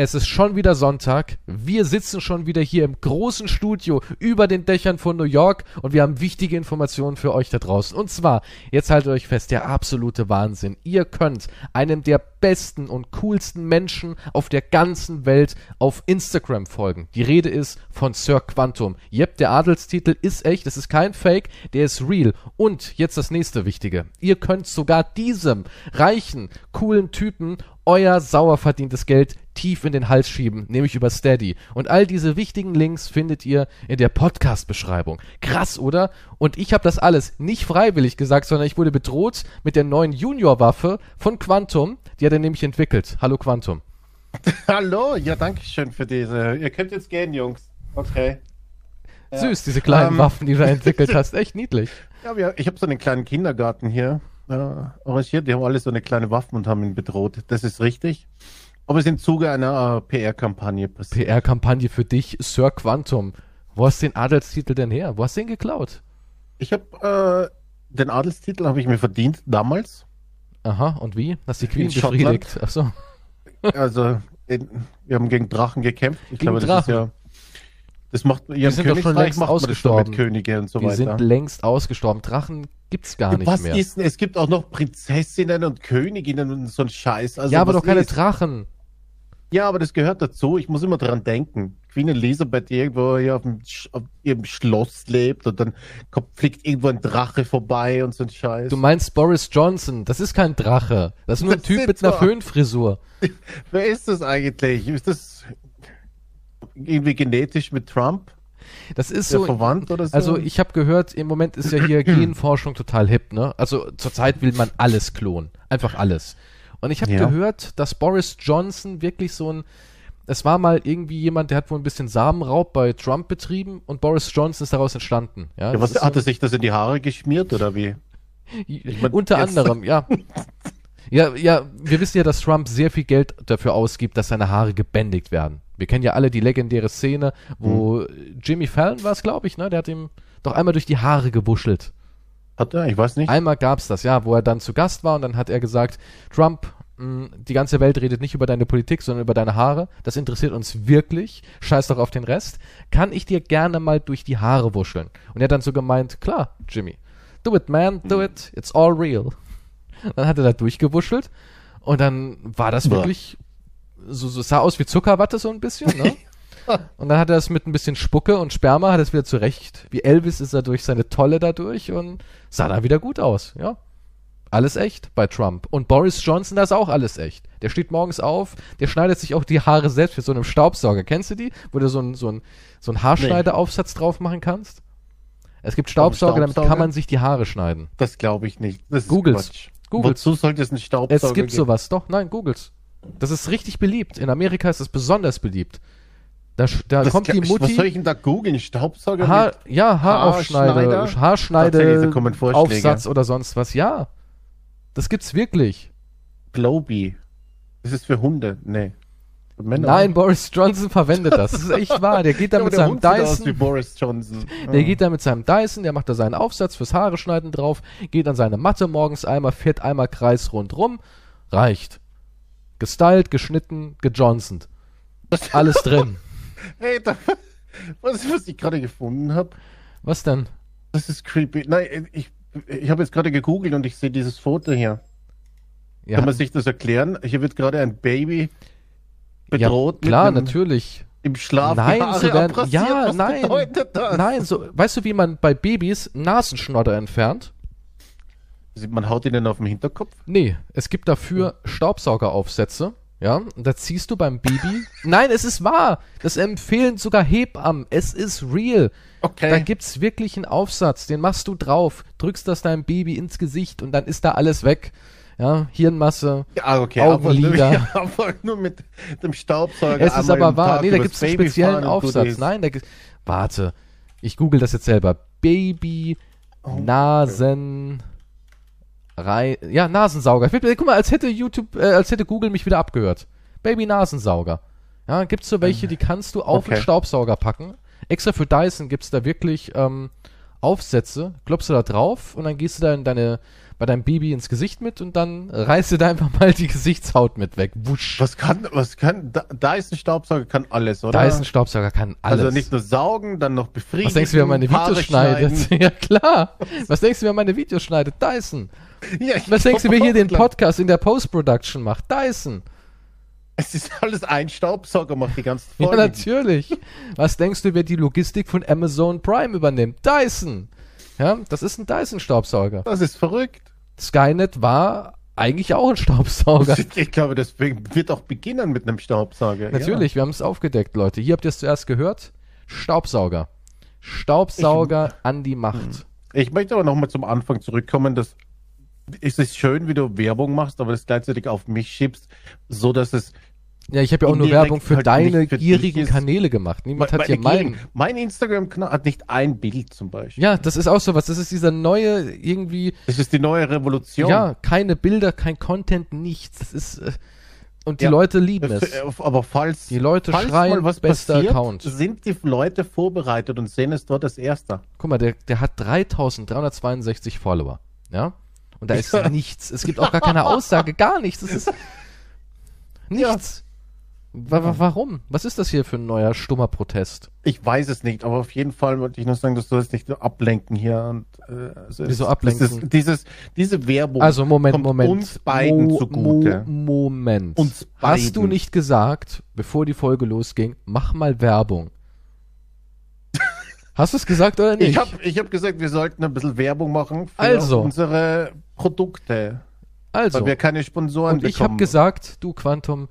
Es ist schon wieder Sonntag. Wir sitzen schon wieder hier im großen Studio über den Dächern von New York und wir haben wichtige Informationen für euch da draußen. Und zwar, jetzt haltet euch fest, der absolute Wahnsinn. Ihr könnt einem der besten und coolsten Menschen auf der ganzen Welt auf Instagram folgen. Die Rede ist von Sir Quantum. Jep, der Adelstitel ist echt, das ist kein Fake, der ist real. Und jetzt das nächste Wichtige. Ihr könnt sogar diesem reichen, coolen Typen euer sauer verdientes Geld tief in den Hals schieben, nämlich über Steady. Und all diese wichtigen Links findet ihr in der Podcast-Beschreibung. Krass, oder? Und ich habe das alles nicht freiwillig gesagt, sondern ich wurde bedroht mit der neuen Junior-Waffe von Quantum. Die hat er nämlich entwickelt. Hallo Quantum. Hallo, ja, danke schön für diese. Ihr könnt jetzt gehen, Jungs. Okay. Ja. Süß, diese kleinen ähm, Waffen, die du entwickelt hast. Echt niedlich. Ja, ich habe so einen kleinen Kindergarten hier äh, arrangiert. Die haben alle so eine kleine Waffe und haben ihn bedroht. Das ist richtig. Aber es ist im Zuge einer äh, PR-Kampagne passiert. PR-Kampagne für dich, Sir Quantum. Wo hast du den Adelstitel denn her? Wo hast du den geklaut? Ich habe äh, den Adelstitel habe ich mir verdient damals. Aha, und wie? Hast die Queen befriedigt? Achso. Also, in, wir haben gegen Drachen gekämpft. Ich gegen glaube, das Drachen. ist ja das macht ja, die sind doch schon längst ausgestorben. Könige und so die weiter. sind längst ausgestorben. Drachen gibt's gar nicht Was mehr. Ist, es gibt auch noch Prinzessinnen und Königinnen und so ein Scheiß. Also, ja, aber doch keine ist? Drachen. Ja, aber das gehört dazu. Ich muss immer dran denken. Queen Elisabeth irgendwo hier auf, dem, auf ihrem Schloss lebt und dann kommt, fliegt irgendwo ein Drache vorbei und so ein Scheiß. Du meinst Boris Johnson? Das ist kein Drache. Das ist nur ein Typ mit einer Föhnfrisur. Wer ist das eigentlich? Ist das irgendwie genetisch mit Trump? Das ist so. Verwandt oder so. Also ich habe gehört, im Moment ist ja hier Genforschung total hip, ne? Also zurzeit will man alles klonen. Einfach alles. Und ich habe ja. gehört, dass Boris Johnson wirklich so ein es war mal irgendwie jemand, der hat wohl ein bisschen Samenraub bei Trump betrieben und Boris Johnson ist daraus entstanden. Ja, ja was hat so er sich das in die Haare geschmiert oder wie? Ich mein, Unter anderem, ja. Ja, ja, wir wissen ja, dass Trump sehr viel Geld dafür ausgibt, dass seine Haare gebändigt werden. Wir kennen ja alle die legendäre Szene, wo hm. Jimmy Fallon war es, glaube ich, ne? Der hat ihm doch einmal durch die Haare gewuschelt. Hat er? Ich weiß nicht. Einmal gab's das, ja, wo er dann zu Gast war und dann hat er gesagt, Trump, mh, hm, die ganze Welt redet nicht über deine Politik, sondern über deine Haare. Das interessiert uns wirklich. Scheiß doch auf den Rest. Kann ich dir gerne mal durch die Haare wuscheln? Und er hat dann so gemeint, klar, Jimmy. Do it, man, do it. It's all real. Dann hat er da durchgewuschelt und dann war das Boah. wirklich so, so sah aus wie Zuckerwatte so ein bisschen, ne? Und dann hat er es mit ein bisschen Spucke und Sperma, hat es wieder zurecht. Wie Elvis ist er durch seine Tolle dadurch und sah dann wieder gut aus, ja. Alles echt bei Trump. Und Boris Johnson, das ist auch alles echt. Der steht morgens auf, der schneidet sich auch die Haare selbst mit so einem Staubsauger. Kennst du die? Wo du so einen so ein, so ein Haarschneideaufsatz nee. drauf machen kannst? Es gibt Staubsauger, Staubsauger, damit kann man sich die Haare schneiden. Das glaube ich nicht. Das Googles. Googles. Wozu sollte es einen Staubsauger Es gibt geben? sowas. Doch, nein, Googles. Das ist richtig beliebt. In Amerika ist es besonders beliebt. Da, da das kommt die Mutti. Was soll ich denn da googeln? Staubsauger? Haar, ja, Haaraufschneide, Haarschneide, Aufsatz oder sonst was. Ja. Das gibt's wirklich. Globy. Das ist für Hunde. Nee. Nein, Boris Johnson verwendet das. Das ist echt wahr. Der geht da ja, mit seinem Dyson. Johnson. Der geht da mit seinem Dyson, der macht da seinen Aufsatz fürs Haare schneiden drauf, geht an seine Matte morgens einmal, fährt einmal Kreis rundrum, reicht. Gestylt, geschnitten, gejohnsont. Alles drin. Hey, da, was, was ich gerade gefunden habe. Was denn? Das ist creepy. Nein, ich, ich habe jetzt gerade gegoogelt und ich sehe dieses Foto hier. Ja. Kann man sich das erklären? Hier wird gerade ein Baby bedroht. Ja, klar, einem, natürlich. Im Schlaf. Nein, so werden, ja, Was nein, nein, so, weißt du, wie man bei Babys Nasenschnodder entfernt? Man haut ihnen auf den Hinterkopf? Nee, es gibt dafür Staubsaugeraufsätze. Ja, und da ziehst du beim Baby. Nein, es ist wahr. Das empfehlen sogar Hebammen. Es ist real. Okay. Da gibt's wirklich einen Aufsatz, den machst du drauf, drückst das deinem Baby ins Gesicht und dann ist da alles weg. Ja, Hirnmasse, ja, okay, Augenlider. Aber nur, aber nur mit dem Staubsauger. Es ist aber wahr. Nee, da gibt's einen speziellen Aufsatz. Nein, da gibt's. Warte. Ich google das jetzt selber. Baby oh, Nasen. Okay. Rein, ja, Nasensauger. Guck mal, als hätte YouTube, äh, als hätte Google mich wieder abgehört. Baby Nasensauger. Ja, gibt's so welche, die kannst du auf okay. den Staubsauger packen. Extra für Dyson gibt's da wirklich ähm, Aufsätze, klopfst du da drauf und dann gehst du da in deine bei deinem Baby ins Gesicht mit und dann reißt du da einfach mal die Gesichtshaut mit weg. Wusch. Was kann, was kann, Da- Dyson-Staubsauger kann alles, oder? Dyson-Staubsauger kann alles. Also nicht nur saugen, dann noch befriedigen. Was denkst du, wer meine Haare Videos schneidet? schneiden. Ja klar. Was denkst du, wer meine Videos schneidet? Dyson. Ja, ich Was denkst du, wer hier den. Podcast in der Post-Production macht? Dyson. Es ist alles ein Staubsauger, macht die ganzen Ja, Folgen. natürlich. Was denkst du, wer die Logistik von Amazon Prime übernimmt? Dyson. Ja, das ist ein Dyson-Staubsauger. Das ist verrückt. Skynet war eigentlich auch ein Staubsauger. Ich glaube, das wird auch beginnen mit einem Staubsauger. Natürlich, wir haben es aufgedeckt, Leute. Hier habt ihr es zuerst gehört. Staubsauger. Staubsauger an die Macht. Ja. Ich möchte aber nochmal zum Anfang zurückkommen, dass es ist schön, wie du Werbung machst, aber das gleichzeitig auf mich schiebst, so dass es Ja, ich habe ja auch nur Werbung für halt deine für gierigen. Kanäle gemacht. Niemand hat hier Meine- meinen. mein Instagram-Kanal hat nicht ein Bild zum Beispiel. Ja, das ist auch sowas. Das ist dieser neue, irgendwie, Das ist die neue Revolution. ja, keine Bilder, kein Content, nichts. Das ist, äh, und die Ja. Leute lieben es. äh, Aber falls, Die Leute falls schreien, mal was bester passiert, Account. sind die Leute vorbereitet und sehen es dort als Erster. Guck mal, der, der hat 3362 Follower. Ja? Und da ist nichts. Es gibt auch gar keine Aussage, gar nichts. Es ist nichts. Wa warum? Was ist das hier für ein neuer stummer Protest? Ich weiß es nicht, aber auf jeden Fall wollte ich nur sagen, dass du das nicht ablenken hier. Und, äh, also Wieso es- ablenken? Ist, dieses, diese Werbung Also Moment, kommt Moment. uns beiden Mo zugute. Mo Moment. Uns Hast du beiden. nicht gesagt, bevor die Folge losging, mach mal Werbung? Hast du es gesagt oder nicht? Ich habe ich hab gesagt, wir sollten ein bisschen Werbung machen für Also. unsere Produkte, also, weil wir keine Sponsoren und ich habe bekommen. gesagt, du Quantum,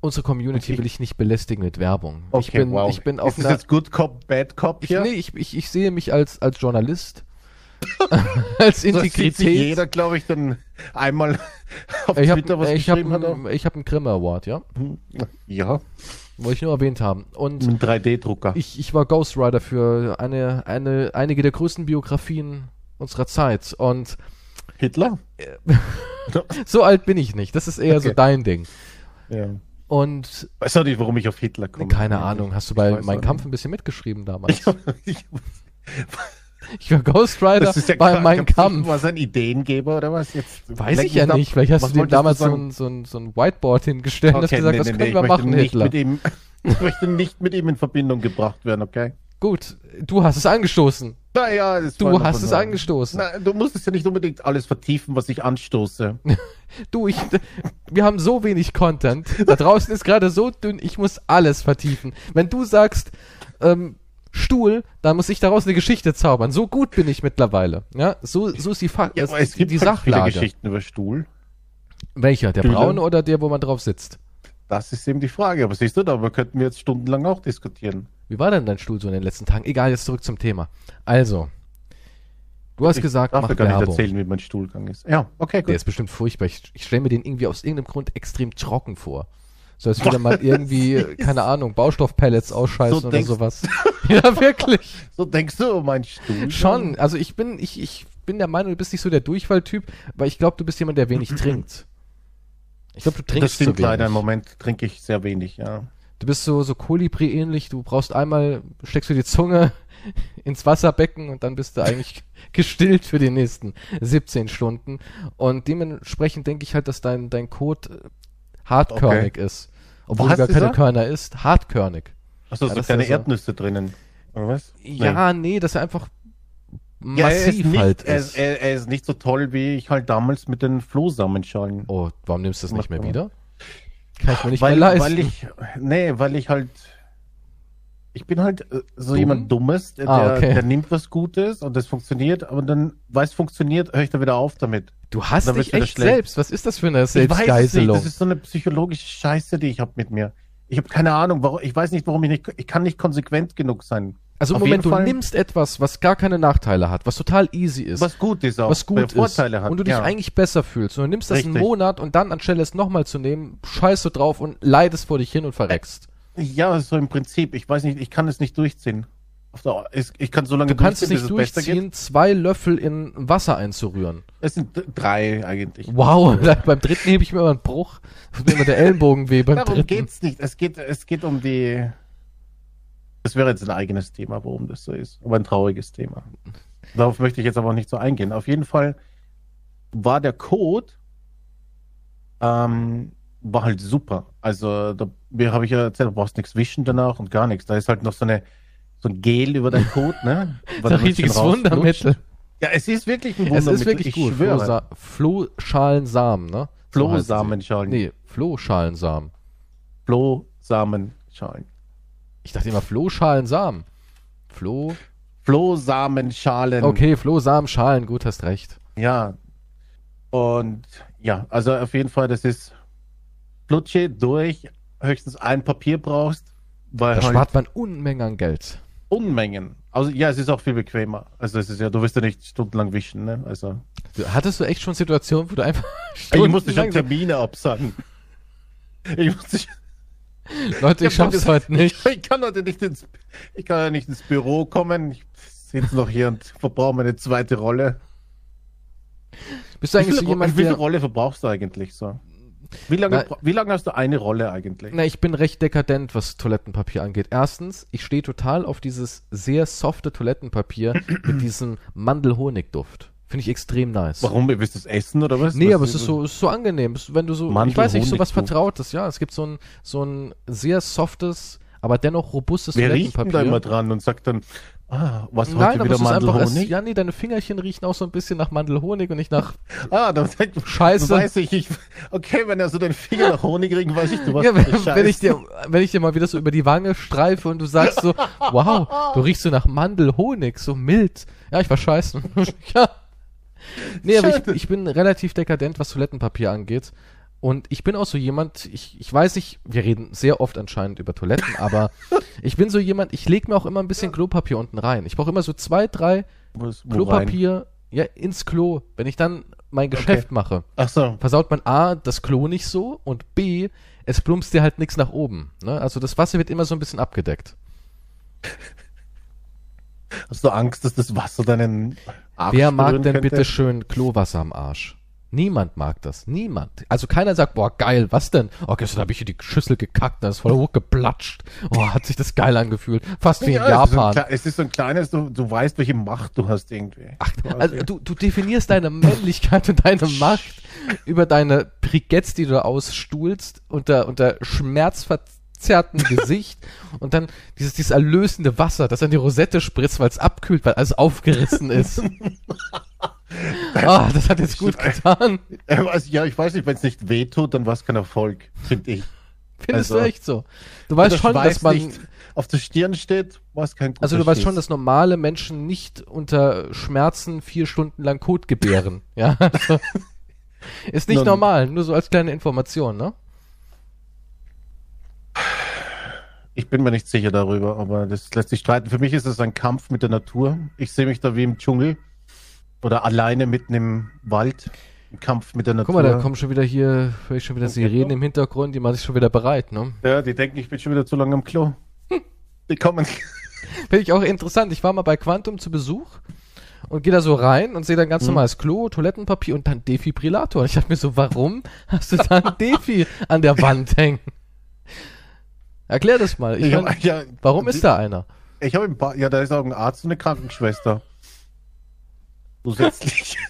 unsere Community Okay. will ich nicht belästigen mit Werbung. okay, ich bin, wow. ich bin auf ist das jetzt Good Cop, Bad Cop ich, hier? nee, ich, ich, ich sehe mich als, als Journalist, als so Integrität. jeder, glaube ich, dann einmal auf ich Twitter was habe ich hab, geschrieben hat. einen- ich hab einen Grimme Award, ja? Ja, Wollte ich nur erwähnt haben. Und ein 3D-Drucker. Ich, ich war Ghostwriter für eine, eine, einige der größten Biografien unserer Zeit. Und Hitler? so alt bin ich nicht. Das ist eher so Okay. dein Ding. Ja. Und Weiß auch nicht, warum ich auf Hitler komme. keine Ahnung, hast du bei weiß Mein auch Kampf nicht. ein bisschen mitgeschrieben damals? Ich, ich, Ich war Ghostwriter das ist ja bei klar, Mein gab's nicht Kampf. Was ein Ideengeber oder was jetzt? Weiß ich ja ab. nicht. Vielleicht hast Was du dem wolltest du damals so ein, so, ein, so ein Whiteboard hingestellt und hast gesagt, nee, das nee, können nee, wir machen, nicht Hitler. Mit ihm, ich möchte nicht mit ihm in Verbindung gebracht werden, okay? Gut, du hast es angestoßen. Naja, Du hast es sagen. angestoßen. Na, du musst es ja nicht unbedingt alles vertiefen, was ich anstoße. Du, ich, wir haben so wenig Content. Da draußen ist gerade so dünn, ich muss alles vertiefen. Wenn du sagst, ähm, Stuhl, dann muss ich daraus eine Geschichte zaubern. So gut bin ich mittlerweile. Ja, so, so ist die, Fa Ja, es gibt die halt viele Sachlage. Geschichten über Stuhl. Welcher? Der Stühle. braune oder der, wo man drauf sitzt? Das ist eben die Frage. Aber siehst du, darüber könnten wir jetzt stundenlang auch diskutieren. Wie war denn dein Stuhl so in den letzten Tagen? Egal, jetzt zurück zum Thema. Also, du hast gesagt, darf mach gar nicht erzählen, wie mein Stuhlgang ist. Ja, okay, Der gut. ist bestimmt furchtbar. Ich, ich stelle mir den irgendwie aus irgendeinem Grund extrem trocken vor. So als würde man irgendwie, keine Ahnung, Baustoffpellets ausscheißen So oder sowas. ja, wirklich. So denkst du über meinen Stuhl? Schon. Also ich bin, ich, ich bin der Meinung, du bist nicht so der Durchfalltyp, weil ich glaube, du bist jemand, der wenig trinkt. Ich glaube, du trinkst Das stimmt zu wenig. leider. Im Moment trinke ich sehr wenig, ja. Du bist so, so Kolibri-ähnlich. Du brauchst einmal, steckst du die Zunge ins Wasserbecken und dann bist du eigentlich gestillt für die nächsten 17 Stunden. Und dementsprechend denke ich halt, dass dein, dein Kot hartkörnig ist. Obwohl Was du gar ist keine er? Körner isst. Hartkörnig. Achso, Ja, so das kleine ist ja so. Erdnüsse drinnen. Oder was? Ja, nee, dass er einfach Ja, er ist, massiv nicht, halt er, ist. ist, er, er ist nicht so toll, wie ich halt damals mit den Flohsamenschalen. oh, warum nimmst du das nicht mehr wieder? Kann ich mir nicht weil, mehr leisten. weil ich, nee, weil ich halt, ich bin halt äh, so Dumm? jemand Dummes, der, Ah, okay. der nimmt was Gutes und das funktioniert, aber dann, weil es funktioniert, höre ich da wieder auf damit. Du hast dich echt selbst. Was ist das für eine Selbstgeißelung? das ist so eine psychologische Scheiße, die ich habe mit mir. Ich habe keine Ahnung, warum, ich weiß nicht, warum ich nicht, ich kann nicht konsequent genug sein. Also im Auf Moment, du Fall- nimmst etwas, was gar keine Nachteile hat, was total easy ist, was, Was gut ist auch, gut ist Vorteile hat. und du dich ja. eigentlich besser fühlst. Und du nimmst das einen. Monat und dann anstelle es nochmal zu nehmen, scheißt du drauf und leidest vor dich hin und verreckst. Ja, so im Prinzip. Ich weiß nicht, ich kann es nicht durchziehen. Ich, ich kann so lange Du kannst es nicht durchziehen, zwei Löffel in Wasser einzurühren. Es sind drei eigentlich. Wow, beim dritten hebe ich mir immer einen Bruch. Tut mir immer der Ellbogen weh beim Darum dritten. geht's nicht. Es geht, es geht um die. Das wäre jetzt ein eigenes Thema, warum das so ist. Aber ein trauriges Thema. Darauf möchte ich jetzt aber auch nicht so eingehen. Auf jeden Fall war der Code ähm, war halt super. Also da mir habe ich ja erzählt, du brauchst nichts wischen danach und gar nichts. Da ist halt noch so eine so ein Gel über deinen Code, ne? Das ist ein richtiges Wundermittel. Ja, es ist wirklich ein Es Wundermittel. ist wirklich ich gut. schwöre. Flohschalensamen, ne? Flohsamenschalen. Nee, Flohschalensamen. Flohsamenschalen. Ich dachte immer Flohschalensamen. Floh. Flohsamenschalen. Okay, Flohsamenschalen, gut, hast recht. Ja. Und ja, also auf jeden Fall, das ist Flutsche durch, höchstens ein Papier brauchst, weil Da halt spart man Unmengen an Geld. Unmengen. Also ja, es ist auch viel bequemer. Also es ist ja, du wirst ja nicht stundenlang wischen, ne? Also hattest du echt schon Situationen, wo du einfach ich musste schon Termine absagen. Ich musste Leute, ich schaff's heute nicht. Ich kann heute nicht ins, ich kann ja nicht ins Büro kommen. Ich sitze noch hier und verbrauche meine zweite Rolle. Bist du Wie eigentlich viel, so jemand, wie viel. Rolle verbrauchst du eigentlich so? Wie lange, Na- wie lange hast du eine Rolle eigentlich? Na, ich bin recht dekadent, was Toilettenpapier angeht. Erstens, ich stehe total auf dieses sehr softe Toilettenpapier mit diesem Mandel-Honig-Duft. Finde ich extrem nice. Warum? Willst du es essen oder was? Nee, was aber es ist so, ist so angenehm. Wenn du so, ich weiß nicht, so was. Vertrautes, ja. Es gibt so ein, so ein sehr softes, aber dennoch robustes Wer riecht denn da Toilettenpapier. immer dran und sagt dann, ah, was Nein, heute aber wieder Mandelhonig? ja, nee, deine Fingerchen riechen auch so ein bisschen nach Mandelhonig und nicht nach, Ah, dann Scheiße. Weiß ich, ich, okay, wenn er so den Finger nach Honig riechen, weiß ich, du was ja, wenn, eine wenn ich Scheiße. dir, wenn ich dir mal wieder so über die Wange streife und du sagst so, wow, du riechst so nach Mandelhonig, so mild. Ja, ich war scheißen. ja. Nee, aber ich, ich bin relativ dekadent, was Toilettenpapier angeht. Und ich bin auch so jemand, ich, ich weiß nicht, wir reden sehr oft anscheinend über Toiletten, aber ich bin so jemand, ich lege mir auch immer ein bisschen Klopapier unten rein. Ich brauche immer so zwei, drei Was-? Klopapier ja, ins Klo. Wenn ich dann mein Geschäft mache, Ach so, versaut man A, das Klo nicht so und B, es plumpst dir halt nichts nach oben. Ne? Also das Wasser wird immer so ein bisschen abgedeckt. hast du Angst, dass das Wasser deinen Arsch Wer mag denn könnte? bitte schön Klowasser am Arsch? Niemand mag das. Niemand. Also keiner sagt, boah, geil, was denn? Oh, gestern habe ich hier die Schüssel gekackt, da ist voll hochgeplatscht. Oh, hat sich das geil angefühlt. Fast wie in Ja, es ist so Japan. Es ist so ein kleines, du, du weißt, welche Macht du hast irgendwie. Ach, also du, du definierst deine Männlichkeit und deine Macht über deine Briketts, die du ausstuhlst, unter, unter schmerzverzerrtem Gesicht und dann dieses, dieses erlösende Wasser, das an die Rosette spritzt, weil es abkühlt, weil alles aufgerissen ist. Ah, das hat jetzt gut getan. Äh, also, ja, ich weiß nicht, wenn es nicht wehtut, dann war es kein Erfolg, finde ich. Findest Also, du echt so? Du weißt schon, dass man, nicht auf der Stirn steht, war es kein guter also du weißt Schiss. schon, dass normale Menschen nicht unter Schmerzen vier Stunden lang Kot gebären. Ja, also, ist nicht Nun- normal, nur so als kleine Information, ne? Ich bin mir nicht sicher darüber, aber das lässt sich streiten. Für mich ist es ein Kampf mit der Natur. Ich sehe mich da wie im Dschungel oder alleine mitten im Wald. Ein Kampf mit der Natur. Guck mal, da kommen schon wieder hier, höre ich schon wieder Okay. Sirenen im Hintergrund, die machen sich schon wieder bereit, ne? Ja, die denken, ich bin schon wieder zu lange am Klo. Die kommen. Finde ich auch interessant. Ich war mal bei Quantum zu Besuch und gehe da so rein und sehe dann ganz Mhm. normales Klo, Toilettenpapier und dann Defibrillator. Und ich dachte mir so, warum hast du da ein Defi an der Wand hängen? Erklär das mal. Ich Ich mein, hab, ja, warum ist da einer? Ich habe ja, da ist auch ein Arzt und eine Krankenschwester. Zusätzlich.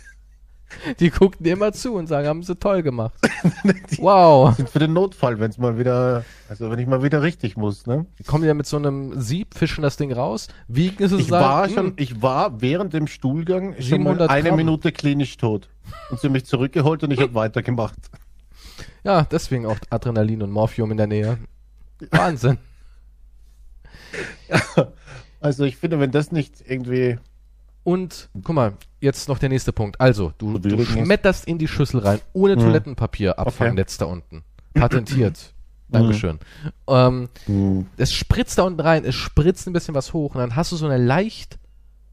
Die gucken dir immer zu und sagen, haben sie toll gemacht. Wow. sind für den Notfall, wenn es mal wieder, also wenn ich mal wieder richtig muss, ne? Die kommen ja mit so einem Sieb, fischen das Ding raus, wiegen es und Ich sagen, war "Hm, schon, ich war während dem Stuhlgang schon mal 700 eine Gramm. Minute klinisch tot. Und sie haben mich zurückgeholt und ich habe weitergemacht. Ja, deswegen auch Adrenalin und Morphium in der Nähe. Wahnsinn. Also ich finde, wenn das nicht irgendwie, Und, guck mal, jetzt noch der nächste Punkt. Also, du, du schmetterst in die Schüssel rein, ohne Hm. Toilettenpapier, Abfangnetz da unten. Patentiert. Dankeschön. Ähm, es spritzt da unten rein, es spritzt ein bisschen was hoch und dann hast du so eine leicht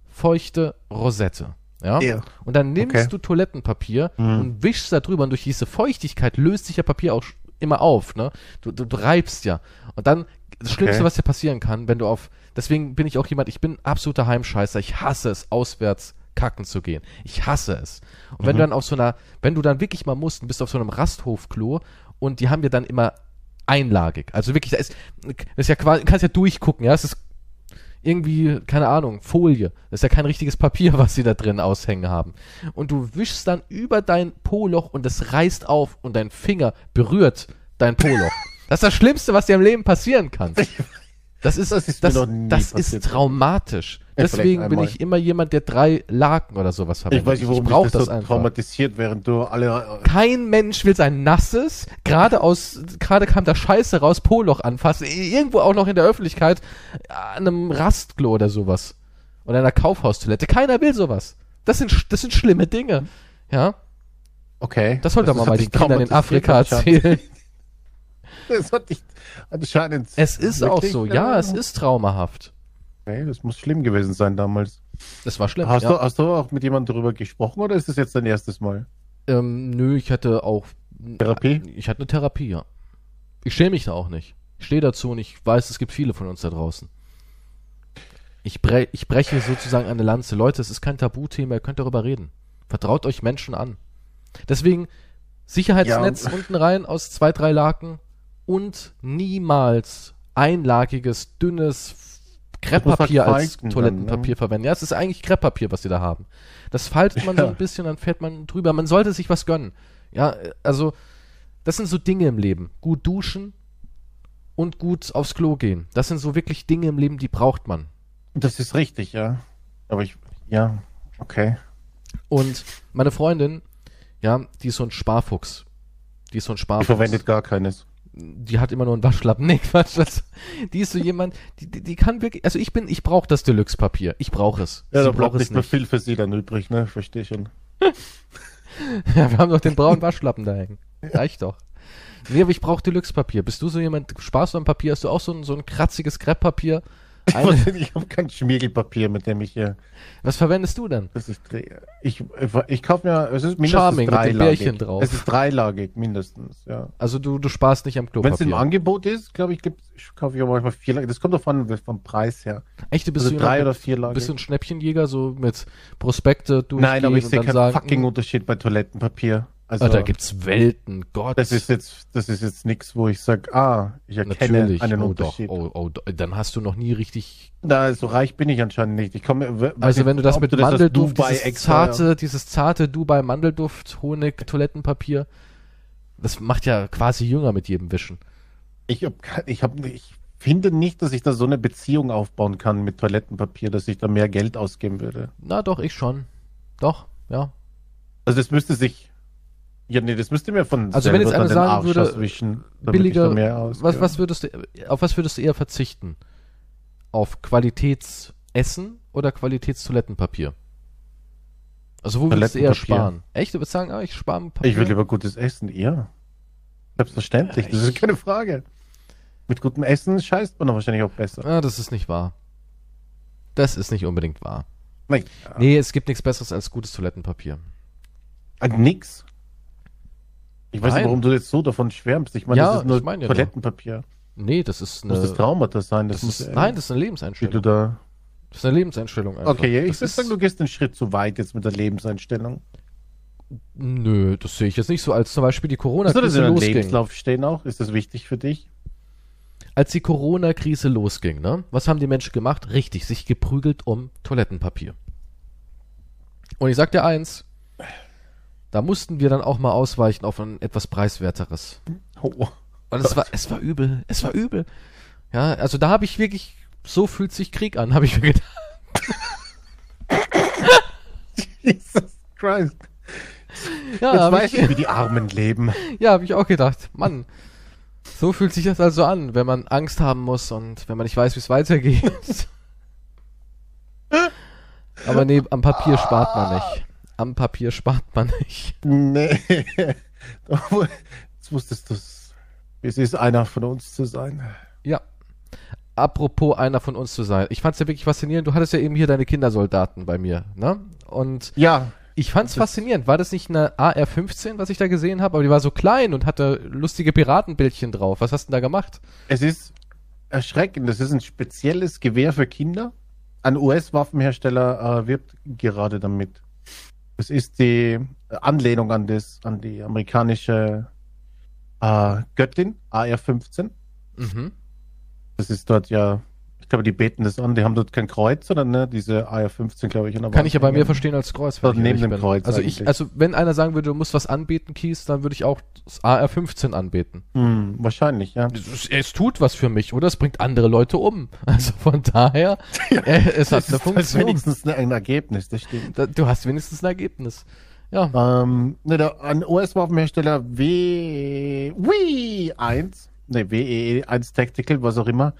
feuchte Rosette. Ja? Ja. Und dann nimmst Okay. du Toilettenpapier Hm. und wischst da drüber und durch diese Feuchtigkeit löst sich ja Papier auch immer auf, ne? Du, du, du reibst ja. Und dann, das Schlimmste, Okay. was dir passieren kann, wenn du auf, deswegen bin ich auch jemand, ich bin absoluter Heimscheißer, ich hasse es, auswärts kacken zu gehen. Ich hasse es. Und wenn Mhm. du dann auf so einer, wenn du dann wirklich mal musst und bist auf so einem Rasthofklo und die haben ja dann immer einlagig. Also wirklich, da ist, das ist ja quasi, du kannst ja durchgucken, ja, es ist, irgendwie, keine Ahnung, Folie. Das ist ja kein richtiges Papier, was sie da drin aushängen haben. Und du wischst dann über dein Po-Loch und es reißt auf und dein Finger berührt dein Po-Loch. Das ist das Schlimmste, was dir im Leben passieren kann. Das ist, Das ist das, das ist traumatisch. Deswegen bin ich immer jemand, der drei Laken oder sowas verwendet. Ich weiß nicht, warum brauch mich das, das so einfach. traumatisiert, während du alle. Kein Mensch will sein nasses, gerade aus, gerade kam da Scheiße raus, Poloch anfassen, irgendwo auch noch in der Öffentlichkeit, an einem Rastklo oder sowas. Oder einer Kaufhaustoilette. Keiner will sowas. Das sind, das sind schlimme Dinge. Ja, Okay. das sollte man mal den Kindern in Afrika erzählen. Das hat dich anscheinend. Es ist auch so, ja, äh, es ist traumahaft. Okay, das muss schlimm gewesen sein damals. Das war schlimm. Hast, ja. du, hast du auch mit jemandem darüber gesprochen oder ist das jetzt dein erstes Mal? Ähm, nö, ich hatte auch. Therapie? Ich hatte eine Therapie, ja. Ich schäme mich da auch nicht. Ich stehe dazu und ich weiß, es gibt viele von uns da draußen. Ich, bre ich breche sozusagen eine Lanze. Leute, es ist kein Tabuthema, ihr könnt darüber reden. Vertraut euch Menschen an. Deswegen Sicherheitsnetz Ja. unten rein aus zwei, drei Laken und niemals einlagiges, dünnes Krepppapier als Toilettenpapier verwenden. Ja, es ist eigentlich Krepppapier, was sie da haben. Das faltet man so Ja. ein bisschen, dann fährt man drüber. Man sollte sich was gönnen. Ja, also, das sind so Dinge im Leben. Gut duschen und gut aufs Klo gehen. Das sind so wirklich Dinge im Leben, die braucht man. Das ist richtig, ja. Aber ich. Ja, okay. Und meine Freundin, ja, die ist so ein Sparfuchs. Die ist so ein Sparfuchs. verwendet gar keines. Die hat immer nur einen Waschlappen. Nee, Quatsch. Das, die ist so jemand, die, die, die kann wirklich, also ich bin, ich brauche das Deluxe-Papier. Ich brauche es. Ja, da braucht nicht mehr viel für sie dann übrig, ne? Verstehe schon. Ja, wir haben doch den braunen Waschlappen da hängen. Reicht doch. Nee, aber ich brauche Deluxe-Papier. Bist du so jemand, sparst du am Papier? Hast du auch so ein, so ein kratziges Krepppapier? Ich, Eine, ich habe kein Schmiergelpapier, mit dem ich hier. was verwendest du denn? Das ist. Ich, ich kaufe mir. Es ist mindestens Charming mit dreilagig. Bärchen drauf. Es ist dreilagig, mindestens, ja. Also du, du sparst nicht am Wenn es im Klopapier. Angebot ist, glaube ich, kaufe ich auch manchmal vierlagig. Das kommt doch von, vom Preis her. Echt, du bist Also so drei oder vierlagig. bist du ein Schnäppchenjäger, so mit Prospekte durchgehen Nein, aber ich sehe keinen sagen, fucking hm, Unterschied bei Toilettenpapier. Also, ah, da gibt's Welten, Gott. das ist jetzt, das ist jetzt nichts, wo ich sage, ah, ich erkenne Natürlich. einen oh, Unterschied. Doch. Oh, oh, dann hast du noch nie richtig Na, so reich bin ich anscheinend nicht. Ich komme, Also wenn du das mit das aus Mandelduft, Dubai dieses zarte, dieses zarte Dubai Mandelduft, Honig, Toilettenpapier, das macht ja quasi jünger mit jedem Wischen. Ich, hab, ich, hab, ich finde nicht, dass ich da so eine Beziehung aufbauen kann mit Toilettenpapier, dass ich da mehr Geld ausgeben würde. Na doch, ich schon. Doch, ja. Also das müsste sich, ja nee, das müsste mir von Also wenn jetzt einer sagen würde, damit Billiger, was, was würdest du, auf was würdest du eher verzichten? Auf Qualitätsessen oder Qualitätstoilettenpapier? Also wo würdest du eher sparen? Echt? Du würdest sagen, ah, ich spare ein Papier? Ich will lieber gutes Essen, ja. Selbstverständlich, das Ich- ist keine Frage. Mit gutem Essen scheißt man doch wahrscheinlich auch besser. Ah, das ist nicht wahr. Das ist nicht unbedingt wahr. Nein, Nee, es gibt nichts besseres als gutes Toilettenpapier. äh, nix. Ich weiß Nein. nicht, warum du jetzt so davon schwärmst. Ich meine, Ja, das ist nur ich meine ja nur. Toilettenpapier. Nee, das ist Muss das eine, Traumata sein? Das, das muss, ist, nein, das ist eine wie du Lebenseinstellung. da. Das ist eine Lebenseinstellung einfach. Okay, ich würde sagen, du gehst einen Schritt zu weit jetzt mit der Lebenseinstellung. Nö, das sehe ich jetzt nicht so, als zum Beispiel die Corona-Krise deinem losging. Lebenslauf stehen auch? Ist das wichtig für dich? Als die Corona-Krise losging, ne? Was haben die Menschen gemacht? Richtig, sich geprügelt um Toilettenpapier. Und ich sag dir eins, da mussten wir dann auch mal ausweichen auf ein etwas preiswerteres. Oh. Und es war, es war übel, es war übel. Ja, also da habe ich wirklich, so fühlt sich Krieg an, habe ich mir gedacht. Jesus Christ. Ja, Jetzt weiß ich, ich, wie die Armen leben. Ja, habe ich auch gedacht. Mann, so fühlt sich das also an, wenn man Angst haben muss und wenn man nicht weiß, wie es weitergeht. Aber nee, am Papier spart man nicht. Am Papier spart man nicht. Nee. Jetzt wusstest du es. Es ist einer von uns zu sein. Ja. Apropos einer von uns zu sein. Ich fand's ja wirklich faszinierend. Du hattest ja eben hier deine Kindersoldaten bei mir, ne? Und Ja, ich fand's Das ist- faszinierend. War das nicht eine AR-15, was ich da gesehen habe? Aber die war so klein und hatte lustige Piratenbildchen drauf. Was hast du denn da gemacht? es ist erschreckend. Das ist ein spezielles Gewehr für Kinder. Ein US-Waffenhersteller äh, wirbt gerade damit. Es ist die Anlehnung an, das, an die amerikanische äh, Göttin, AR-15. Mhm. Das ist dort ja Ich glaube, die beten das an. Die haben dort kein Kreuz, sondern ne, diese AR-15, glaube ich. Kann ich ja bei mir verstehen als Kreuz. wenn neben dem Kreuz. Also ich, also wenn einer sagen würde, du musst was anbeten, Kies, dann würde ich auch das AR-15 anbeten. Hm, wahrscheinlich, ja. Es, es, tut was für mich, oder? Es bringt andere Leute um. Also von daher, äh, es hat eine Funktion. Das ist wenigstens ein Ergebnis, das stimmt. Da, du hast wenigstens ein Ergebnis. Ja. Ähm, ne, der, ein US-Waffenhersteller W, W1, ne, WE1 Tactical, was auch immer,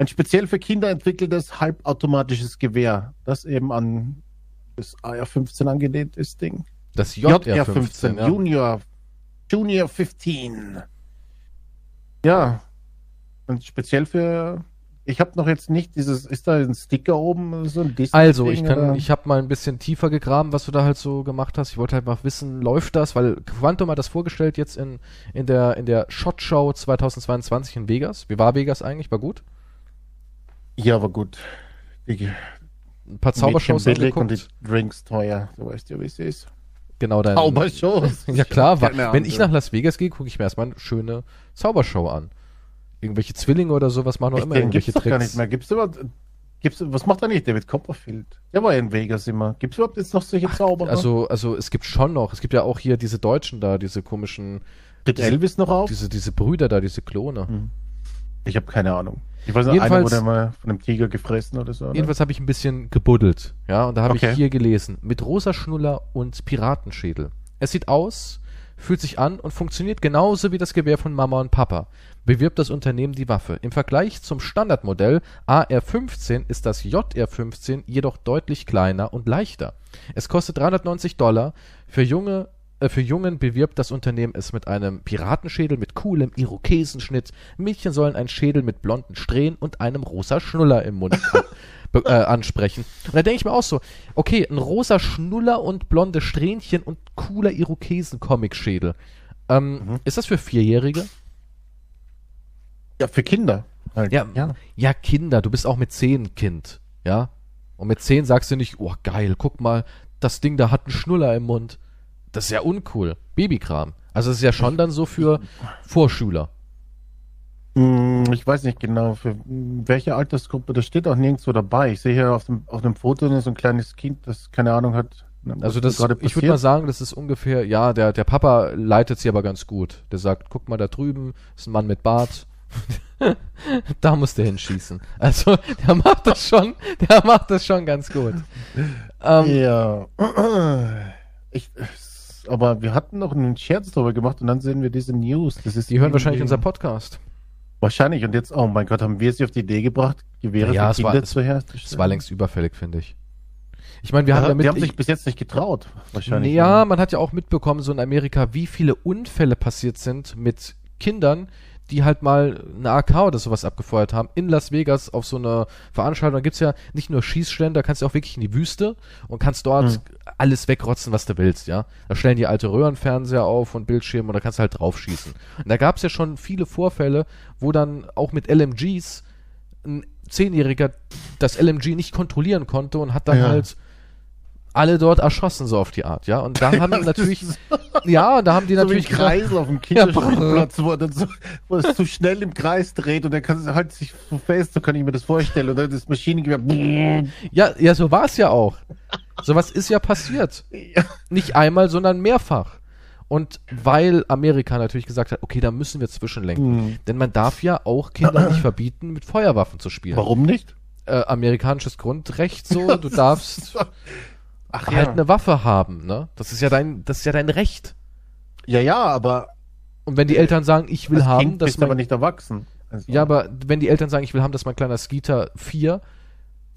ein speziell für Kinder entwickeltes halbautomatisches Gewehr, das eben an das AR-15 angelehnt ist, Ding. Das JR-15, ja. Junior, Junior 15. Ja, und speziell für ich habe noch jetzt nicht dieses, ist da ein Sticker oben, so ein Disney Also, ich kann, oder? ich habe mal ein bisschen tiefer gegraben, was du da halt so gemacht hast. Ich wollte halt mal wissen, läuft das, weil Quantum hat das vorgestellt jetzt in, in der, in der Shot Show 2022 in Vegas. Wie war Vegas eigentlich? War gut? Ja, war gut. Ich, ein paar Zaubershows angeguckt. und die Drinks teuer. Du weißt ja, wie es ist. Genau, dein. Zaubershows. ja klar, wenn ich nach Las Vegas gehe, gucke ich mir erstmal eine schöne Zaubershow an irgendwelche Zwillinge oder sowas machen noch immer irgendwelche gibt's Tricks. Gar nicht mehr. Gibt's überhaupt, gibt's, was macht eigentlich David Copperfield? Der war ja in Vegas immer. Gibt es überhaupt jetzt noch solche Ach, Zauberer? Also, also es gibt schon noch. Es gibt ja auch hier diese Deutschen da, diese komischen. Tritt Elvis noch auf? Diese, diese Brüder da, diese Klone. Hm. Ich habe keine Ahnung. Ich weiß nicht, einer wurde mal von einem Tiger gefressen oder so. Oder? Jedenfalls habe ich ein bisschen gebuddelt. Ja, und da habe okay. ich hier gelesen. Mit rosa Schnuller und Piratenschädel. Es sieht aus, fühlt sich an und funktioniert genauso wie das Gewehr von Mama und Papa bewirbt das Unternehmen die Waffe. Im Vergleich zum Standardmodell AR-15 ist das JR-15 jedoch deutlich kleiner und leichter. Es kostet 390 Dollar. Für junge für Jungen bewirbt das Unternehmen es mit einem Piratenschädel mit coolem Irokesenschnitt. Mädchen sollen einen Schädel mit blonden Strähnen und einem rosa Schnuller im Mund äh, ansprechen. Und da denke ich mir auch so, okay, ein rosa Schnuller und blonde Strähnchen und cooler Irokesen-Comic-Schädel. Ähm, mhm. Ist das für Vierjährige? Ja, für Kinder. Halt. Ja, ja. ja, Kinder. Du bist auch mit zehn Kind. Ja. Und mit zehn sagst du nicht, oh geil, guck mal, das Ding da hat einen Schnuller im Mund. Das ist ja uncool. Babykram. Also es ist ja schon dann so für Vorschüler. Hm, ich weiß nicht genau, für welche Altersgruppe, das steht auch nirgendwo dabei. Ich sehe hier auf dem, auf dem Foto nur so ein kleines Kind, das keine Ahnung hat. Also das, ich würde mal sagen, das ist ungefähr, ja, der, der Papa leitet sie aber ganz gut. Der sagt, guck mal da drüben, ist ein Mann mit Bart, da muss der hinschießen. Also, der macht das schon, der macht das schon ganz gut. Ähm, ja. Ich, aber wir hatten noch einen Scherz darüber gemacht und dann sehen wir diese News. Das ist die hören wahrscheinlich unser Podcast. Wahrscheinlich. Und jetzt, oh mein Gott, haben wir sie auf die Idee gebracht, Gewehre ja, für Kinder zu herzustellen? Es war längst überfällig, finde ich. Ich meine, wir ja, haben damit, die haben sich bis jetzt nicht getraut, wahrscheinlich. Ja, man hat ja auch mitbekommen, so in Amerika, wie viele Unfälle passiert sind mit Kindern, die halt mal eine AK oder sowas abgefeuert haben, in Las Vegas auf so einer Veranstaltung. Da gibt's ja nicht nur Schießstellen, da kannst du auch wirklich in die Wüste und kannst dort mhm. alles wegrotzen, was du willst, ja. Da stellen die alte Röhrenfernseher auf und Bildschirme und da kannst du halt drauf schießen. Und da gab's ja schon viele Vorfälle, wo dann auch mit LMGs ein Zehnjähriger das LMG nicht kontrollieren konnte und hat dann ja. halt alle dort erschossen, so auf die Art, ja. Und da haben natürlich, ja, da haben die so natürlich. Wie Kreis auf dem Kinderspielplatz, ja, wo, er so, wo es zu schnell im Kreis dreht und dann kann es halt sich so fest, so kann ich mir das vorstellen. Oder das Maschinengewehr. Ja, ja, so war es ja auch. Sowas ist ja passiert. Ja. Nicht einmal, sondern mehrfach. Und weil Amerika natürlich gesagt hat, okay, da müssen wir zwischenlenken. Mhm. Denn man darf ja auch Kinder nicht verbieten, mit Feuerwaffen zu spielen. Warum nicht? Äh, amerikanisches Grundrecht so, du darfst Ach, halt ja. eine Waffe haben, ne? Das ist ja dein, das ist ja dein Recht. Ja, ja, aber. Und wenn die Eltern sagen, ich will haben, kind dass bist mein, aber nicht erwachsen. Also ja, aber wenn die Eltern sagen, ich will haben, dass mein kleiner Skeeter 4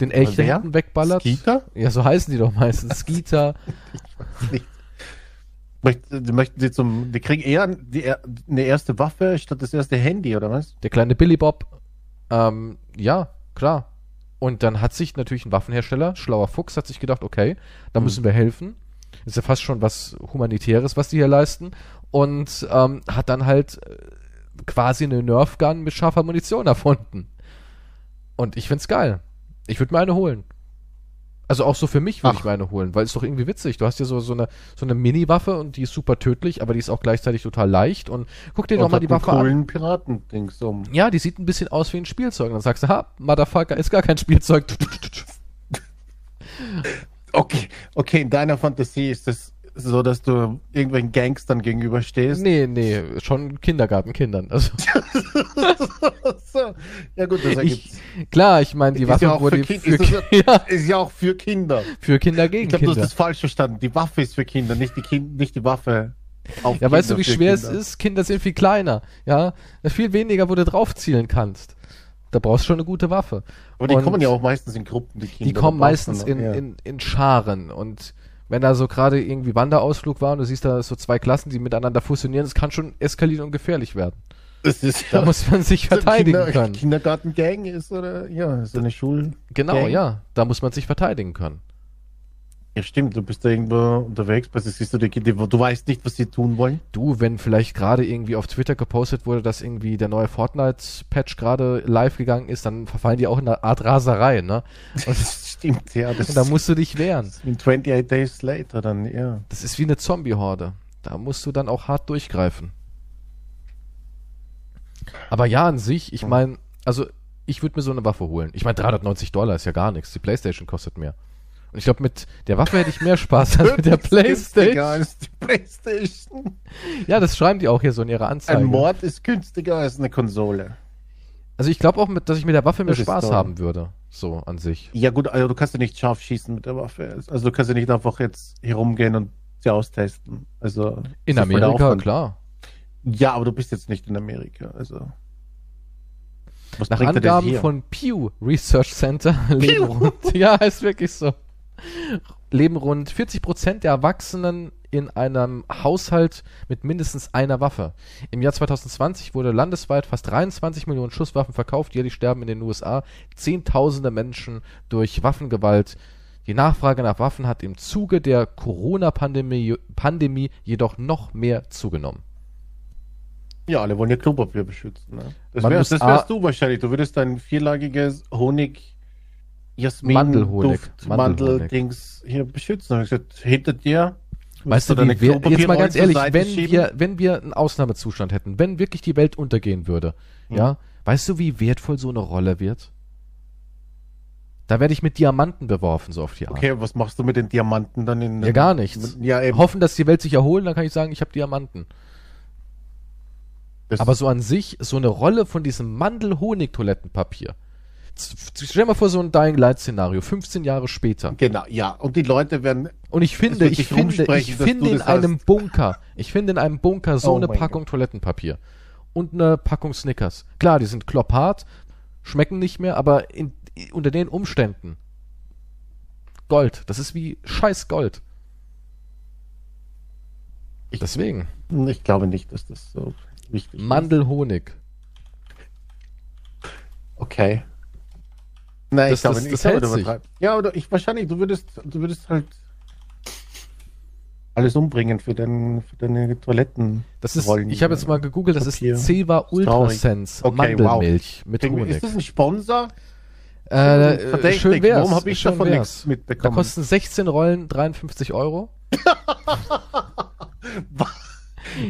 den hinten wegballert. Skeeter? Ja, so heißen die doch meistens. Skeeter. Möchten, möchten sie zum, die kriegen eher die, eine erste Waffe statt das erste Handy, oder was? Der kleine Billy Bob. Ähm, ja, klar. Und dann hat sich natürlich ein Waffenhersteller, schlauer Fuchs, hat sich gedacht, okay, da mhm. müssen wir helfen. Ist ja fast schon was Humanitäres, was die hier leisten. Und ähm, hat dann halt äh, quasi eine Nerf-Gun mit scharfer Munition erfunden. Und ich find's geil. Ich würde mir eine holen. Also auch so für mich würde ich meine holen, weil es doch irgendwie witzig. Du hast ja so, so eine, so eine Mini-Waffe und die ist super tödlich, aber die ist auch gleichzeitig total leicht und guck dir doch mal die Waffe an. coolen Piratendings um. Ja, die sieht ein bisschen aus wie ein Spielzeug. Und dann sagst du, ha, Motherfucker, ist gar kein Spielzeug. Okay, okay, in deiner Fantasie ist es so, dass du irgendwelchen Gangstern gegenüberstehst. Nee, nee, schon Kindergartenkindern. Also, so. Ja gut, das ergibt ich, klar, ich meine, die Waffe ja wurde für für, ist ja, ist ja auch für Kinder. für Kinder Ich gegen glaube, du hast Kinder. das falsch verstanden. Die Waffe ist für Kinder, nicht die, kind, nicht die Waffe. Ja, weißt du, Kinder, wie schwer es Kinder. ist? Kinder sind viel kleiner. Ja, viel weniger, wo du drauf zielen kannst. Da brauchst du schon eine gute Waffe. Aber die Und kommen ja auch meistens in Gruppen, die Kinder. Die kommen meistens in, in, in Scharen und wenn da so gerade irgendwie Wanderausflug war und du siehst da so zwei Klassen, die miteinander fusionieren, das kann schon eskalieren und gefährlich werden. Da muss man sich verteidigen Kinder, können. Kindergartengang ist oder ja, so eine Schul. Genau, ja. Da muss man sich verteidigen können. Ja, stimmt. Du bist da irgendwo unterwegs, weil siehst du die Kinder, du weißt nicht, was sie tun wollen. Du, wenn vielleicht gerade irgendwie auf Twitter gepostet wurde, dass irgendwie der neue Fortnite-Patch gerade live gegangen ist, dann verfallen die auch in eine Art Raserei, ne? Und, Das stimmt, ja. Das und da musst du dich wehren. wie 28 Days Later dann, ja. Das ist wie eine Zombie-Horde. Da musst du dann auch hart durchgreifen. Aber ja, an sich, ich meine, also ich würde mir so eine Waffe holen. Ich meine, 390 Dollar ist ja gar nichts. Die Playstation kostet mehr. Und ich glaube, mit der Waffe hätte ich mehr Spaß als mit der Playstation. Als die Playstation. Ja, das schreiben die auch hier so in ihrer Anzeige. Ein Mord ist günstiger als eine Konsole. Also ich glaube auch, mit, dass ich mit der Waffe mehr Das Spaß haben würde. So an sich. Ja gut, also du kannst ja nicht scharf schießen mit der Waffe. Also du kannst ja nicht einfach jetzt herumgehen und sie austesten. Also In Amerika, klar. Ja, aber du bist jetzt nicht in Amerika. Also was Nach Angaben hier? von Pew Research Center leben rund, ja, ist wirklich so, leben rund 40 Prozent der Erwachsenen in einem Haushalt mit mindestens einer Waffe. Im Jahr 2020 wurde landesweit fast 23 Millionen Schusswaffen verkauft. Jährlich sterben in den USA Zehntausende Menschen durch Waffengewalt. Die Nachfrage nach Waffen hat im Zuge der Corona-Pandemie Pandemie jedoch noch mehr zugenommen. Ja, alle wollen ja Klopapier beschützen. Ne? Das wärst A- du wahrscheinlich. Du würdest dein vierlagiges Honig, Jasmin, Mandelhonig. Duft. Mandeldings hier beschützen. Ich gesagt, hinter dir. Weißt du, wie wär, jetzt mal ganz ehrlich, wenn schieben? wir, wenn wir einen Ausnahmezustand hätten, wenn wirklich die Welt untergehen würde, Mhm. ja, weißt du, wie wertvoll so eine Rolle wird? Da werde ich mit Diamanten beworfen, so auf die Art. Okay, was machst du mit den Diamanten dann in Ja, gar nichts. Ja, eben. Hoffen, dass die Welt sich erholen, dann kann ich sagen, ich habe Diamanten. Das- Aber so an sich, so eine Rolle von diesem Mandel-Honig-Toilettenpapier. Stell dir mal vor, so ein Dying Light-Szenario, 15 Jahre später. Genau, ja. Und die Leute werden. Und ich finde, ich finde, ich finde in einem hast. Bunker, ich finde in einem Bunker so Oh eine Packung Toilettenpapier und eine Packung Snickers. Klar, die sind klopphart, schmecken nicht mehr, aber in, unter den Umständen Gold. Das ist wie scheiß Gold. Ich- Deswegen. Ich glaube nicht, dass das so wichtig ist. Mandelhonig. Okay. Nein, Das- ich glaube das- das ich glaube, hält du übertreibst. Ja, oder ich wahrscheinlich, du würdest, du würdest halt alles umbringen für, dein, für deine Toiletten. Das ist, Rollen, ich habe jetzt mal gegoogelt, das Papier. ist Ceva. Ultrasense Okay, Mandelmilch mit Ist Honig. das ein Sponsor? Äh, Verdächtig. schön wär's. Warum habe ich schön davon nichts Da mitbekommen? kosten 16 Rollen 53 Euro.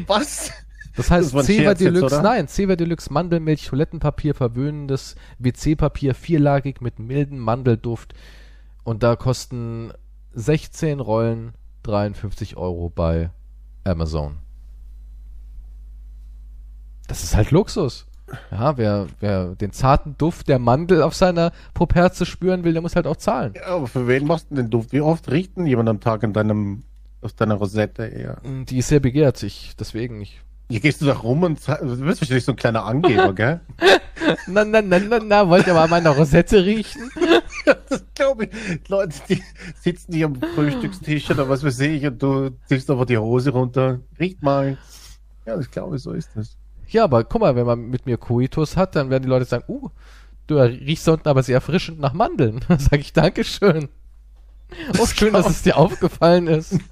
Was? Das heißt, Das Ceva jetzt, Deluxe, oder? nein, Ceva Deluxe Mandelmilch, Toilettenpapier, verwöhnendes WC-Papier, vierlagig mit milden Mandelduft. Und da kosten 16 Rollen 53 Euro bei Amazon. Das ist halt Luxus. Ja, wer, wer den zarten Duft der Mandel auf seiner Properze spüren will, der muss halt auch zahlen. Ja, aber für wen machst du denn Duft? Wie oft riecht denn jemand am Tag in deinem, auf deiner Rosette eher? Die ist sehr begehrt, ich, deswegen nicht. Hier gehst du da rum und du bist wahrscheinlich so ein kleiner Angeber, gell? Na, na, na, na, na, wollt ihr mal an meiner Rosette riechen? Das glaube ich. Leute, die sitzen hier am Frühstückstisch oder was weiß ich und du ziehst einfach die Hose runter. Riecht mal. Ja, ich glaube, so ist das. Ja, aber guck mal, wenn man mit mir Koitus hat, dann werden die Leute sagen, uh, du riechst unten aber sehr erfrischend nach Mandeln. Dann sage ich Dankeschön. Oh, schön, dass es dir aufgefallen ist.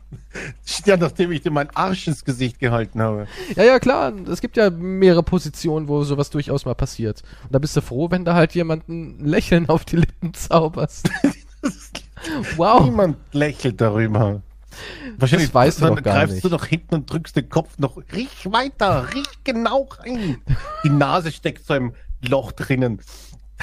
Ja, nachdem ich dir meinen Arsch ins Gesicht gehalten habe. Ja, ja, klar, es gibt ja mehrere Positionen, wo sowas durchaus mal passiert. Und da bist du froh, wenn da halt jemand ein Lächeln auf die Lippen zauberst. Wow. Niemand lächelt darüber. Wahrscheinlich Das weißt du dann doch gar greifst nicht. du doch hinten und drückst den Kopf noch. Riech weiter, riech genau rein. Die Nase steckt so im Loch drinnen.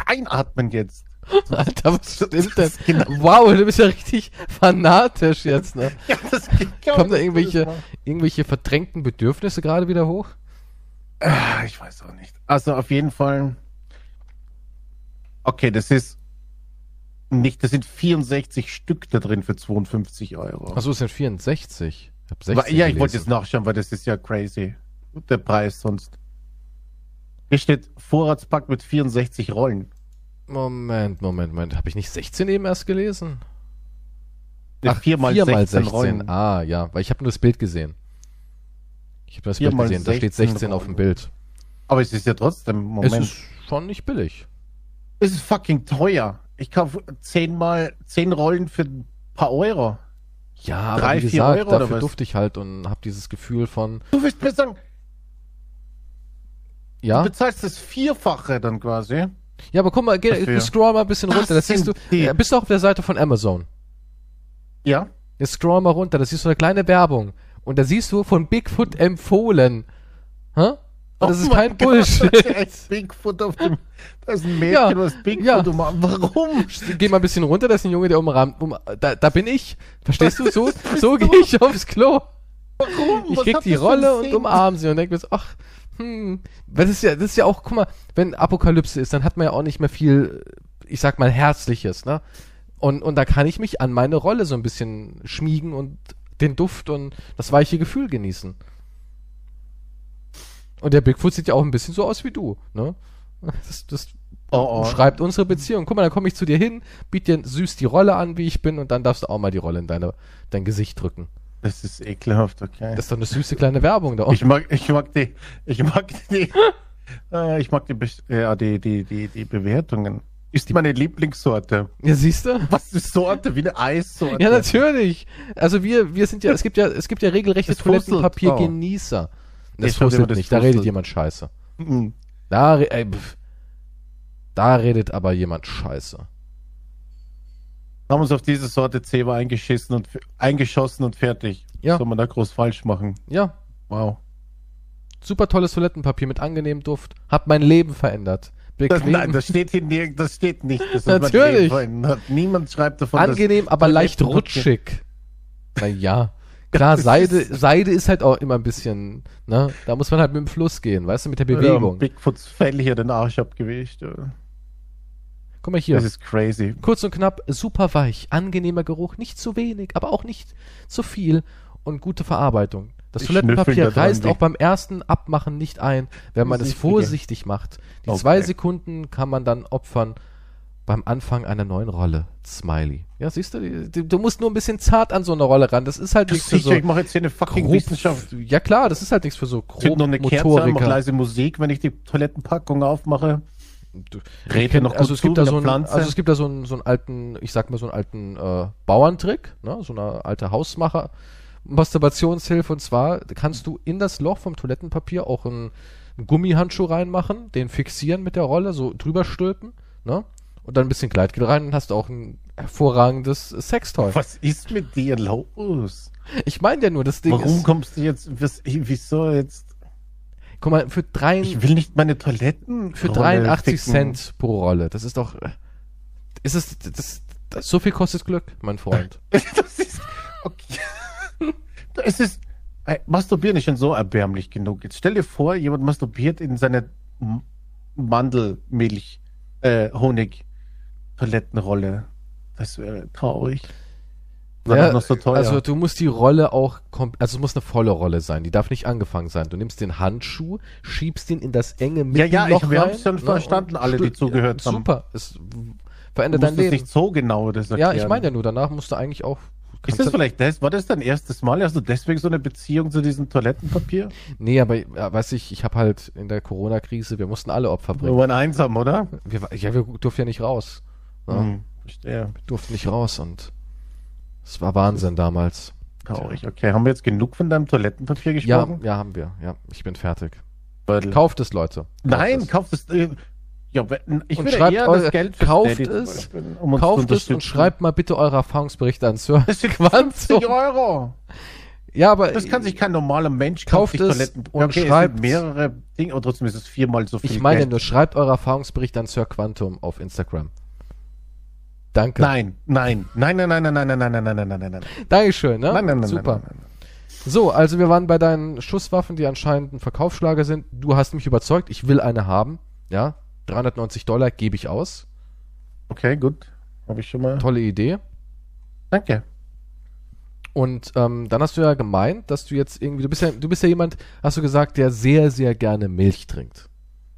Einatmen jetzt. Alter, was stimmt denn? Genau. Wow, du bist ja richtig fanatisch jetzt, ne? Ja, das Kommen da irgendwelche, irgendwelche verdrängten Bedürfnisse gerade wieder hoch? Ah, Ich weiß auch nicht. Also auf jeden Fall. Okay, das ist nicht, das sind 64 Stück da drin für 52 Euro. Achso, es sind 64. Ich hab 16 Wa- ja, ich wollte jetzt nachschauen, weil das ist ja crazy. Der Preis sonst. Hier steht Vorratspack mit 64 Rollen. Moment, Moment, Moment. Habe ich nicht 16 eben erst gelesen? Ach, 4 mal 4 16, mal 16. Rollen. Ah, ja, weil ich habe nur das Bild gesehen. Ich habe das Bild gesehen, da steht 16 16 auf dem. Bild. Aber es ist ja trotzdem, Moment. Es ist schon nicht billig. es ist fucking teuer. Ich kaufe 10 mal 10 Rollen für ein paar Euro. Ja, aber Drei, wie vier gesagt, Euro dafür was? dufte ich halt und habe dieses Gefühl von, Du willst mir sagen, ja, du bezahlst das Vierfache dann quasi. Ja, aber guck mal, geh, Dafür. scroll mal ein bisschen Das runter, das siehst du, die- ja, bist du auch auf der Seite von Amazon. Ja. Jetzt scroll mal runter, da siehst du eine kleine Werbung. Und da siehst du von Bigfoot empfohlen. Hä? Und das Oh ist mein kein Gott, Bullshit. Da ist Bigfoot auf dem. Da ist ein Mädchen, Ja, was Bigfoot ja. umarmt. Warum? Geh mal ein bisschen runter, da ist ein Junge, der umrahmt. Um, da, da bin ich. Verstehst du? So, so gehe ich aufs Klo. Warum? Ich Was krieg die das Rolle und umarm sie und denke mir so, ach, hm. Das ist ja, das ist ja auch, guck mal, wenn Apokalypse ist, dann hat man ja auch nicht mehr viel, ich sag mal, Herzliches, ne? Und, und da kann ich mich an meine Rolle so ein bisschen schmiegen und den Duft und das weiche Gefühl genießen. Und der Bigfoot sieht ja auch ein bisschen so aus wie du, ne? Das, das Oh, oh. schreibt unsere Beziehung. Guck mal, dann komme ich zu dir hin, biet dir süß die Rolle an, wie ich bin, und dann darfst du auch mal die Rolle in deine, dein Gesicht drücken. Das ist ekelhaft, okay. Das ist doch eine süße kleine Werbung da ich unten. mag, ich mag die, ich mag die, äh, ich mag die, ja, die, die, die, die Bewertungen. Ist meine Lieblingssorte. Ja, siehst du? Was ist Sorte? Wie eine Eissorte. Ja, natürlich. Also wir, wir sind ja, es gibt ja, es gibt ja regelrechte. Toilettenpapiergenießer. Das Ich hab immer fusselt das nicht, da redet jemand scheiße. Mhm. Da, ey, da redet aber jemand scheiße. Haben uns auf diese Sorte Zewa eingeschissen und eingeschossen und fertig. Ja. Was soll man da groß falsch machen? Ja, Wow. super tolles Toilettenpapier mit angenehmem Duft. Hat mein Leben verändert. Das, nein, das steht hier nirgends, das steht nicht. Das Natürlich. Niemand schreibt davon, angenehm, aber leicht rutschig. Na ja. Klar, Seide, ist- Seide ist halt auch immer ein bisschen, ne? Da muss man halt mit dem Fluss gehen, weißt du, mit der Bewegung. Ja, Bigfoots Fell hier den Arsch abgewischt. ja. Guck mal hier. Das ist crazy. Kurz und knapp, super weich, angenehmer Geruch, nicht zu wenig, aber auch nicht zu viel und gute Verarbeitung. Das Ich Toilettenpapier reißt auch beim ersten Abmachen nicht ein, wenn man es vorsichtig macht. Die Okay. zwei Sekunden kann man dann opfern beim Anfang einer neuen Rolle. Smiley. Ja, siehst du, du musst nur ein bisschen zart an so eine Rolle ran. Das ist halt nichts für so ich mache jetzt hier eine fucking grob, Wissenschaft. Ja klar, das ist halt nichts für so grob noch eine Kerze an, Motoriker. leise Musik, wenn ich die Toilettenpackung aufmache. Du- Red hier noch also es gibt zu so Pflanze. also es gibt da so einen, so einen alten, ich sag mal so einen alten äh, Bauerntrick, ne? so eine alte Hausmacher Masturbationshilfe und zwar kannst du in das Loch vom Toilettenpapier auch einen, einen Gummihandschuh reinmachen, den fixieren mit der Rolle, so drüber stülpen, ne? Und dann ein bisschen Gleitgel rein und hast auch ein hervorragendes Sextoy. Was ist mit dir los? Ich meine ja nur, das Ding Warum ist, kommst du jetzt, was, wieso jetzt? Guck mal, für, drei, Ich will nicht meine Toiletten für Rolle 83 ficken. Cent pro Rolle, das ist doch, ist es, das, das, so viel kostet Glück, mein Freund. Das ist, okay. Es ist, ey, Masturbieren ist schon so erbärmlich genug. Jetzt stell dir vor, jemand masturbiert in seine Mandelmilch, äh, Honig, Toilettenrolle. Das wäre traurig. Ja, noch so teuer. Also du musst die Rolle auch, also es muss eine volle Rolle sein, die darf nicht angefangen sein. Du nimmst den Handschuh, schiebst ihn in das enge Ja, ja, Mittelloch ich- wir rein, haben's schon ne, verstanden, alle, die zugehört haben. Super, es verändert dein es Leben. nicht so genau das Ja, erklären. ich meine ja nur, danach musst du eigentlich auch. Ist das vielleicht das? War das dein erstes Mal? Hast du deswegen so eine Beziehung zu diesem Toilettenpapier? Nee, aber ja, weiß ich, ich habe halt in der Corona-Krise, wir mussten alle Opfer Wir bringen. waren einsam, oder? Wir, ja, wir durften ja nicht raus. Ja, Hm, verstehe. Wir durften nicht raus und es war Wahnsinn damals. Traurig. Okay, haben wir jetzt genug von deinem Toilettenpapier Ja, gesprochen? ja, haben wir. Ja, ich bin fertig. Beutel. Kauft es, Leute. Kauft Nein, es. kauf das. Äh, Ja, ich Und würde schreibt eher das Geld für kauft Steady es, um uns Kauft es und schreibt mal bitte eure Erfahrungsberichte an Sir. Das sind Quantum. 50 Euro. Ja, aber Das kann sich kein normaler Mensch Kauft kauft es und okay, schreibt- es mehrere Dinge, aber trotzdem ist es viermal so viel ich meine Geld. nur, schreibt eure Erfahrungsberichte an Sir Quantum auf Instagram. Danke. Nein, nein, nein, nein, nein, nein, nein, nein, nein, nein, nein, nein, nein, nein, nein, Dankeschön, ne? nein, nein, nein, Super. nein, nein, nein. So, also wir waren bei deinen Schusswaffen, die anscheinend ein Verkaufsschlager sind. Du hast mich überzeugt, ich will eine haben. Ja, 390 Dollar gebe ich aus. Okay, gut. Habe ich schon mal. Tolle Idee. Danke. Und ähm, dann hast du ja gemeint, dass du jetzt irgendwie, du bist ja, du bist ja jemand, hast du gesagt, der sehr, sehr gerne Milch trinkt.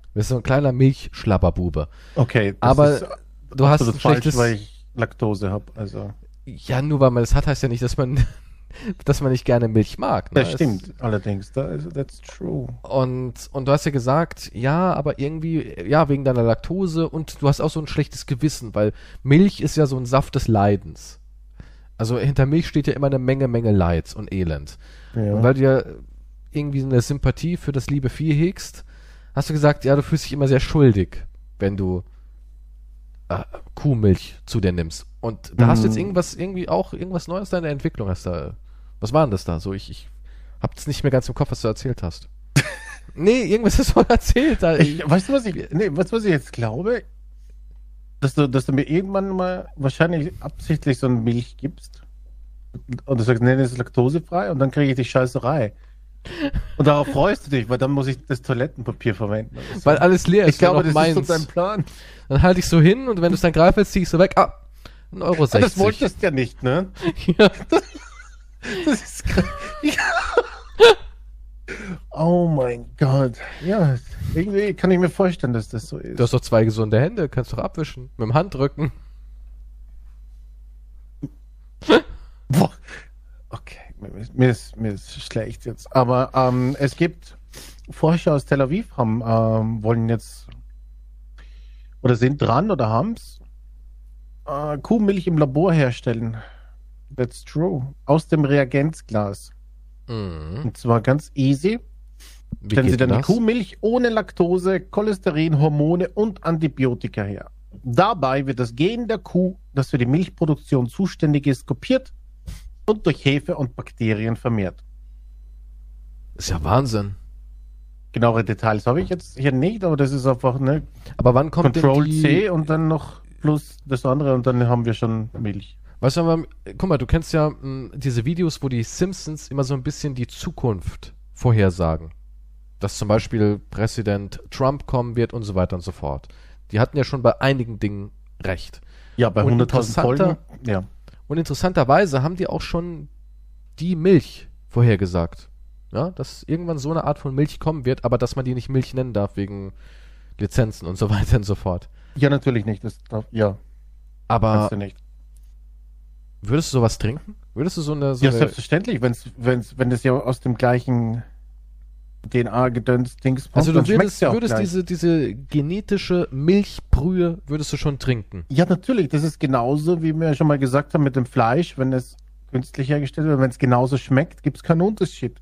Du bist so ein kleiner Milchschlabberbube. Okay. das Aber ist Du hast ein falsch, schlechtes, weil ich Laktose habe. Also ja, nur weil man das hat, heißt ja nicht, dass man, dass man nicht gerne Milch mag. ne? das Es- stimmt allerdings. Da ist, that's true. Und, und du hast ja gesagt, ja, aber irgendwie, ja, wegen deiner Laktose und du hast auch so ein schlechtes Gewissen, weil Milch ist ja so ein Saft des Leidens. Also hinter Milch steht ja immer eine Menge, Menge Leids und Elend. Ja. Und weil du ja irgendwie eine Sympathie für das liebe Vieh hegst, hast du gesagt, ja, du fühlst dich immer sehr schuldig, wenn du äh, Kuhmilch zu dir nimmst. Und da hast du jetzt Mm. irgendwas, irgendwie auch irgendwas Neues deiner Entwicklung hast da. Was war denn das da? So, ich, ich hab's nicht mehr ganz im Kopf, was du erzählt hast. nee, irgendwas hast du erzählt. Da. Ich, weißt du, was ich, nee, weißt du, was ich jetzt glaube? Dass du, dass du mir irgendwann mal wahrscheinlich absichtlich so eine Milch gibst und du sagst, nee, das ist laktosefrei und dann kriege ich die Scheißerei. Und darauf freust du dich, weil dann muss ich das Toilettenpapier verwenden. so. weil alles leer ist. ich glaube, das noch ist so meins. dein Plan. Dann halte ich so hin und wenn du es dann greifst, zieh ich so weg. Ah, 1,60 Euro. Ah, das wolltest du ja nicht, ne? ja. Das ist krass. Ja. Oh mein Gott. Ja, irgendwie kann ich mir vorstellen, dass das so ist. Du hast doch zwei gesunde Hände, kannst doch abwischen. Mit dem Handrücken. Boah. Okay, mir ist, mir ist, mir ist schlecht jetzt. Aber ähm, es gibt Forscher aus Tel Aviv haben, ähm, wollen jetzt oder sind dran oder haben's äh, Kuhmilch im Labor herstellen. That's true. Aus dem Reagenzglas. Mhm. Und zwar ganz easy. Wie Stellen Sie dann die das? Kuhmilch ohne Laktose, Cholesterin, Hormone und Antibiotika her. Dabei wird das Gen der Kuh, das für die Milchproduktion zuständig ist, kopiert und durch Hefe und Bakterien vermehrt. Ist ja Wahnsinn. Genauere Details habe ich jetzt hier nicht, aber das ist einfach ne Aber wann kommt Control denn die, C und dann noch plus das andere und dann haben wir schon Milch. Weißt du, aber, guck mal, du kennst ja mh, diese Videos, wo die Simpsons immer so ein bisschen die Zukunft vorhersagen. Dass zum Beispiel Präsident Trump kommen wird und so weiter und so fort. Die hatten ja schon bei einigen Dingen recht. Ja, bei Und 100.000 interessanter- Folgen. Ja. Und interessanterweise haben die auch schon die Milch vorhergesagt. Ja, dass irgendwann so eine Art von Milch kommen wird, aber dass man die nicht Milch nennen darf wegen Lizenzen und so weiter und so fort. ja, natürlich nicht. Das darf, ja, Aber kannst du nicht. würdest du sowas trinken? Würdest du so eine, so Ja, eine selbstverständlich, wenn's, wenn's, wenn das ja aus dem gleichen DNA-Gedöns Dings kommt, Also du würdest, ja würdest diese, diese genetische Milchbrühe würdest du schon trinken. Ja, natürlich. Das ist genauso, wie wir ja schon mal gesagt haben mit dem Fleisch, wenn es künstlich hergestellt wird, wenn es genauso schmeckt, gibt es keinen Unterschied.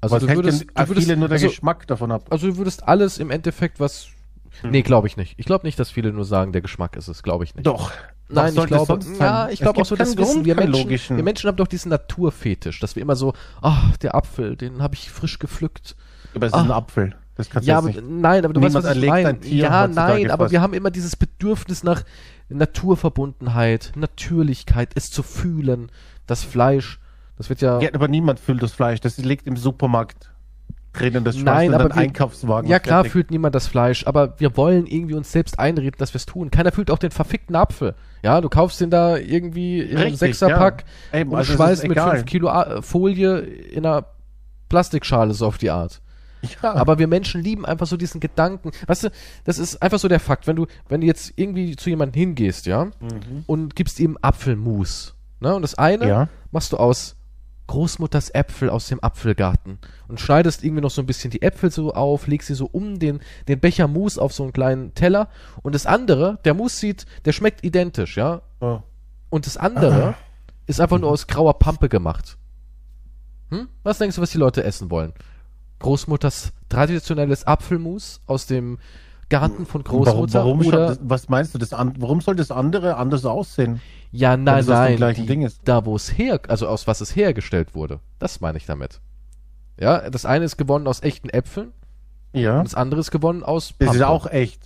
Also Was du hängt würdest, denn du würdest, viele nur der also, Geschmack davon ab? also du würdest alles im Endeffekt was. Hm. Nee, glaube ich nicht. Ich glaube nicht, dass viele nur sagen, der Geschmack ist es, glaube ich nicht. Doch. Nein, ich glaube, ja, ich glaube auch so, das keinen Wissen. Grund, Wir Menschen, wir Menschen haben doch diesen Naturfetisch, dass wir immer so, ach, der Apfel, den habe ich frisch gepflückt. Aber es Ah. ist ein Apfel. Das kannst du Ja, aber, nicht. nein, aber du weißt, Niemand was ich meine. Ja, nein, aber fast. wir haben immer dieses Bedürfnis nach Naturverbundenheit, Natürlichkeit, es zu fühlen, das Fleisch. Das wird ja. Ja, aber niemand füllt das Fleisch. Das liegt im Supermarkt drinnen. Das Nein, schmeißt in aber wir- Einkaufswagen. Ja, klar fertig. fühlt niemand das Fleisch, aber wir wollen irgendwie uns selbst einreden, dass wir es tun. Keiner fühlt auch den verfickten Apfel. Ja, du kaufst den da irgendwie in einem Sechserpack ja. Eben, und also ist mit egal. 5 Kilo A- Folie in einer Plastikschale so auf die Art. Ja, Aber wir Menschen lieben einfach so diesen Gedanken. Weißt du, das ist einfach so der Fakt. Wenn du, wenn du jetzt irgendwie zu jemandem hingehst, ja, Mhm. und gibst ihm Apfelmus, ne, und das eine Ja. machst du aus Großmutters Äpfel aus dem Apfelgarten und schneidest irgendwie noch so ein bisschen die Äpfel so auf, legst sie so um den, den Becher Mus auf so einen kleinen Teller und das andere, der Mus sieht, der schmeckt identisch, ja, Oh. und das andere ist einfach nur aus grauer Pampe gemacht. Hm? Was denkst du, was die Leute essen wollen? Großmutters traditionelles Apfelmus aus dem Garten von Warum, Großmutter warum schaut oder was meinst du, das an, warum soll das andere anders aussehen? Ja nein aus dem nein gleichen die, Ding ist? da wo es her also aus was es hergestellt wurde das meine ich damit ja das eine ist gewonnen aus echten Äpfeln Ja. und das andere ist gewonnen aus Das ist Pappe. auch echt.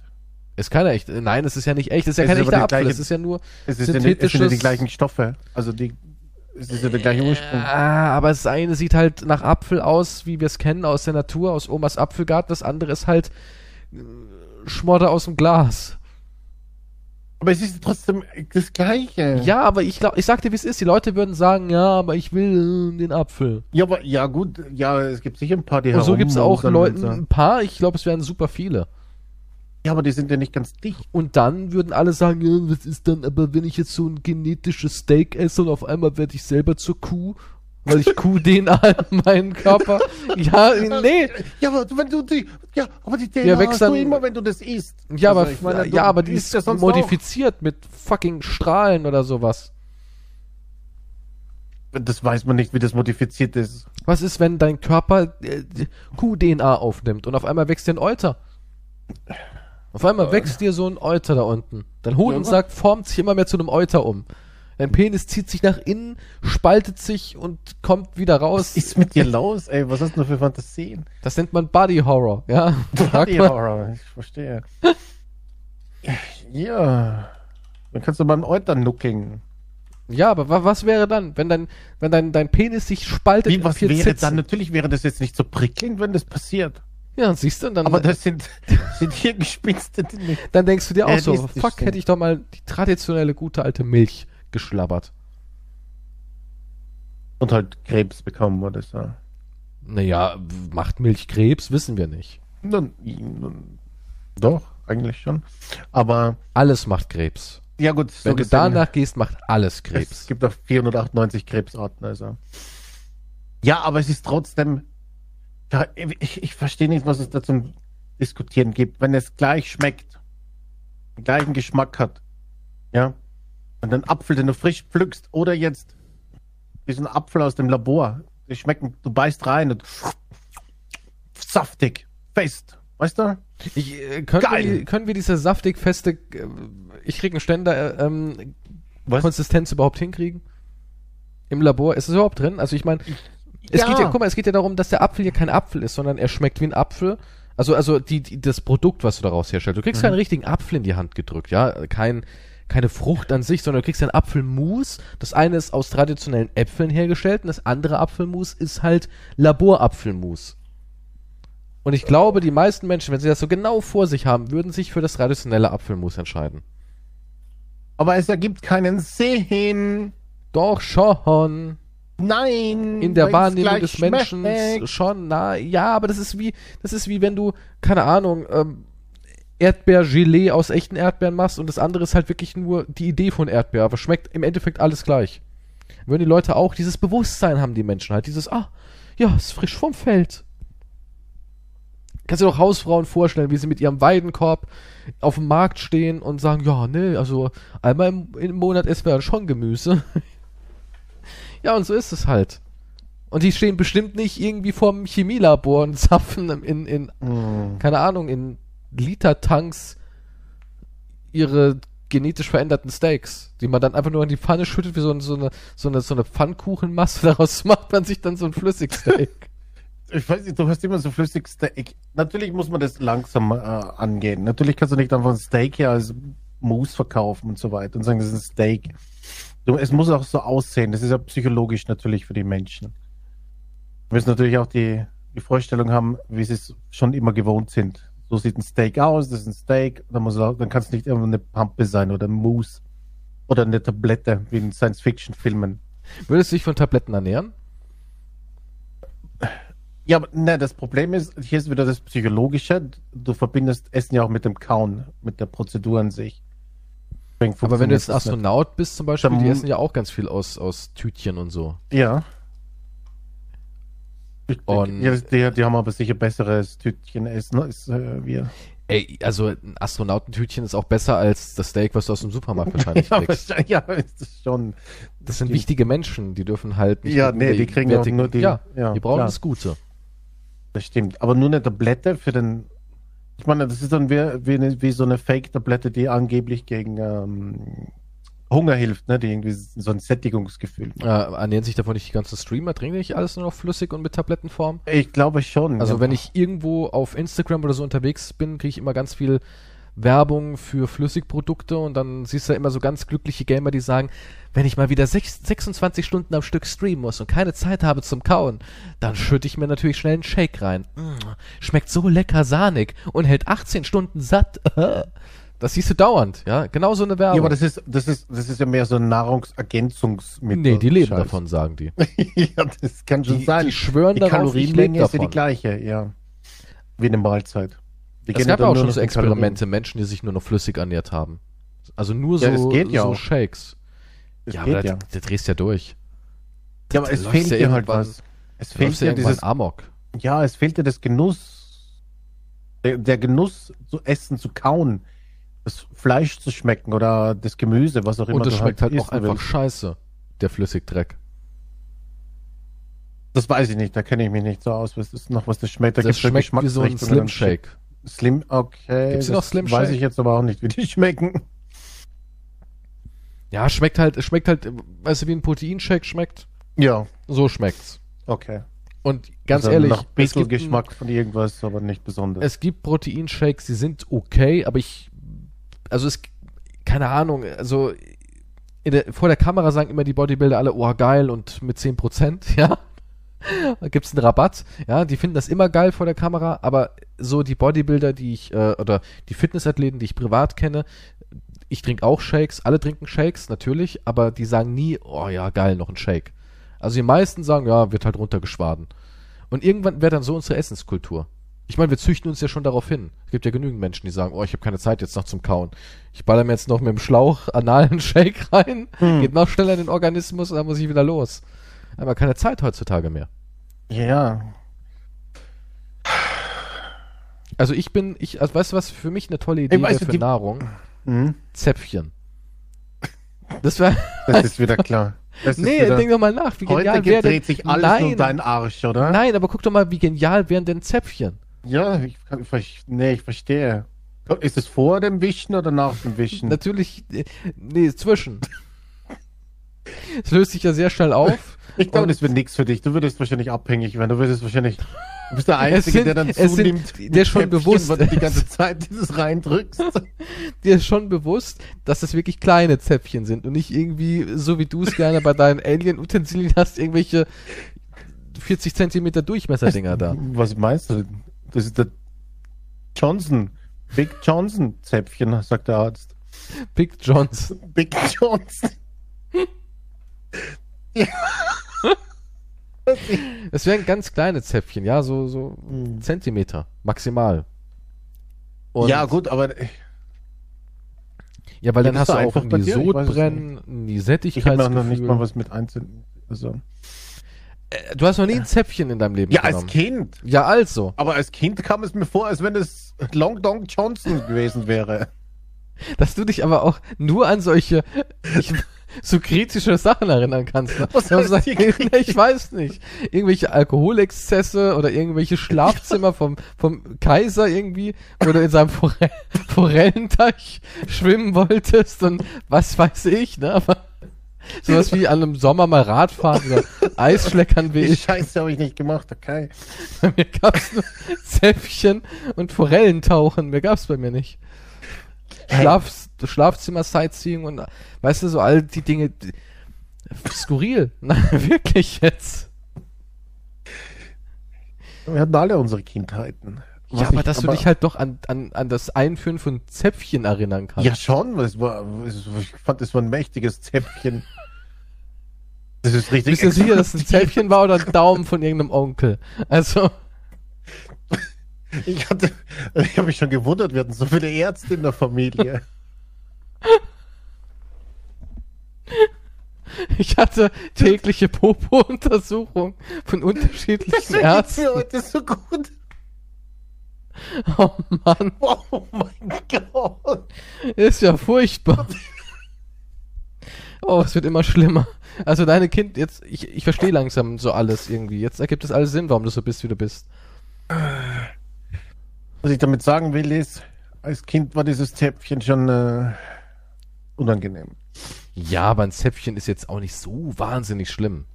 ist keiner echt nein es ist ja nicht echt es ist ja Es kein echter Apfel gleiche- es ist ja nur Es, ist ja nicht, es sind ja die Synthetisches- gleichen Stoffe. Also die, es ist ja der gleiche Ursprung. Ah, aber das eine sieht halt nach Apfel aus, wie wir es kennen aus der Natur, aus Omas Apfelgarten. Das andere ist halt äh, Schmodder aus dem Glas. Aber es ist trotzdem das Gleiche. Ja, aber ich glaube, ich sag dir, wie es ist. Die Leute würden sagen, ja, aber ich will den Apfel. Ja, aber ja gut, ja, es gibt sicher ein paar, die Und so gibt es auch Leuten ein paar. Ich glaube, es wären super viele. Ja, aber die sind ja nicht ganz dicht. Und dann würden alle sagen, ja, was ist dann, aber wenn ich jetzt so ein genetisches Steak esse und auf einmal werde ich selber zur Kuh, weil ich Kuh-DNA in meinen Körper. Ja, nee. Ja, aber wenn du die, ja, aber die Ja, DNA wächst hast du dann- immer, wenn du das isst. Ja, aber, Also, meine, ja, aber die ist ja sonst modifiziert mit fucking Strahlen oder sowas. Auch. Das weiß man nicht, wie das modifiziert ist. Was ist, wenn dein Körper äh, Kuh-DNA aufnimmt und auf einmal wächst dir ein Euter? Auf einmal wächst dir so ein Euter da unten. Dein Hodensack formt sich immer mehr zu einem Euter um. Dein Penis zieht sich nach innen, spaltet sich und kommt wieder raus. Was ist mit dir los, ey? Was hast du für Fantasien? Das nennt man Body Horror, ja? Body. Horror, ich verstehe. ja. Dann kannst du beim Euter nuckeln. Ja, aber wa was wäre dann, wenn dein, wenn dein, dein Penis sich spaltet Wie, was wäre Zitzen? dann? Natürlich wäre das jetzt nicht so prickelnd, wenn das passiert. Ja, siehst du, dann, Aber das sind, sind hier Gespinste, die nicht. dann denkst du dir auch so, Realistisch fuck, sind. hätte ich doch mal die traditionelle gute alte Milch geschlabbert. Und halt Krebs bekommen oder so. Naja, macht Milch Krebs, wissen wir nicht. Nun, nun, doch, eigentlich schon. Aber, Alles macht Krebs. ja gut, so Wenn du danach gehst, macht alles Es Krebs. gibt auch 498 Krebsarten, also. Ja, aber es ist trotzdem. Ich, ich verstehe nicht, was es da zum Diskutieren gibt. Wenn es gleich schmeckt, den gleichen Geschmack hat, ja, und einen Apfel, den du frisch pflückst, oder jetzt diesen Apfel aus dem Labor, die schmecken, du beißt rein und saftig, fest, weißt du? Ich, äh, können, Geil. wir, können wir diese saftig feste, äh, ich krieg einen Ständer, äh, ähm, Was? Konsistenz überhaupt hinkriegen? Im Labor, ist es überhaupt drin? Also ich meine, es Ja. geht ja, guck mal, es geht ja darum, dass der Apfel hier kein Apfel ist, sondern er schmeckt wie ein Apfel. Also, also die, die, das Produkt, was du daraus herstellst. Du kriegst Mhm. keinen richtigen Apfel in die Hand gedrückt, ja. Kein, keine Frucht an sich, sondern du kriegst ein Apfelmus. Das eine ist aus traditionellen Äpfeln hergestellt und das andere Apfelmus ist halt Laborapfelmus. Und ich glaube, die meisten Menschen, wenn sie das so genau vor sich haben, würden sich für das traditionelle Apfelmus entscheiden. Aber es ergibt keinen Sinn. Doch schon. Nein. in der Wahrnehmung des Menschen schmeckt. schon na ja aber das ist wie das ist wie wenn du keine Ahnung ähm, Erdbeergelee aus echten Erdbeeren machst und das andere ist halt wirklich nur die Idee von Erdbeer aber schmeckt im Endeffekt alles gleich würden die Leute auch dieses Bewusstsein haben die Menschen halt dieses ah ja ist frisch vom Feld kannst du dir doch Hausfrauen vorstellen wie sie mit ihrem Weidenkorb auf dem Markt stehen und sagen ja ne also einmal im, im Monat essen wir schon Gemüse ja, und so ist es halt. Und die stehen bestimmt nicht irgendwie vorm Chemielabor und zapfen in, in Hm. keine Ahnung, in Litertanks ihre genetisch veränderten Steaks, die man dann einfach nur in die Pfanne schüttet, wie so, so eine, so eine, so eine Pfannkuchenmasse, daraus macht man sich dann so ein Flüssigsteak. Ich weiß nicht, du hast immer so flüssig Steak. Natürlich muss man das langsam äh, angehen. Natürlich kannst du nicht einfach ein Steak hier als Mousse verkaufen und so weiter und sagen, das ist ein Steak. Du, es muss auch so aussehen. Das ist ja psychologisch natürlich für die Menschen. Wir müssen natürlich auch die, die Vorstellung haben, wie sie es schon immer gewohnt sind. So sieht ein Steak aus, das ist ein Steak, dann, muss, dann kann es nicht immer eine Pampe sein oder ein Mousse oder eine Tablette, wie in Science-Fiction-Filmen. Würdest du dich von Tabletten ernähren? Ja, aber ne, das Problem ist, hier ist wieder das Psychologische. Du verbindest Essen ja auch mit dem Kauen, mit der Prozedur an sich. Aber wenn du jetzt Astronaut bist zum Beispiel, Dann- die essen ja auch ganz viel aus, aus Tütchen und so. nicht. Ja. Und- ja, die, die haben aber sicher besseres Tütchen essen als äh, wir. Ey, also ein Astronautentütchen ist auch besser als das Steak, was du aus dem Supermarkt wahrscheinlich Ja, kriegst. ja, ist das schon. Das sind stimmt. wichtige Menschen, die dürfen halt Ja, mit nee, die kriegen wertigen- nur die- Ja, ja, die brauchen klar. das Gute. Das stimmt. Aber nur eine Tablette für den Ich meine, das ist dann wie, wie, wie so eine Fake-Tablette, die angeblich gegen ähm, Hunger hilft, ne? Die irgendwie so ein Sättigungsgefühl. Äh, ernähren sich davon nicht die ganzen Streamer? Trinken nicht alles nur noch flüssig und mit Tablettenform? Ich glaube schon. Also ja. wenn ich irgendwo auf Instagram oder so unterwegs bin, kriege ich immer ganz viel Werbung für Flüssigprodukte und dann siehst du ja immer so ganz glückliche Gamer, die sagen, wenn ich mal wieder sech- 26 Stunden am Stück streamen muss und keine Zeit habe zum Kauen, dann schütte ich mir natürlich schnell einen Shake rein. Mm, schmeckt so lecker sahnig und hält 18 Stunden satt. Das siehst du dauernd, ja? Genau so eine Werbung. Ja, aber das ist, das ist, das ist ja mehr so ein Nahrungsergänzungsmittel. nee, die leben Scheiß. davon, sagen die. ja, das kann schon Die, sein. die schwören die darauf, Kalorienmenge ist ja die davon. gleiche, ja. Wie eine Mahlzeit. Die Es gab ja auch schon so in Kalorien. Experimente, Menschen, die sich nur noch flüssig ernährt haben. Also nur so, Ja, es geht ja so auch. Shakes. Das ja, geht aber ja. da, da drehst ja durch. Ja, aber es läufst fehlt dir halt was. Es fehlt dir dieses, Amok. ja, es fehlt dir das Genuss, der, der Genuss zu essen, zu kauen, das Fleisch zu schmecken oder das Gemüse, was auch immer Und es du schmeckt halt auch essen einfach willst. scheiße, der Flüssigdreck. Das weiß ich nicht, da kenne ich mich nicht so aus, was ist noch, was das schmeckt. Da Das schmeckt wie so ein Slim Shake. Slim, okay. Gibt's noch Slim Weiß Shake? ich jetzt aber auch nicht, wie die schmecken. Ja, schmeckt halt, es schmeckt halt, weißt du, wie ein Proteinshake schmeckt? Ja, So schmeckt's. okay. Und ganz also ehrlich, gibt, ein, Geschmack von irgendwas, aber nicht besonders. es gibt Proteinshakes, die sind okay, aber ich, also es, keine Ahnung, also der, vor der Kamera sagen immer die Bodybuilder alle, oh geil und mit 10%, ja. Da gibt's einen Rabatt, ja, die finden das immer geil vor der Kamera, aber so die Bodybuilder, die ich, äh, oder die Fitnessathleten, die ich privat kenne, ich trinke auch Shakes, alle trinken Shakes, natürlich, aber die sagen nie, oh ja, geil, noch ein Shake. Also die meisten sagen, ja, wird halt runtergeschwaden. Und irgendwann wäre dann so unsere Essenskultur. Ich meine, wir züchten uns ja schon darauf hin. Es gibt ja genügend Menschen, die sagen, oh, ich habe keine Zeit jetzt noch zum Kauen. Ich baller mir jetzt noch mit dem Schlauch analen Shake rein, Hm. geht noch schneller in den Organismus und dann muss ich wieder los. Aber keine Zeit heutzutage mehr. ja, Also ich bin, ich, also weißt du was, für mich eine tolle Idee du, für Nahrung? hm, Zäpfchen. Das wäre, das ist wieder klar. Das nee, wieder, denk doch mal nach, wie heute genial wäre denn, dreht sich alles nein, um deinen Arsch, oder? nein, aber guck doch mal, wie genial wären denn Zäpfchen? Ja, ich, ich, nee, ich verstehe. Ist es vor dem Wischen oder nach dem Wischen? Natürlich, äh, nee, zwischen. Es löst sich ja sehr schnell auf. Ich glaube, das wird nichts für dich. Du würdest wahrscheinlich abhängig werden. Du würdest wahrscheinlich. Du bist der Einzige, sind- der dann sind- zunimmt. mit ist schon Käppchen, bewusst. weil du die ganze Zeit dieses reindrückst. Dir ist schon bewusst, dass das wirklich kleine Zäpfchen sind und nicht irgendwie, so wie du es gerne bei deinen Alien-Utensilien hast, irgendwelche 40 Zentimeter Durchmesserdinger da. Was meinst du? Das ist der Johnson. Big Johnson Zäpfchen, sagt der Arzt. Big Johns. Big Johnson. Es wären ganz kleine Zäpfchen, ja, so, so Zentimeter, maximal. Und- ja, gut, aber Ja, weil dann hast du auch einfach nie? Ich es Sodbrennen, nie ich habe noch Sättigkeitsgefühl. nicht mal was mit einzelnen. Also. Äh, Du hast noch nie ein Zäpfchen in deinem Leben Ja, als genommen. Kind. Ja, also. Aber als Kind kam es mir vor, als wenn es Long Dong Johnson gewesen wäre. Dass du dich aber auch nur an solche ich, so kritische Sachen erinnern kannst. Ne? Was hier nee, ich weiß nicht. Irgendwelche Alkoholexzesse oder irgendwelche Schlafzimmer vom, vom Kaiser irgendwie, wo du in seinem Forell Forellenteich schwimmen wolltest und was weiß ich, ne? Aber sowas wie an einem Sommer mal Radfahren oder Eisschleckern wie Die ich. Scheiße habe ich nicht gemacht, okay. Bei mir gab's nur Zäpfchen und Forellentauchen. Mehr gab's bei mir nicht. Schlaf, Schlafzimmer, Sightseeing und weißt du, so all die Dinge. die- Skurril. Nein, wirklich jetzt. Wir hatten alle unsere Kindheiten. Ja, aber ich- dass du dich halt doch an, an, an das Einführen von Zäpfchen erinnern kannst. Ja, schon. Es war, ich fand, es war ein mächtiges Zäpfchen. Das ist richtig. Bist du sicher, dass es ein Zäpfchen war oder ein Daumen von irgendeinem Onkel? Also, Ich hatte, ich habe mich schon gewundert, wir hatten so viele Ärzte in der Familie. ich hatte tägliche Popo-Untersuchung von unterschiedlichen Das Ärzten. mir heute so gut. Oh Mann, Oh mein Gott. ist ja furchtbar. Oh, es wird immer schlimmer. Also deine Kind, jetzt, ich, ich verstehe langsam so alles irgendwie. Jetzt ergibt es alles Sinn, warum du so bist, wie du bist. Was ich damit sagen will, ist, als Kind war dieses Zäpfchen schon äh, unangenehm. Ja, aber ein Zäpfchen ist jetzt auch nicht so wahnsinnig schlimm.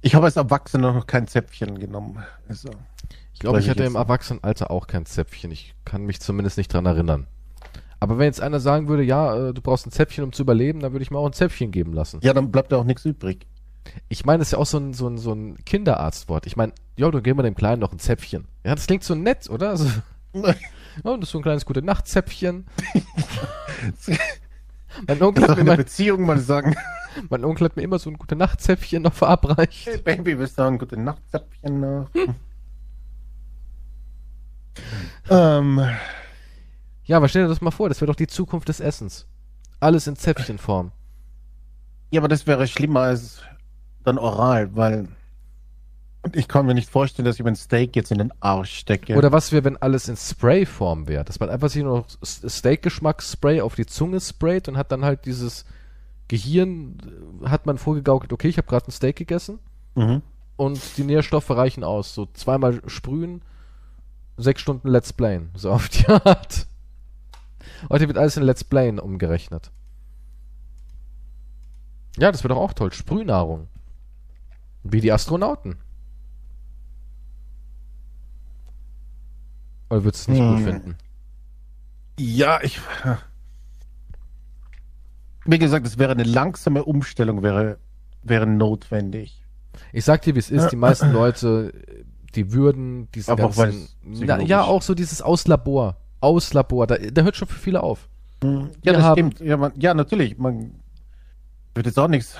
Ich habe als Erwachsener noch kein Zäpfchen genommen. Also, Ich glaube, ich hatte im. Erwachsenenalter auch kein Zäpfchen. Ich kann mich zumindest nicht dran erinnern. Aber wenn jetzt einer sagen würde, ja, äh, du brauchst ein Zäpfchen, um zu überleben, dann würde ich mir auch ein Zäpfchen geben lassen. ja, dann bleibt ja auch nichts übrig. Ich meine, das ist ja auch so ein, so ein, so ein Kinderarztwort. Ich meine, ja, du geben wir dem Kleinen noch ein Zäpfchen. Ja, das klingt so nett, oder? Also, ja, das ist so ein kleines gute Nachtzäpfchen. mein, Onkel hat mir in der mein, Beziehung mal sagen, mein Onkel hat mir immer so ein gute Nachtzäpfchen noch verabreicht. hey Baby, willst du ein gute Nachtzäpfchen noch? Ähm, Ja, aber stell dir das mal vor, das wäre doch die Zukunft des Essens. Alles in Zäpfchenform. ja, aber das wäre schlimmer als dann oral, weil und ich kann mir nicht vorstellen, dass ich mir ein Steak jetzt in den Arsch stecke. Oder was wäre, wenn alles in Sprayform wäre? Dass man einfach sich nur noch Steak-Geschmacksspray auf die Zunge sprayt und hat dann halt dieses Gehirn, äh, hat man vorgegaukelt, okay, ich habe gerade ein Steak gegessen mhm. und die Nährstoffe reichen aus. So zweimal sprühen, sechs Stunden Let's Playen. So auf die Art. Heute wird alles in Let's Playen umgerechnet. Ja, das wäre doch auch toll. Sprühnahrung. Wie die Astronauten. Oder würdest du es nicht Hm. gut finden? Ja, ich. Wie gesagt, es wäre eine langsame Umstellung, wäre, wäre notwendig. Ich sag dir, wie es ist. Die meisten Leute, die würden diesen Aber auch weil ganzen... es Na, ja, auch so dieses Auslabor. Auslabor. Da, da hört schon für viele auf. Ja, Wir das haben- stimmt. Ja, man, ja, natürlich. Man wird jetzt auch nichts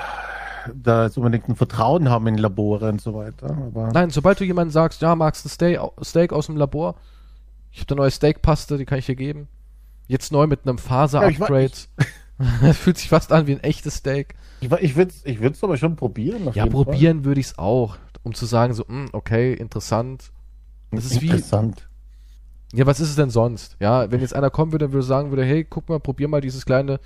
da jetzt unbedingt ein Vertrauen haben in Labore und so weiter. Aber Nein, sobald du jemandem sagst, ja, magst du Steak, Steak aus dem Labor? Ich habe da neue Steakpaste, die kann ich dir geben. Jetzt neu mit einem Ja, ich Faser-Upgrade. Das fühlt sich fast an wie ein echtes Steak. ich, ich würde es ich würd's aber schon probieren. Ja, probieren würde ich es auch, um zu sagen, so, hm, okay, interessant. Das ist wie, Interessant. ja, was ist es denn sonst? Ja, wenn jetzt einer kommen würde und würde sagen würde, hey, guck mal, probier mal dieses kleine,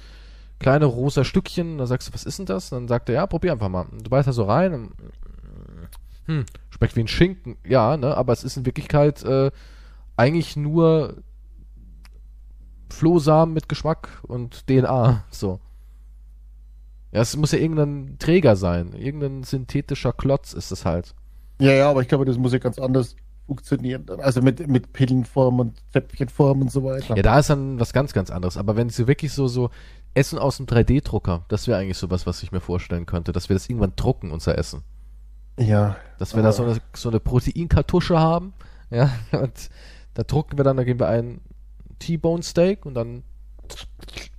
kleine rosa Stückchen. Dann sagst du, was ist denn das? Dann sagt er, ja, probier einfach mal. Du beißt da so rein. Und, hm, schmeckt wie ein Schinken. Ja, ne, aber es ist in Wirklichkeit äh, eigentlich nur Flohsamen mit Geschmack und DNA. So. Ja, es muss ja irgendein Träger sein. Irgendein synthetischer Klotz ist es halt. Ja, ja, aber ich glaube, das muss ja ganz anders funktionieren. Also mit, mit Pillenform und Zäpfchenform und so weiter. Ja, da ist dann was ganz, ganz anderes. Aber wenn sie wirklich so, so Essen aus dem 3D-Drucker, das wäre eigentlich sowas, was ich mir vorstellen könnte, dass wir das irgendwann drucken, unser Essen. ja. Dass wir da so eine, so eine Proteinkartusche haben, ja, und da drucken wir dann, da geben wir ein T-Bone Steak und dann,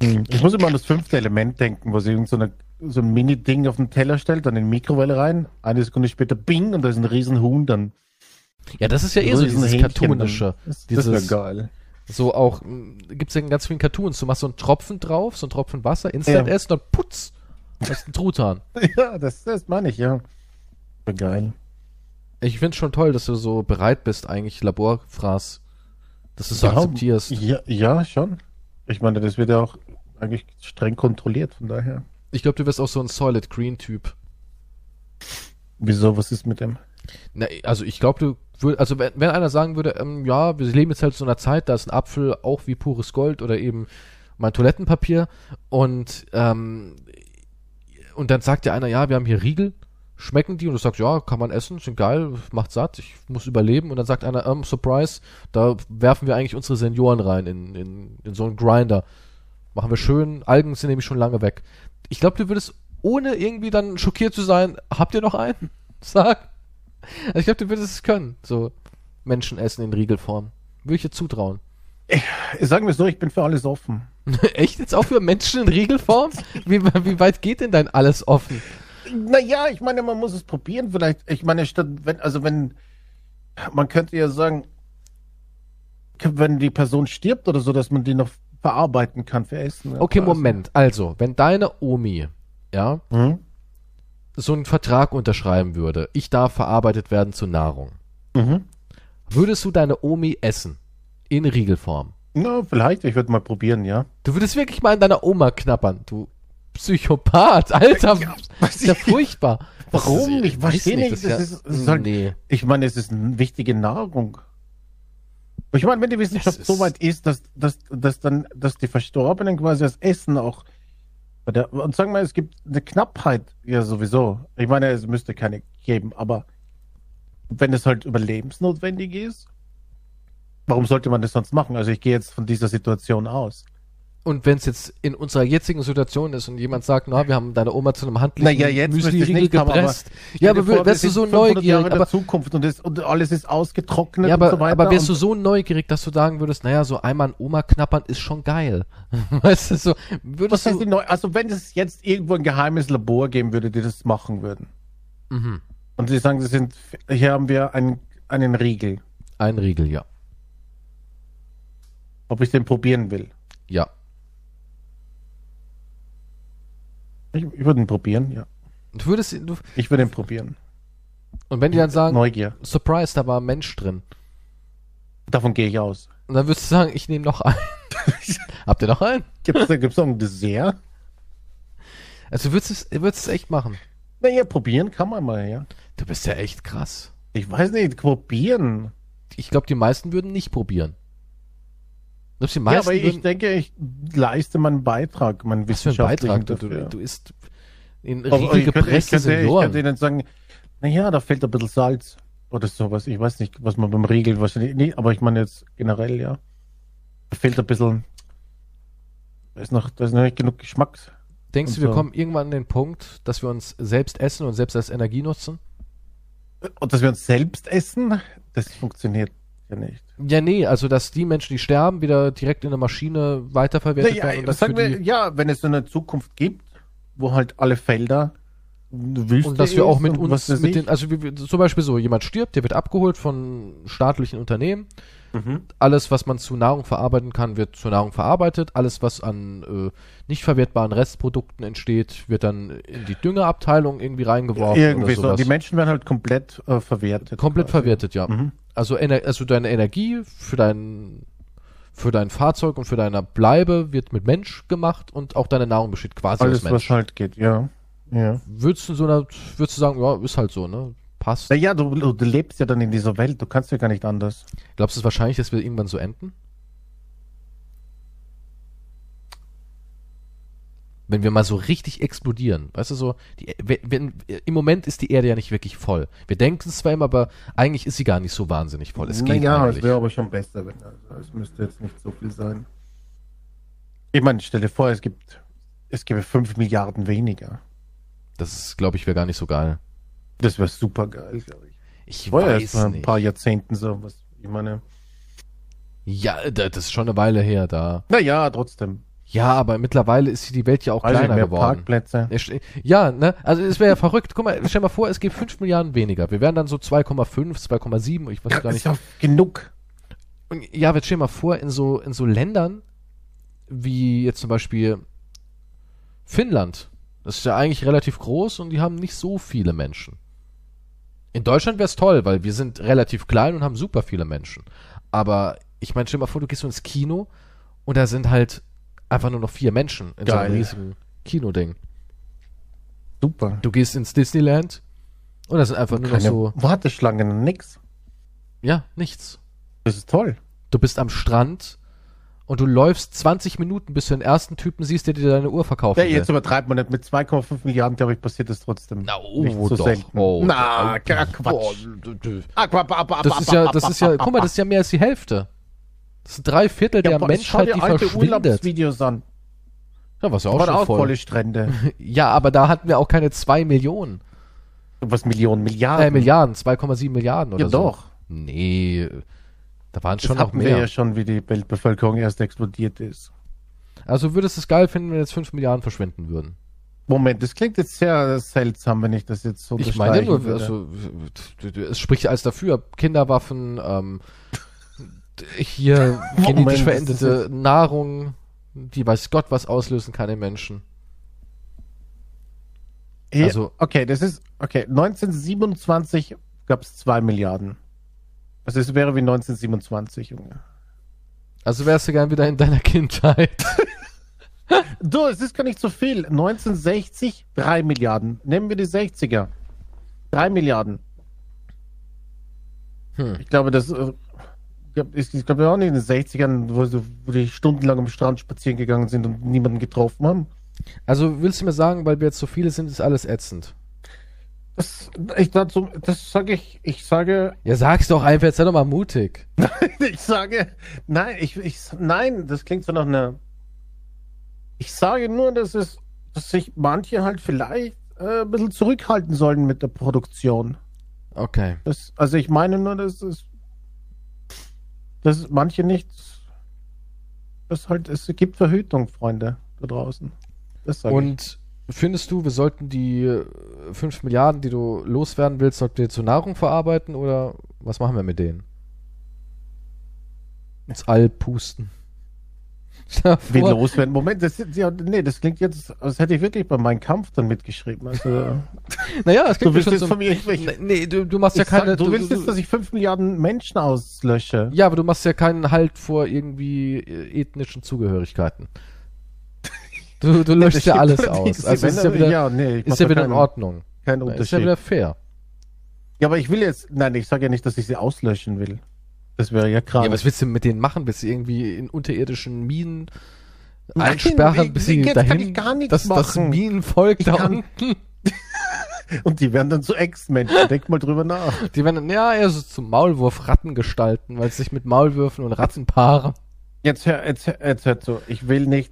Hm. Ich muss immer an das fünfte Element denken, wo sie irgend so, eine, so ein Mini-Ding auf den Teller stellt, dann in die Mikrowelle rein, eine Sekunde später bing und da ist ein riesen Huhn, dann ja, das ist ja eh so dieses Hähnchen, Cartoonische. dann- Das, das wäre Dieses, geil. so auch, gibt es ja in ganz vielen Cartoons, du machst so einen Tropfen drauf, so einen Tropfen Wasser, Instant Ja. Essen, dann putz, das ist ein Truthahn. Ja, das, das meine ich, ja. Geil. Ich finde schon toll, dass du so bereit bist, eigentlich Laborfraß, dass du es so Ja, akzeptierst. Ja, ja, schon. Ich meine, das wird ja auch eigentlich streng kontrolliert, von daher. Ich glaube, du wirst auch so ein Solid Green Typ. Wieso, was ist mit dem? Na, also ich glaube, du würd, also wenn, wenn einer sagen würde, ähm, ja, wir leben jetzt halt so einer Zeit, da ist ein Apfel auch wie pures Gold oder eben mein Toilettenpapier und ähm, und dann sagt dir einer, ja, wir haben hier Riegel, schmecken die und du sagst, ja, kann man essen, sind geil, macht satt, ich muss überleben und dann sagt einer, ähm, Surprise, da werfen wir eigentlich unsere Senioren rein in, in, in so einen Grinder. Machen wir schön, Algen sind nämlich schon lange weg. Ich glaube, du würdest, ohne irgendwie dann schockiert zu sein, habt ihr noch einen? Sag. Also ich glaube, du würdest es können, so Menschen essen in Riegelform. Würde ich dir zutrauen. Sagen wir es so, ich bin für alles offen. Echt jetzt auch für Menschen in Riegelform? Wie, wie weit geht denn dein alles offen? Naja, ich meine, man muss es probieren. Vielleicht, ich meine, statt, wenn, also wenn, man könnte ja sagen, wenn die Person stirbt oder so, dass man die noch verarbeiten kann für Essen. Okay, Also- Moment. Also, wenn deine Omi, ja, Mhm. so einen Vertrag unterschreiben würde, ich darf verarbeitet werden zu Nahrung, Mhm. würdest du deine Omi essen? In Riegelform. Na, vielleicht, ich würde mal probieren, ja. Du würdest wirklich mal in deiner Oma knappern, du Psychopath, Alter. was ist ja furchtbar. Warum? Ich verstehe nicht, ja- das ist- das ist halt- nee. Ich meine, es ist eine wichtige Nahrung. Ich meine, wenn die Wissenschaft so weit ist, dass, dass, dass dann, dass die Verstorbenen quasi das Essen auch und sagen wir, es gibt eine Knappheit, ja sowieso. Ich meine, es müsste keine geben, aber wenn es halt überlebensnotwendig ist, warum sollte man das sonst machen? Also ich gehe jetzt von dieser Situation aus. Und wenn es jetzt in unserer jetzigen Situation ist und jemand sagt, na, wir haben deine Oma zu einem handlichen Naja, jetzt Müsli-Riegel haben, gepresst. Stell Ja, aber vor, wär- wärst du so sind 500 neugierig, Jahre in der aber, Zukunft und, es, und alles ist ausgetrocknet ja, aber, und so weiter. aber wärst du so neugierig, dass du sagen würdest, naja, so einmal an Oma knappern ist schon geil. weißt du, so, würdest was du, neu, also wenn es jetzt irgendwo ein geheimes Labor geben würde, die das machen würden. mhm. Und sie sagen, sie sind, hier haben wir einen, einen Riegel, ein Riegel, ja. ob ich den probieren will. Ja. Ich, ich würde ihn probieren, ja. Du würdest, du, Ich würde ihn probieren. und wenn die dann sagen, Neugier. Surprise, da war ein Mensch drin. Davon gehe ich aus. Und dann würdest du sagen, ich nehme noch einen. Habt ihr noch einen? Gibt es da gibt's noch ein Dessert? Also würdest es, du würdest es echt machen. Naja, probieren kann man mal, ja. Du bist ja echt krass. Ich weiß nicht, probieren. Ich glaube, die meisten würden nicht probieren. Ja, aber ich würden, denke, ich leiste meinen Beitrag, meinen was für ein wissenschaftlichen Beitrag. Du, du, dafür. du isst in Aber Riegel ich könnte, ich, könnte, ihnen sagen, naja, da fehlt ein bisschen Salz oder sowas. Ich weiß nicht, was man beim Riegel wahrscheinlich, nee, aber ich meine jetzt generell, ja. Da fehlt ein bisschen, da ist noch, da ist noch nicht genug Geschmack. Denkst du, und wir so. kommen irgendwann an den Punkt, dass wir uns selbst essen und selbst als Energie nutzen? Und dass wir uns selbst essen, das funktioniert ja nicht. Ja, nee, also dass die Menschen, die sterben, wieder direkt in der Maschine weiterverwertet werden. Naja, Und, das sagen wir, ja, wenn es so eine Zukunft gibt, wo halt alle Felder und dass wir auch mit und uns, mit den, also wie, zum Beispiel so, jemand stirbt, der wird abgeholt von staatlichen Unternehmen. Mhm. Alles, was man zu Nahrung verarbeiten kann, wird zur Nahrung verarbeitet. Alles, was an äh, nicht verwertbaren Restprodukten entsteht, wird dann in die Düngeabteilung irgendwie reingeworfen. Irgendwie oder so. Die Menschen werden halt komplett äh, verwertet. Komplett quasi. verwertet, ja. Mhm. Also, Ener also deine Energie für dein, für dein Fahrzeug und für deine Bleibe wird mit Mensch gemacht und auch deine Nahrung besteht quasi Alles, aus Mensch. was halt geht, ja. Ja. Würdest du so einer, würdest du sagen, ja, ist halt so, ne? Passt. Naja, du du lebst ja dann in dieser Welt, du kannst ja gar nicht anders. Glaubst du es wahrscheinlich, dass wir irgendwann so enden? Wenn wir mal so richtig explodieren, weißt du so, die, wenn, im Moment ist die Erde ja nicht wirklich voll. Wir denken es zwar immer, aber eigentlich ist sie gar nicht so wahnsinnig voll. Es geht naja, eigentlich. es wäre aber schon besser, wenn also, es müsste jetzt nicht so viel sein. Ich meine, stell dir vor, es gibt es gäbe 5 Milliarden weniger. Das ist, glaube ich, wäre gar nicht so geil. Das wäre super geil, glaube ich. Ich War ja weiß erst mal ein nicht. paar Jahrzehnten so, was ich meine. Ja, da- das ist schon eine Weile her da. Naja, trotzdem. Ja, aber mittlerweile ist die Welt ja auch Weiß kleiner mehr geworden. Parkplätze. Ja, ne? Also es wäre ja verrückt. Guck mal, stell mal vor, es gibt 5 Milliarden weniger. Wir wären dann so 2,5, 2,7, ich weiß Ja, gar ist nicht. ja genug. Und ja, aber stell mal vor, in so, in so Ländern wie jetzt zum Beispiel Finnland. Das ist ja eigentlich relativ groß und die haben nicht so viele Menschen. In Deutschland wäre es toll, weil wir sind relativ klein und haben super viele Menschen. Aber ich meine, stell mal vor, du gehst so ins Kino und da sind halt einfach nur noch vier Menschen in so Geil. einem riesigen Kinoding. Super. Du gehst ins Disneyland und da sind einfach nur noch so, Warteschlangen, nix. ja, nichts. Das ist toll. Du bist am Strand und du läufst 20 Minuten, bis du den ersten Typen siehst, der dir deine Uhr verkaufen Ja, jetzt übertreibt man nicht. Mit 2,5 Milliarden, glaube ich, passiert das trotzdem. Na, oh, nicht so doch. selten. Oh, Na, oh, Quatsch. du- Ah, qua- ba- ba- Das ist ja, das ist ja, guck mal, das ist ja mehr als die Hälfte. Das sind drei Viertel Ja, der boah, Menschheit, die alte verschwindet. Urlaubsvideos an. Ja, was ja auch schon auch voll. volle Strände. Ja, aber da hatten wir auch keine zwei Millionen. Was Millionen, Milliarden. Äh, Milliarden, 2,7 Milliarden oder Ja, so. doch. Nee, da waren Das schon noch hatten wir mehr. ja schon, wie die Weltbevölkerung erst explodiert ist. Also würdest du es geil finden, wenn jetzt 5 Milliarden verschwinden würden? Moment, das klingt jetzt sehr seltsam, wenn ich das jetzt so Ich meine nur, also, es spricht alles dafür. Kinderwaffen, ähm, hier genetisch veränderte Nahrung, die weiß Gott was auslösen kann im Menschen. Hier- also- okay, das ist, okay, 1927 gab es 2 Milliarden. Also es wäre wie 1927, Junge. Also wärst du gern wieder in deiner Kindheit. Du, es ist gar nicht so viel. 1960, 3 Milliarden. Nehmen wir die 60er. 3 Milliarden. Hm. Ich glaube, das, ich glaube auch nicht in den 60ern, wo, wo die stundenlang am Strand spazieren gegangen sind und niemanden getroffen haben. Also willst du mir sagen, weil wir jetzt so viele sind, ist alles ätzend? Das, ich dazu, das sage ich, ich sage. Ja, sag's doch einfach, jetzt sei doch mal mutig. ich sage, nein, ich, ich, nein, das klingt so nach einer. Ich sage nur, dass es, dass sich manche halt vielleicht äh, ein bisschen zurückhalten sollen mit der Produktion. Okay. Das, also ich meine nur, dass es, dass manche nicht, das halt, es gibt Verhütung, Freunde da draußen. Und ich. findest du, wir sollten die 5 Milliarden, die du loswerden willst, sollten wir zur Nahrung verarbeiten oder was machen wir mit denen? Ins All pusten. Wie loswerden? Moment, das, ja, nee, das klingt jetzt, als hätte ich wirklich bei meinem Kampf dann mitgeschrieben. Also, naja, das klingt du willst schon jetzt so, von mir, ich, Nee, du, du machst ja keine. Sag, du, du, willst jetzt, dass ich 5 Milliarden Menschen auslösche. Ja, aber du machst ja keinen Halt vor irgendwie äh, ethnischen Zugehörigkeiten. Du, du löscht ja alles aus. Also ist ja wieder, ja, nee, ist ja wieder in Ordnung. Kein Unterschied. Ist ja wieder fair. Ja, aber ich will jetzt, nein, ich sage ja nicht, dass ich sie auslöschen will. Das wäre ja krass. Ja, was willst du mit denen machen? Willst du irgendwie in unterirdischen Minen Nein, einsperren, bis sie dahin, kann ich gar nichts das, das Minenvolk ich da kann, unten. Und die werden dann zu Ex-Menschen. Denk mal drüber nach. Die werden dann, ja, eher so zum Maulwurf-Ratten gestalten, weil sie sich mit Maulwürfen und Ratten paaren. Jetzt hör, jetzt, jetzt hört so. Ich will nicht,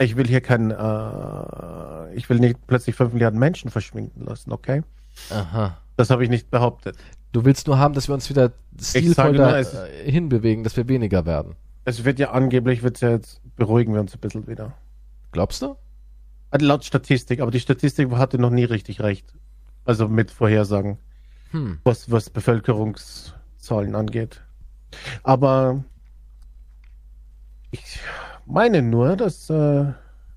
ich will hier kein, äh, ich will nicht plötzlich fünf Milliarden Menschen verschwinden lassen, okay? Aha. Das habe ich nicht behauptet. Du willst nur haben, dass wir uns wieder stilvoll da hinbewegen, dass wir weniger werden. Es wird ja angeblich, wird ja jetzt, beruhigen wir uns ein bisschen wieder. Glaubst du? Also laut Statistik, aber die Statistik hatte noch nie richtig recht. Also mit Vorhersagen, hm. was, was Bevölkerungszahlen angeht. Aber ich meine nur, dass, äh,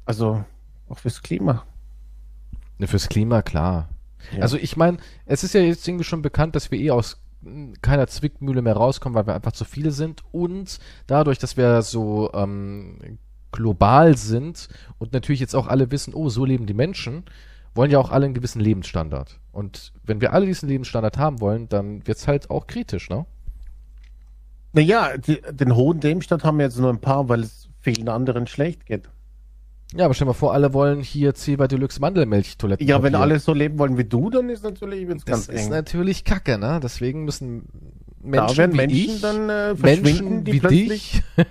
also auch fürs Klima. Ne, fürs Klima, klar. Ja. Also ich meine, es ist ja jetzt irgendwie schon bekannt, dass wir eh aus keiner Zwickmühle mehr rauskommen, weil wir einfach zu viele sind und dadurch, dass wir so ähm, global sind und natürlich jetzt auch alle wissen, oh, so leben die Menschen, wollen ja auch alle einen gewissen Lebensstandard. Und wenn wir alle diesen Lebensstandard haben wollen, dann wird es halt auch kritisch, ne? Naja, die, den hohen Lebensstandard haben wir jetzt nur ein paar, weil es vielen anderen schlecht geht. Ja, aber stell dir mal vor, alle wollen hier Zebra Deluxe Mandelmilch-Toiletten. Ja, wenn alle so leben wollen wie du, dann ist natürlich wird's das ganz eng. Das ist natürlich kacke, ne? Deswegen müssen Menschen da werden wie Menschen ich, dann äh, Menschen die wie plötzlich. dich,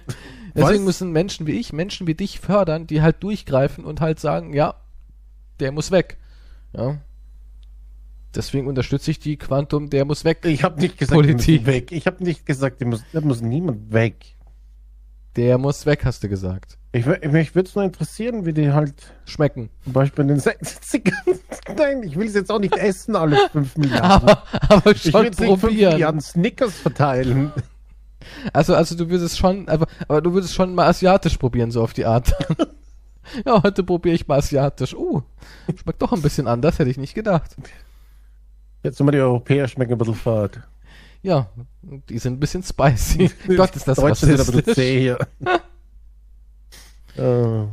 deswegen müssen Menschen wie ich, Menschen wie dich fördern, die halt durchgreifen und halt sagen, ja, der muss weg. Ja. Deswegen unterstütze ich die Quantum, der muss weg. Ich habe nicht gesagt, Politik. weg. Ich habe nicht gesagt, der muss, der muss niemand weg. Der muss weg, hast du gesagt. Ich, mich würde es nur interessieren, wie die halt schmecken. Zum Beispiel in den 60 Nein, ich will es jetzt auch nicht essen, alle 5 Milliarden. Aber, aber schon ich will jetzt probieren. 5 Milliarden Snickers verteilen. Also, also du würdest schon, aber, aber du würdest schon mal asiatisch probieren, so auf die Art. ja, heute probiere ich mal asiatisch. Uh, schmeckt doch ein bisschen anders, hätte ich nicht gedacht. Jetzt immer die Europäer schmecken ein bisschen fad. Ja, die sind ein bisschen spicy. Gott, ist das Deutsche sind bisschen zäh hier. Äh.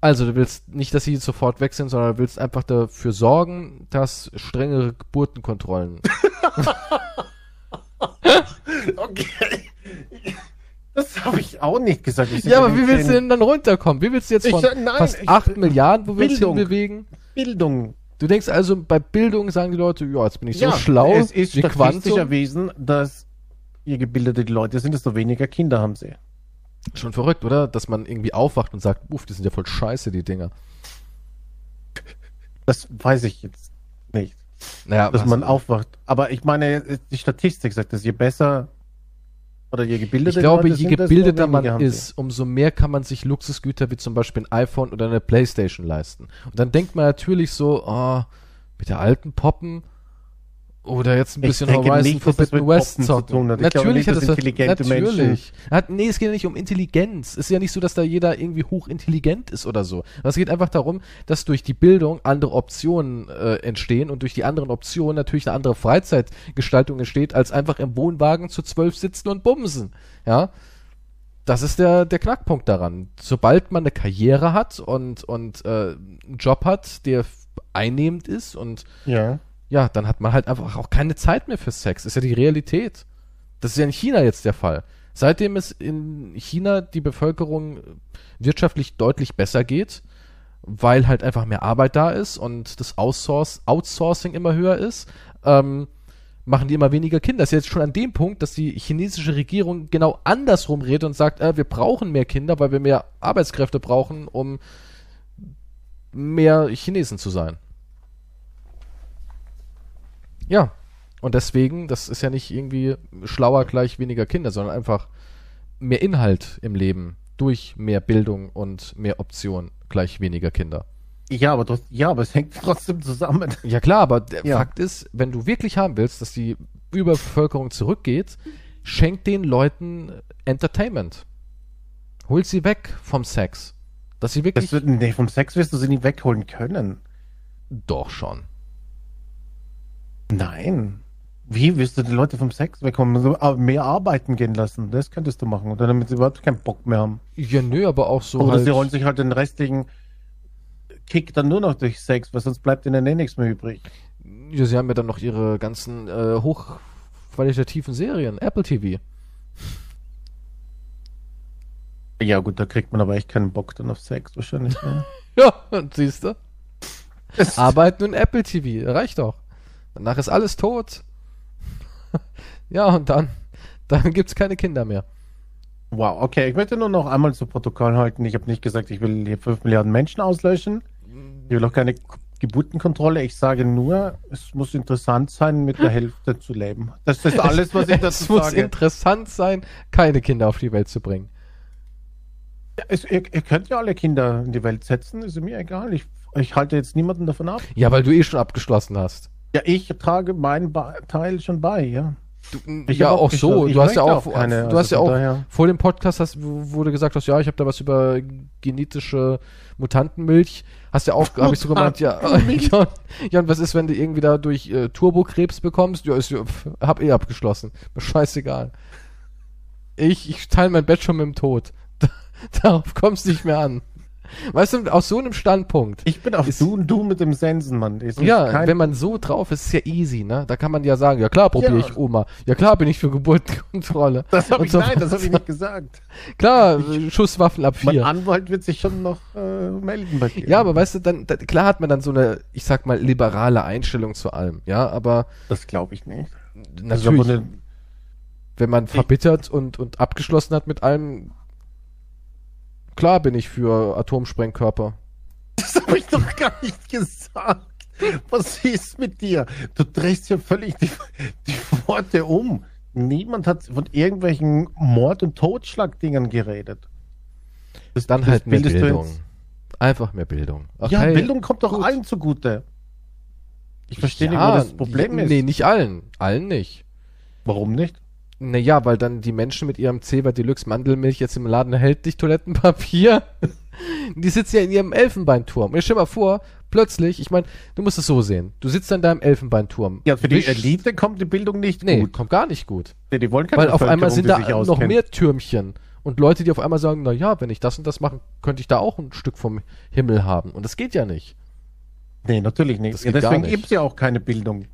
Also, du willst nicht, dass sie sofort weg sind, sondern du willst einfach dafür sorgen, dass strengere Geburtenkontrollen. okay. Das habe ich auch nicht gesagt. Ja, aber wie willst du denn dann runterkommen? Wie willst du jetzt von ich, nein, fast ich, 8 Milliarden, wo willst du bewegen? Bildung. Du denkst also, bei Bildung sagen die Leute, ja, jetzt bin ich ja, so schlau. Es ist wie statistisch erwiesen, dass je gebildete die Leute sind, desto weniger Kinder haben sie. Schon verrückt, oder? Dass man irgendwie aufwacht und sagt, uff, die sind ja voll scheiße, die Dinger. Das weiß ich jetzt nicht. Naja, dass man aufwacht. Aber ich meine, die Statistik sagt, dass je besser oder je gebildeter Ich glaube, je gebildeter man ist, umso mehr kann man sich Luxusgüter wie zum Beispiel ein iPhone oder eine Playstation leisten. Und dann denkt man natürlich so, oh, mit der alten Poppen, oder jetzt ein bisschen Horizon nicht, Forbidden West zocken. Natürlich hat das intelligente natürlich. Menschen. Hat, nee, es geht ja nicht um Intelligenz. Es ist ja nicht so, dass da jeder irgendwie hochintelligent ist oder so. Es geht einfach darum, dass durch die Bildung andere Optionen äh, entstehen und durch die anderen Optionen natürlich eine andere Freizeitgestaltung entsteht, als einfach im Wohnwagen zu zwölf sitzen und bumsen. Ja. Das ist der, der Knackpunkt daran. Sobald man eine Karriere hat und, und äh, einen Job hat, der einnehmend ist und ja ja, dann hat man halt einfach auch keine Zeit mehr für Sex. Ist ja die Realität. Das ist ja in China jetzt der Fall. Seitdem es in China die Bevölkerung wirtschaftlich deutlich besser geht, weil halt einfach mehr Arbeit da ist und das Outsource Outsourcing immer höher ist, ähm, machen die immer weniger Kinder. Das ist jetzt schon an dem Punkt, dass die chinesische Regierung genau andersrum redet und sagt, äh, wir brauchen mehr Kinder, weil wir mehr Arbeitskräfte brauchen, um mehr Chinesen zu sein. Ja, und deswegen, das ist ja nicht irgendwie schlauer gleich weniger Kinder, sondern einfach mehr Inhalt im Leben durch mehr Bildung und mehr Optionen gleich weniger Kinder. Ja, aber, das, ja, aber es hängt trotzdem zusammen. Ja klar, aber der ja. Fakt ist, wenn du wirklich haben willst, dass die Überbevölkerung zurückgeht, schenk den Leuten Entertainment. Hol sie weg vom Sex. Dass sie wirklich. Wird, nee, vom Sex wirst du sie nicht wegholen können. Doch schon. Nein. Wie wirst du die Leute vom Sex wegkommen? Ah, mehr arbeiten gehen lassen. Das könntest du machen. Oder damit sie überhaupt keinen Bock mehr haben. Ja, nö, aber auch so. Oder halt sie holen sich halt den restlichen Kick dann nur noch durch Sex, weil sonst bleibt ihnen eh nichts mehr übrig. Ja, sie haben ja dann noch ihre ganzen äh, hochqualitativen Serien. Apple TV. Ja, gut, da kriegt man aber echt keinen Bock dann auf Sex wahrscheinlich. Ne? ja, siehst du. Arbeiten und Apple TV, reicht doch. Danach ist alles tot. ja, und dann, dann gibt es keine Kinder mehr. Wow, okay. Ich möchte nur noch einmal zu Protokoll halten. Ich habe nicht gesagt, ich will hier 5 Milliarden Menschen auslöschen. Ich will auch keine Geburtenkontrolle. Ich sage nur, es muss interessant sein, mit der Hälfte zu leben. Das ist alles, was ich dazu sage. Es muss interessant sein, keine Kinder auf die Welt zu bringen. Ja, es, ihr, ihr, könnt ja alle Kinder in die Welt setzen, ist mir egal. Ich, ich halte jetzt niemanden davon ab. Ja, weil du eh schon abgeschlossen hast. Ja, ich trage meinen ba Teil schon bei, ja. Du, ja, auch so. Du hast ja auch, auch keine, du hast also ja auch vor dem Podcast hast, wurde gesagt, dass ja, ich habe da was über genetische Mutantenmilch. Hast ja auch, habe ich so gemeint, ja, ja, ja, und was ist, wenn du irgendwie da durch äh, Turbokrebs bekommst? Ja, ist, hab eh abgeschlossen. Scheißegal. Ich, ich teile mein Bett schon mit dem Tod. Darauf kommst du nicht mehr an. Weißt du, aus so einem Standpunkt. Ich bin auf ist, du und du mit dem Sensenmann. Ja, wenn man so drauf ist, ist ja easy, ne? Da kann man ja sagen, ja klar probiere ja. ich Oma. Ja klar bin ich für Geburtenkontrolle. Das habe ich, so nein, das habe ich nicht gesagt. Klar, ich, Schusswaffen ab vier. Mein Anwalt wird sich schon noch äh, melden bei dir. Ja, aber weißt du, dann, dann, klar hat man dann so eine, ich sag mal, liberale Einstellung zu allem, ja, aber. Das glaube ich nicht. Natürlich. Eine, wenn man verbittert und, und abgeschlossen hat mit allem, Klar bin ich für Atomsprengkörper. Das habe ich doch gar nicht gesagt. Was ist mit dir? Du drehst ja völlig die, die Worte um. Niemand hat von irgendwelchen Mord- und Totschlagdingern geredet. Das, Dann halt mehr Bildung. Einfach mehr Bildung. Ach, ja, Bildung kommt doch gut. allen zugute. Ich verstehe ja, nicht, wo das Problem ist. Nee, nicht allen. Allen nicht. Warum nicht? Naja, weil dann die Menschen mit ihrem Zeber Deluxe Mandelmilch jetzt im Laden hält dich Toilettenpapier. die sitzen ja in ihrem Elfenbeinturm. Und stell dir mal vor, plötzlich, ich meine, du musst es so sehen. Du sitzt an deinem Elfenbeinturm. Ja, für die Elite kommt die Bildung nicht nee, gut. kommt gar nicht gut. Nee, die wollen keine Weil auf einmal sind da noch mehr Türmchen. Und Leute, die auf einmal sagen, na ja, wenn ich das und das mache, könnte ich da auch ein Stück vom Himmel haben. Und das geht ja nicht. Nee, natürlich nicht. Ja, deswegen gibt es ja auch keine Bildung.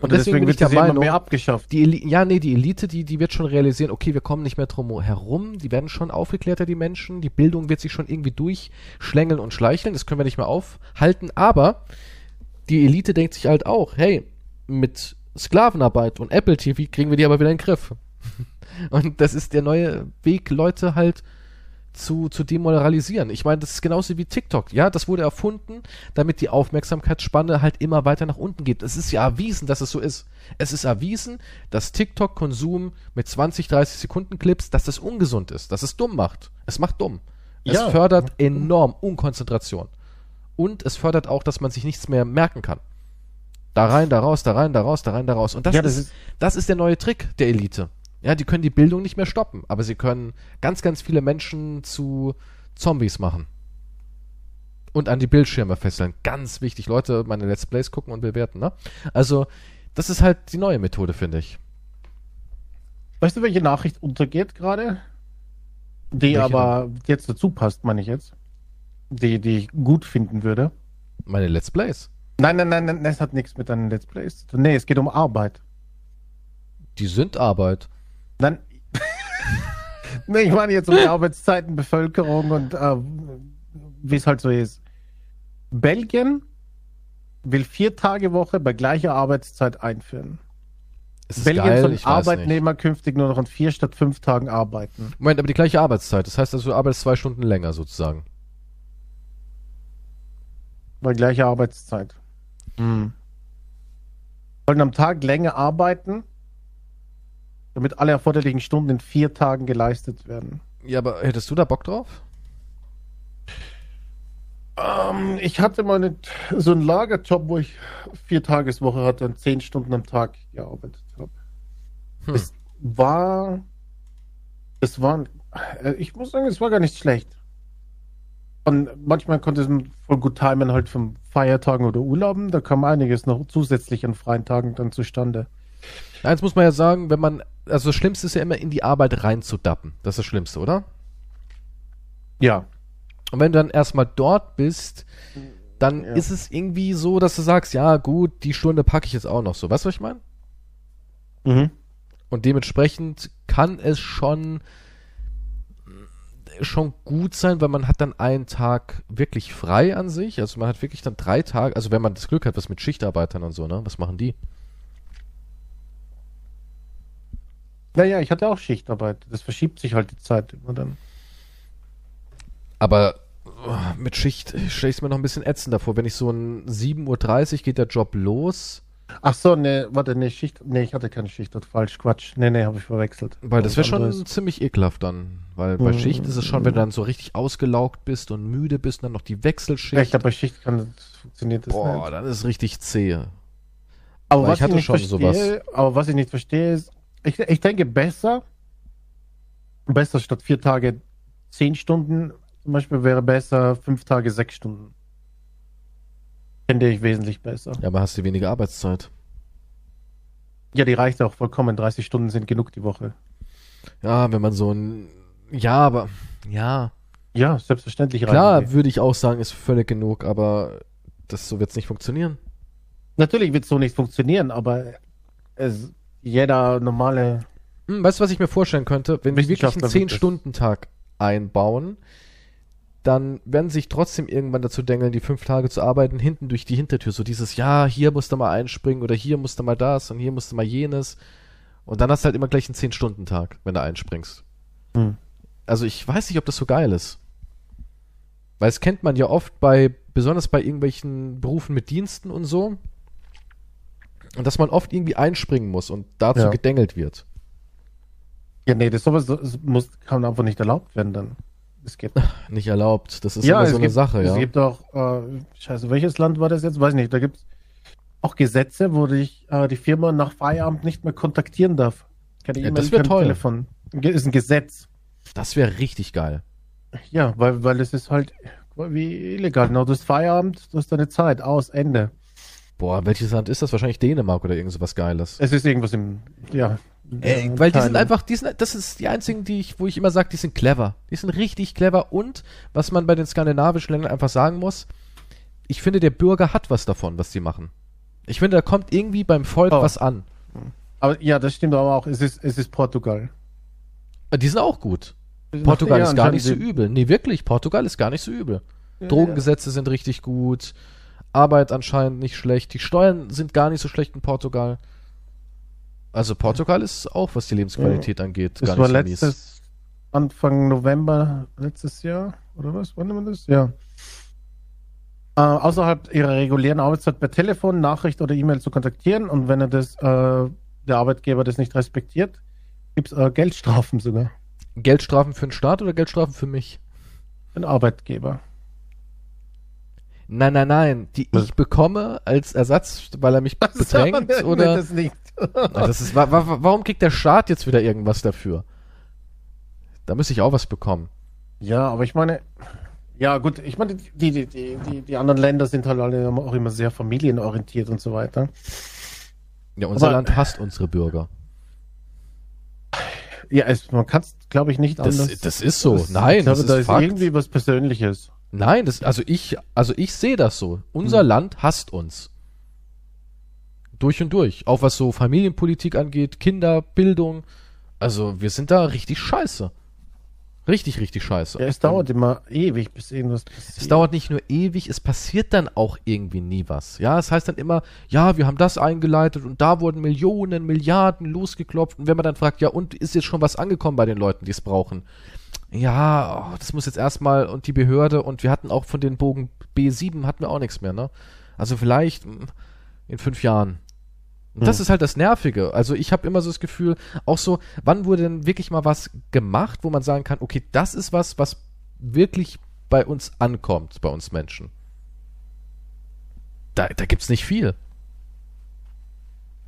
Und deswegen, deswegen wird der Meinung, mehr abgeschafft. Die Eli ja, nee, die Elite, die, die wird schon realisieren, okay, wir kommen nicht mehr drum herum, die werden schon aufgeklärter, die Menschen, die Bildung wird sich schon irgendwie durchschlängeln und schleicheln, das können wir nicht mehr aufhalten, aber die Elite denkt sich halt auch, hey, mit Sklavenarbeit und Apple TV kriegen wir die aber wieder in den Griff. und das ist der neue Weg, Leute halt zu, zu demoralisieren. Ich meine, das ist genauso wie TikTok. Ja, das wurde erfunden, damit die Aufmerksamkeitsspanne halt immer weiter nach unten geht. Es ist ja erwiesen, dass es so ist. Es ist erwiesen, dass TikTok-Konsum mit 20, 30 Sekunden Clips, dass das ungesund ist, dass es dumm macht. Es macht dumm. Es ja. fördert enorm Unkonzentration. Und es fördert auch, dass man sich nichts mehr merken kann. Da rein, da raus, da rein, da raus, da rein, da raus. Und das, ja, das ist, ist, das ist der neue Trick der Elite. Ja, die können die Bildung nicht mehr stoppen, aber sie können ganz, ganz viele Menschen zu Zombies machen. Und an die Bildschirme fesseln. Ganz wichtig. Leute, meine Let's Plays gucken und bewerten, ne? Also, das ist halt die neue Methode, finde ich. Weißt du, welche Nachricht untergeht gerade? Die welche aber jetzt dazu passt, meine ich jetzt. Die, die ich gut finden würde. Meine Let's Plays. Nein, nein, nein, nein, es hat nichts mit deinen Let's Plays zu tun. Nee, es geht um Arbeit Die sind Arbeit. Nee, ich meine jetzt um die Arbeitszeiten, Bevölkerung und äh, wie es halt so ist. Belgien will vier Tage Woche bei gleicher Arbeitszeit einführen. Belgien geil, soll Arbeitnehmer künftig nur noch an vier statt fünf Tagen arbeiten. Moment, aber die gleiche Arbeitszeit. Das heißt also, du arbeitest zwei Stunden länger sozusagen. Bei gleicher Arbeitszeit. Hm. Sollen am Tag länger arbeiten, damit alle erforderlichen Stunden in vier Tagen geleistet werden. Ja, aber hättest du da Bock drauf? Ähm, ich hatte mal eine, so einen Lagerjob, wo ich vier Tageswoche hatte und zehn Stunden am Tag gearbeitet habe. Hm. Es war, es war, äh, ich muss sagen, es war gar nicht schlecht. Und manchmal konnte es voll gut timen halt vom Feiertagen oder Urlauben. Da kam einiges noch zusätzlich an freien Tagen dann zustande. Eins muss man ja sagen, wenn man, also das Schlimmste ist ja immer in die Arbeit reinzudappen. Das ist das Schlimmste, oder? Ja, Und wenn du dann erstmal dort bist, dann Ja. ist es irgendwie so, dass du sagst, ja gut, die Stunde packe ich jetzt auch noch so. Weißt du, was ich meine? mhm. Und dementsprechend kann es schon schon gut sein, weil man hat dann einen Tag wirklich frei an sich. Also man hat wirklich dann drei Tage, also wenn man das Glück hat, was mit Schichtarbeitern und so, ne? Was machen die? Naja, ich hatte auch Schichtarbeit. Das verschiebt sich halt die Zeit immer dann. Aber oh, mit Schicht stelle ich es mir noch ein bisschen ätzender vor. Wenn ich so um 7.30 Uhr geht der Job los, Ach so, ne, warte, ne, Schicht, ne, ich hatte keine Schicht, falsch, Quatsch. Ne, ne, habe ich verwechselt. weil das wäre schon anderes. ziemlich ekelhaft dann. Weil bei Mhm. Schicht ist es schon, wenn du dann so richtig ausgelaugt bist und müde bist, dann noch die Wechselschicht. Recht, aber Schicht kann, funktioniert das Boah, nicht. dann ist es richtig zäh. Aber was ich hatte nicht schon verstehe, aber was ich nicht verstehe ist, ich, ich denke besser, besser statt vier Tage zehn Stunden, zum Beispiel wäre besser fünf Tage sechs Stunden. Fände ich wesentlich besser. Ja, aber hast du weniger Arbeitszeit. Ja, die reicht auch vollkommen. 30 Stunden sind genug die Woche. Ja, wenn man so ein. Ja, aber. Ja. Ja, selbstverständlich Klar, reichen würde ich auch sagen, ist völlig genug, aber das so wird es nicht funktionieren. Natürlich wird es so nicht funktionieren, aber es, jeder normale Hm, weißt du, was ich mir vorstellen könnte? Wenn die wirklich einen Wissenschaftler wird das- 10-Stunden-Tag einbauen, dann werden sie sich trotzdem irgendwann dazu dengeln, die fünf Tage zu arbeiten, hinten durch die Hintertür. So dieses, ja, hier musst du mal einspringen oder hier musst du mal das und hier musst du mal jenes. Und dann hast du halt immer gleich einen 10-Stunden-Tag, wenn du einspringst. Hm. Also ich weiß nicht, ob das so geil ist. Weil es kennt man ja oft bei, besonders bei irgendwelchen Berufen mit Diensten und so, und dass man oft irgendwie einspringen muss und dazu Ja. gedengelt wird. Ja, nee, das sowas das muss, kann einfach nicht erlaubt werden dann. Es gibt. Nicht erlaubt. Das ist ja, es so eine gibt, Sache, es ja. gibt auch, äh, scheiße, welches Land war das jetzt? Weiß nicht. Da gibt es auch Gesetze, wo dich äh, die Firma nach Feierabend nicht mehr kontaktieren darf. Keine Ja, E-Mail, das wär kein toll. Telefon. Ist ein Gesetz. Das wäre richtig geil. Ja, weil, weil es ist halt wie illegal. Genau, du hast Feierabend, du hast deine Zeit, aus, Ende. Boah, welches Land ist das? Wahrscheinlich Dänemark oder irgend so was Geiles. Es ist irgendwas im, ja. Äh, äh, weil die sind einfach, die sind, das ist die einzigen, die ich, wo ich immer sage, die sind clever. Die sind richtig clever und, was man bei den skandinavischen Ländern einfach sagen muss, ich finde, der Bürger hat was davon, was die machen. Ich finde, da kommt irgendwie beim Volk Oh. was an. Aber ja, das stimmt aber auch. Es ist, es ist Portugal. Äh, Die sind auch gut. Portugal Ja, ist gar nicht so übel. Nee, wirklich, Portugal ist gar nicht so übel. die- Drogengesetze sind richtig gut. Arbeit anscheinend nicht schlecht. Die Steuern sind gar nicht so schlecht in Portugal. Also Portugal ist auch, was die Lebensqualität angeht, Das gar war nicht so mies. letztes, Anfang November letztes Jahr, oder was? Wann war das? Ja. Äh, außerhalb ihrer regulären Arbeitszeit per Telefon, Nachricht oder E-Mail zu kontaktieren und wenn er das, äh, der Arbeitgeber das nicht respektiert, gibt es äh, Geldstrafen sogar. Geldstrafen für den Staat oder Geldstrafen für mich? Für den Arbeitgeber. Nein, nein, nein. Die ich bekomme als Ersatz, weil er mich bedrängt Das- oder. Das nicht. Na, das ist, wa, wa, warum kriegt der Staat jetzt wieder irgendwas dafür? Da müsste ich auch was bekommen. Ja, aber ich meine, ja gut, ich meine, die, die, die, die, die anderen Länder sind halt alle auch immer sehr familienorientiert und so weiter. Ja, unser Aber- Land hasst unsere Bürger. Ja, es, man kann es, glaube ich, nicht Das, anders. das ist so. Das- Nein, ich glaube, das da ist ist Fakt. irgendwie was Persönliches. Nein, das, also ich, also ich sehe das so. Unser Hm. Land hasst uns. Durch und durch. Auch was so Familienpolitik angeht, Kinder, Bildung. Also wir sind da richtig scheiße. Richtig, richtig scheiße. Ja, es dauert immer ewig, bis irgendwas passiert. Es dauert nicht nur ewig, es passiert dann auch irgendwie nie was. Ja, es heißt dann immer, ja, wir haben das eingeleitet und da wurden Millionen, Milliarden losgeklopft. Und wenn man dann fragt, ja, und ist jetzt schon was angekommen bei den Leuten, die es brauchen? Ja, oh, das muss jetzt erstmal und die Behörde und wir hatten auch von den Bogen B7 hatten wir auch nichts mehr, ne? Also vielleicht hm, in fünf Jahren. Und das Hm. ist halt das Nervige. Also ich habe immer so das Gefühl, auch so, wann wurde denn wirklich mal was gemacht, wo man sagen kann, okay, das ist was, was wirklich bei uns ankommt, bei uns Menschen. Da, da gibt's nicht viel.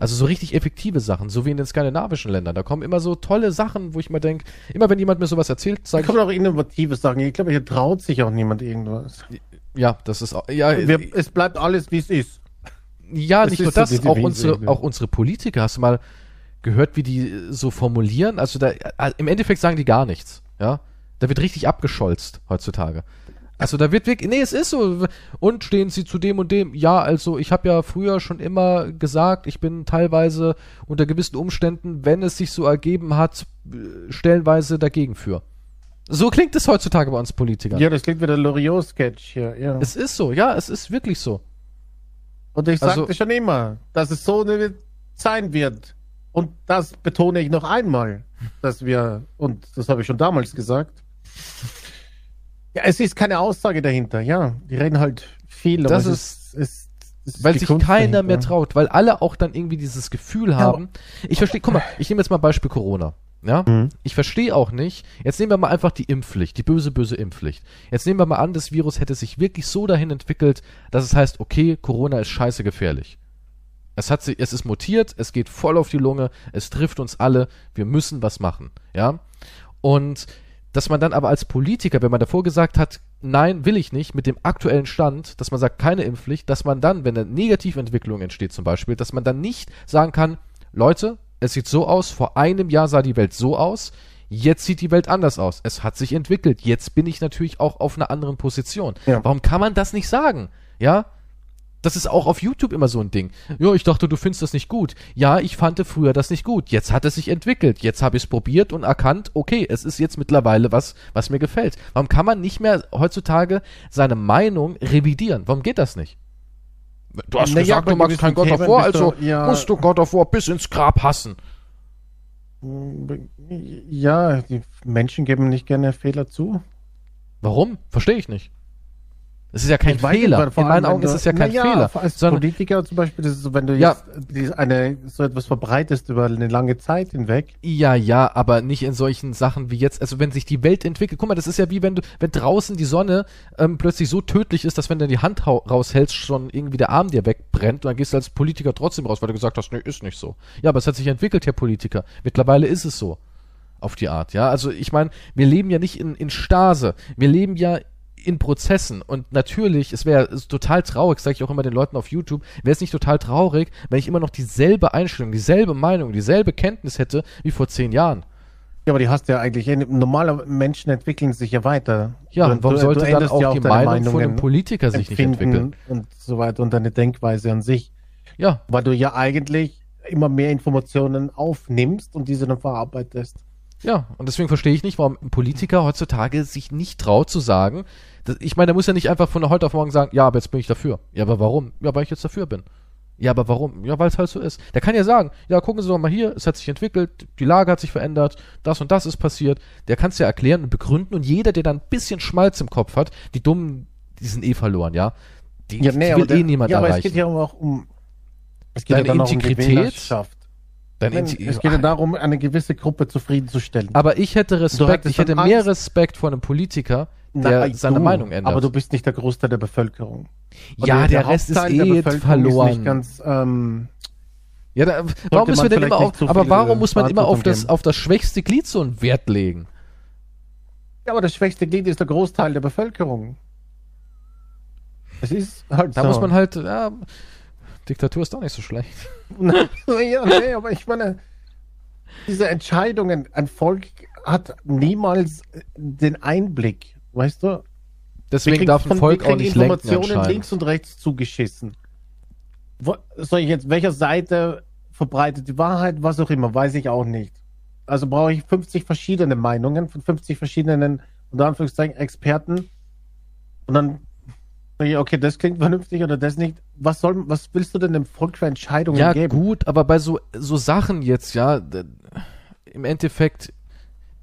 Also so richtig effektive Sachen, so wie in den skandinavischen Ländern. Da kommen immer so tolle Sachen, wo ich mir denke, immer wenn jemand mir sowas erzählt, Da sage ich, kommen auch innovative Sachen. Ich glaube, hier traut sich auch niemand irgendwas. ja, das ist auch, ja, Wir, es bleibt alles, wie es ist. Ja, Das nicht nur ist so das, die auch unsere, auch unsere Politiker. Hast du mal gehört, wie die äh, so formulieren? Also da, äh, im Endeffekt sagen die gar nichts. Ja, da wird richtig abgescholzt heutzutage. Also da wird wirklich, nee, es ist so. Und stehen Sie zu dem und dem? Ja, also ich habe ja früher schon immer gesagt, ich bin teilweise unter gewissen Umständen, wenn es sich so ergeben hat, stellenweise dagegen für. So klingt es heutzutage bei uns Politikern. Ja, das klingt wie der Loriot-Sketch hier. Ja. Es ist so, ja, es ist wirklich so. Und ich Also- sagte schon immer, dass es so sein wird. Und das betone ich noch einmal, dass wir, und das habe ich schon damals gesagt, ja, es ist keine Aussage dahinter. Ja, die reden halt viel, Das es ist- ist, ist weil sich Kunst keiner dahinter. mehr traut, weil alle auch dann irgendwie dieses Gefühl haben. Ich verstehe, guck mal, ich nehme jetzt mal Beispiel Corona. Ja, Mhm. ich verstehe auch nicht. Jetzt nehmen wir mal einfach die Impfpflicht, die böse, böse Impfpflicht. Jetzt nehmen wir mal an, das Virus hätte sich wirklich so dahin entwickelt, dass es heißt, okay, Corona ist scheiße gefährlich. Es hat sich, es ist mutiert, es geht voll auf die Lunge, es trifft uns alle, wir müssen was machen, ja. Und dass man dann aber als Politiker, wenn man davor gesagt hat, nein, will ich nicht, mit dem aktuellen Stand, dass man sagt, keine Impfpflicht, dass man dann, wenn eine Negativentwicklung entsteht zum Beispiel, dass man dann nicht sagen kann, Leute, es sieht so aus, vor einem Jahr sah die Welt so aus, jetzt sieht die Welt anders aus. Es hat sich entwickelt, jetzt bin ich natürlich auch auf einer anderen Position. Ja. Warum kann man das nicht sagen? Ja? Das ist auch auf YouTube immer so ein Ding. Ja, ich dachte, du findest das nicht gut. Ja, ich fand früher das nicht gut. Jetzt hat es sich entwickelt. Jetzt habe ich es probiert und erkannt, okay, es ist jetzt mittlerweile was, was mir gefällt. Warum kann man nicht mehr heutzutage seine Meinung revidieren? Warum geht das nicht? Du hast Naja, gesagt, du magst kein God of War, also du- ja. musst du God of War bis ins Grab hassen. Ja, die Menschen geben nicht gerne Fehler zu. Warum? Verstehe ich nicht. Es ist ja kein Ich nicht, Fehler. vor In meinen Augen ist es ja kein na Fehler. Als Sondern, Politiker zum Beispiel, das ist so, wenn du Ja. jetzt eine, so etwas verbreitest über eine lange Zeit hinweg. Ja, ja, aber nicht in solchen Sachen wie jetzt. Also wenn sich die Welt entwickelt, guck mal, das ist ja wie wenn du, wenn draußen die Sonne ähm, plötzlich so tödlich ist, dass wenn du die Hand raushältst, schon irgendwie der Arm dir wegbrennt und dann gehst du als Politiker trotzdem raus, weil du gesagt hast, nee, ist nicht so. Ja, aber es hat sich entwickelt, Herr Politiker. Mittlerweile ist es so. Auf die Art, ja. Also ich meine, wir leben ja nicht in, in Stase. Wir leben ja in Prozessen und natürlich, es wäre total traurig, sage ich auch immer den Leuten auf YouTube, wäre es nicht total traurig, wenn ich immer noch dieselbe Einstellung, dieselbe Meinung, dieselbe Kenntnis hätte wie vor zehn Jahren. Ja, aber die hast du ja eigentlich. Normale Menschen entwickeln sich ja weiter. Ja, und warum du- sollte du dann auch ja die Meinung von einem Meinungen, Politiker sich nicht entwickeln? Und so weiter und deine Denkweise an sich. Ja, Weil du ja eigentlich immer mehr Informationen aufnimmst und diese dann verarbeitest. Ja. Und deswegen verstehe ich nicht, warum ein Politiker heutzutage sich nicht traut zu sagen, dass, ich meine, der muss ja nicht einfach von heute auf morgen sagen, ja, aber jetzt bin ich dafür. Ja, aber warum? Ja, weil ich jetzt dafür bin. Ja, aber warum? Ja, weil es halt so ist. Der kann ja sagen, ja, gucken Sie doch mal hier, es hat sich entwickelt, die Lage hat sich verändert, das und das ist passiert. Der kann es ja erklären und begründen und jeder, der dann ein bisschen Schmalz im Kopf hat, die Dummen, die sind eh verloren, ja. Die, Ja, nee, die will eh der- niemand ja, aber erreichen. es geht ja auch um. Es geht Deine ja dann auch um Dein Nein, es geht ja darum, eine gewisse Gruppe zufriedenzustellen. Aber ich hätte Respekt, ich hätte dann mehr Angst. Respekt vor einem Politiker, der Nein, seine du, Meinung ändert. Aber du bist nicht der Großteil der Bevölkerung. Und ja, der, Rest ist Hauptteil der eh Bevölkerung verloren. Ist nicht ganz, ähm, ja, da, warum müssen wir denn immer auf, so aber warum äh, muss man immer auf das, auf das schwächste Glied so einen Wert legen? ja, aber das schwächste Glied ist der Großteil der Bevölkerung. Es ist halt Da so. muss man halt, ja, Diktatur ist doch nicht so schlecht. ja, nee, aber ich meine, diese Entscheidungen, ein Volk hat niemals den Einblick, weißt du? Deswegen kriegen darf ein Volk auch nicht Informationen links und rechts zugeschissen. Wo, soll ich jetzt, welcher Seite verbreitet die Wahrheit, was auch immer, weiß ich auch nicht. Also brauche ich 50 verschiedene Meinungen von 50 verschiedenen, unter Anführungszeichen, Experten. Und dann sage ich, okay, das klingt vernünftig oder das nicht. Was soll, was willst du denn dem Volk für Entscheidungen Ja, geben? gut, aber bei so, so Sachen jetzt, ja, im Endeffekt,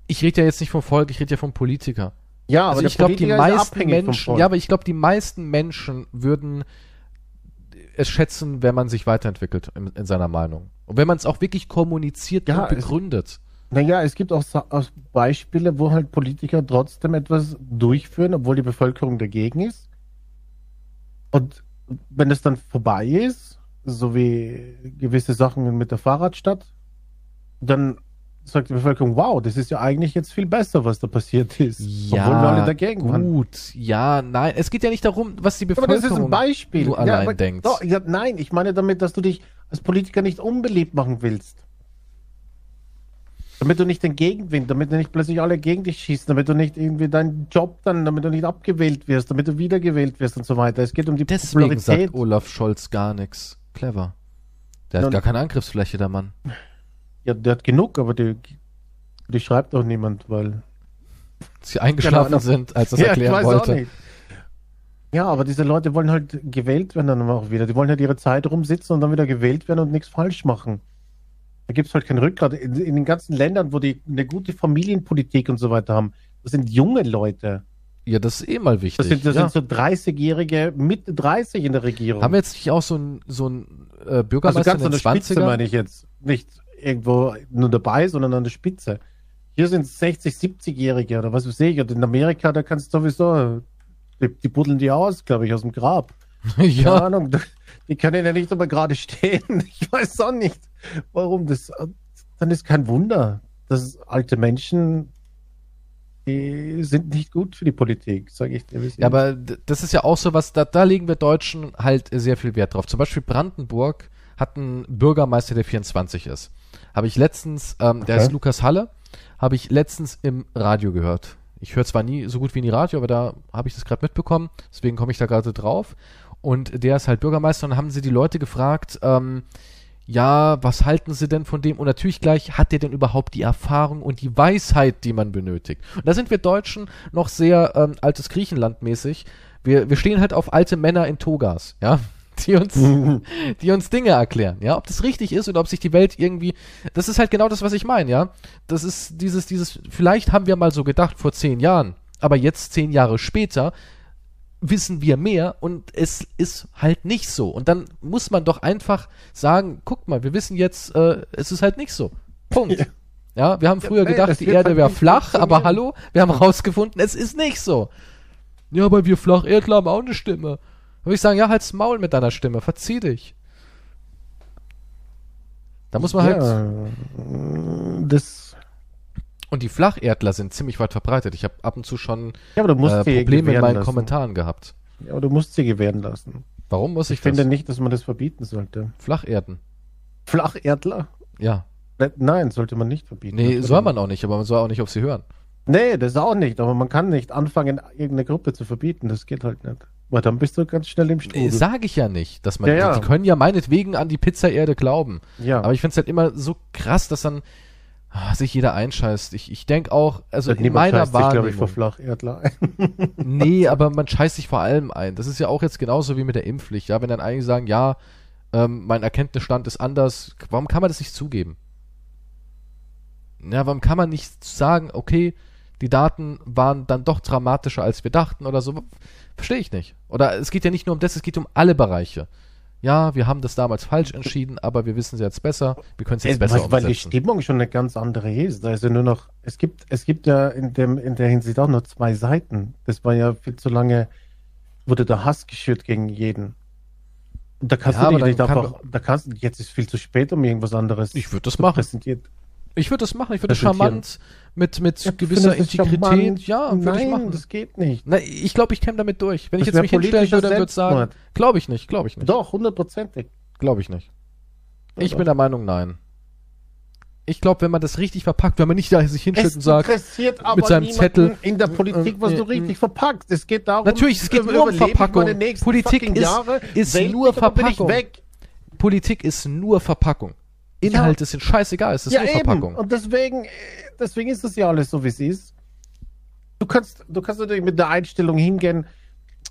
ich rede ja jetzt nicht vom Volk, ich rede ja vom Politiker. Ja, aber Also ich glaube, die meisten Menschen, ja, aber ich glaube, die meisten Menschen würden es schätzen, wenn man sich weiterentwickelt in, in seiner Meinung. Und wenn man es auch wirklich kommuniziert Ja, und begründet. Naja, es gibt auch auch Beispiele, wo halt Politiker trotzdem etwas durchführen, obwohl die Bevölkerung dagegen ist. Und wenn es dann vorbei ist, so wie gewisse Sachen mit der Fahrradstadt, dann sagt die Bevölkerung, wow, das ist ja eigentlich jetzt viel besser, was da passiert ist. obwohl wir alle dagegen waren. gut, ja, nein, es geht ja nicht darum, was die Aber Bevölkerung das ist ein Beispiel. nur allein aber, denkt. Doch, ja, nein, ich meine damit, dass du dich als Politiker nicht unbeliebt machen willst. Damit du nicht den Gegenwind, damit nicht plötzlich alle gegen dich schießen, damit du nicht irgendwie deinen Job dann, damit du nicht abgewählt wirst, damit du wiedergewählt wirst und so weiter. Es geht um die Deswegen Popularität. sagt Olaf Scholz gar nichts. Clever. Der hat Nun- gar keine Angriffsfläche, der Mann. Ja, der hat genug, aber die, die schreibt auch niemand, weil. Sie eingeschlafen sind, als das ja, erklären ich weiß wollte. auch nicht. Ja, aber diese Leute wollen halt gewählt werden dann auch wieder. Die wollen halt ihre Zeit rumsitzen und dann wieder gewählt werden und nichts falsch machen. Da gibt es halt kein Rückgrat. In, in den ganzen Ländern, wo die eine gute Familienpolitik und so weiter haben, das sind junge Leute. Ja, das ist eh mal wichtig. Das sind, das ja. sind so 30-Jährige, Mitte 30 in der Regierung. Haben wir jetzt nicht auch so ein, so ein äh, also Bürgermeister ganz in den der Spitze 20ern? meine ich jetzt. Nicht irgendwo nur dabei, sondern an der Spitze. Hier sind 60, 70-Jährige oder was weiß ich. Und in Amerika, da kannst du sowieso, die, die buddeln die aus, glaube ich, aus dem Grab. Keine ja, Ahnung, die können ja nicht immer gerade stehen. Ich weiß auch nicht, warum das. Dann ist kein Wunder, dass alte Menschen, die sind nicht gut für die Politik, sage ich dir. ja, aber das ist ja auch so was, da, da legen wir Deutschen halt sehr viel Wert drauf. Zum Beispiel Brandenburg hat einen Bürgermeister, der 24 ist. Habe ich letztens, ähm, der Okay. ist Lukas Halle, habe ich letztens im Radio gehört. Ich höre zwar nie so gut wie nie Radio, aber da habe ich das gerade mitbekommen, deswegen komme ich da gerade drauf. Und der ist halt Bürgermeister und dann haben sie die Leute gefragt, ähm, ja, was halten sie denn von dem? Und natürlich gleich, hat der denn überhaupt die Erfahrung und die Weisheit, die man benötigt? Und da sind wir Deutschen noch sehr ähm, altes Griechenland mäßig. Wir, wir stehen halt auf alte Männer in Togas, ja, die uns, die uns Dinge erklären, ja, ob das richtig ist oder ob sich die Welt irgendwie, das ist halt genau das, was ich meine, ja. Das ist dieses, dieses, vielleicht haben wir mal so gedacht vor zehn Jahren, aber jetzt zehn Jahre später wissen wir mehr und es ist halt nicht so. Und dann muss man doch einfach sagen, guck mal, wir wissen jetzt, äh, es ist halt nicht so. Punkt. Ja. Ja, wir haben früher nee, gedacht, das die Erde halt wäre flach, aber hallo, wir haben rausgefunden, es ist nicht so. Ja, aber wir Flacherdler haben auch eine Stimme. Da würde ich sagen, ja, halt's Maul mit deiner Stimme, verzieh dich. Da muss man halt. ja, das. Und die Flacherdler sind ziemlich weit verbreitet. Ich habe ab und zu schon Ja, aber du musst äh, Probleme in meinen lassen. Kommentaren gehabt. Ja, aber du musst sie gewähren lassen. Warum muss ich, Ich finde das? nicht, dass man das verbieten sollte. Flacherden. Flacherdler? Ja. Ne- Nein, sollte man nicht verbieten. Nee, soll man auch nicht, aber man soll auch nicht auf sie hören. Nee, das auch nicht. Aber man kann nicht anfangen, irgendeine Gruppe zu verbieten. Das geht halt nicht. Weil dann bist du ganz schnell im Äh, Strudel. Sage ich ja nicht, dass man. Ja, ja. Die können ja meinetwegen an die Pizzaerde glauben. ja, Aber ich finde es halt immer so krass, dass dann sich jeder einscheißt. Ich, ich denke auch, also in Niemand meiner scheißt sich, glaub ich, Wahrnehmung. für Flacherdler ein. Nee, aber man scheißt sich vor allem ein. Das ist ja auch jetzt genauso wie mit der Impfpflicht. Ja, wenn dann eigentlich sagen, ja, ähm, mein Erkenntnisstand ist anders, warum kann man das nicht zugeben? Ja, warum kann man nicht sagen, okay, die Daten waren dann doch dramatischer, als wir dachten oder so? Verstehe ich nicht. Oder es geht ja nicht nur um das, es geht um alle Bereiche. Ja, wir haben das damals falsch entschieden, aber wir wissen es jetzt besser. Wir können es jetzt Äh, besser weil, weil die umsetzen. Stimmung schon eine ganz andere ist. Also nur noch, es gibt, es gibt ja in dem, in der Hinsicht auch nur zwei Seiten. Das war ja viel zu lange, wurde der Hass geschürt gegen jeden. Und da kannst Ja, du dich nicht kann einfach, da kannst jetzt ist viel zu spät, um irgendwas anderes Ich würde das machen. präsentieren. Ich würde das machen. Ich würde das charmant mit, mit Ja, gewisser Integrität. charmant? Ja, würde ich Nein, machen. das geht nicht. Na, ich glaube, ich käme damit durch. Wenn ich Das jetzt wär mich hinstellen würde würde sagen, Selbstmord. glaube ich nicht, glaube ich nicht. Doch, hundertprozentig. Glaube ich nicht. Ich bin der Meinung, nein. Ich glaube, wenn man das richtig verpackt, wenn man nicht da sich hinstellt und sagt, interessiert aber mit seinem Zettel, in der Politik, was du äh, äh, richtig verpackst. Es geht darum, Natürlich, es geht nur um ich Verpackung. Politik ist- Jahre, ist nur ich Verpackung. Politik ist nur Verpackung. Inhalte sind scheißegal, es ist ja, nur eben. Verpackung. Und deswegen, deswegen ist das ja alles so, wie es ist. Du kannst, du kannst natürlich mit der Einstellung hingehen,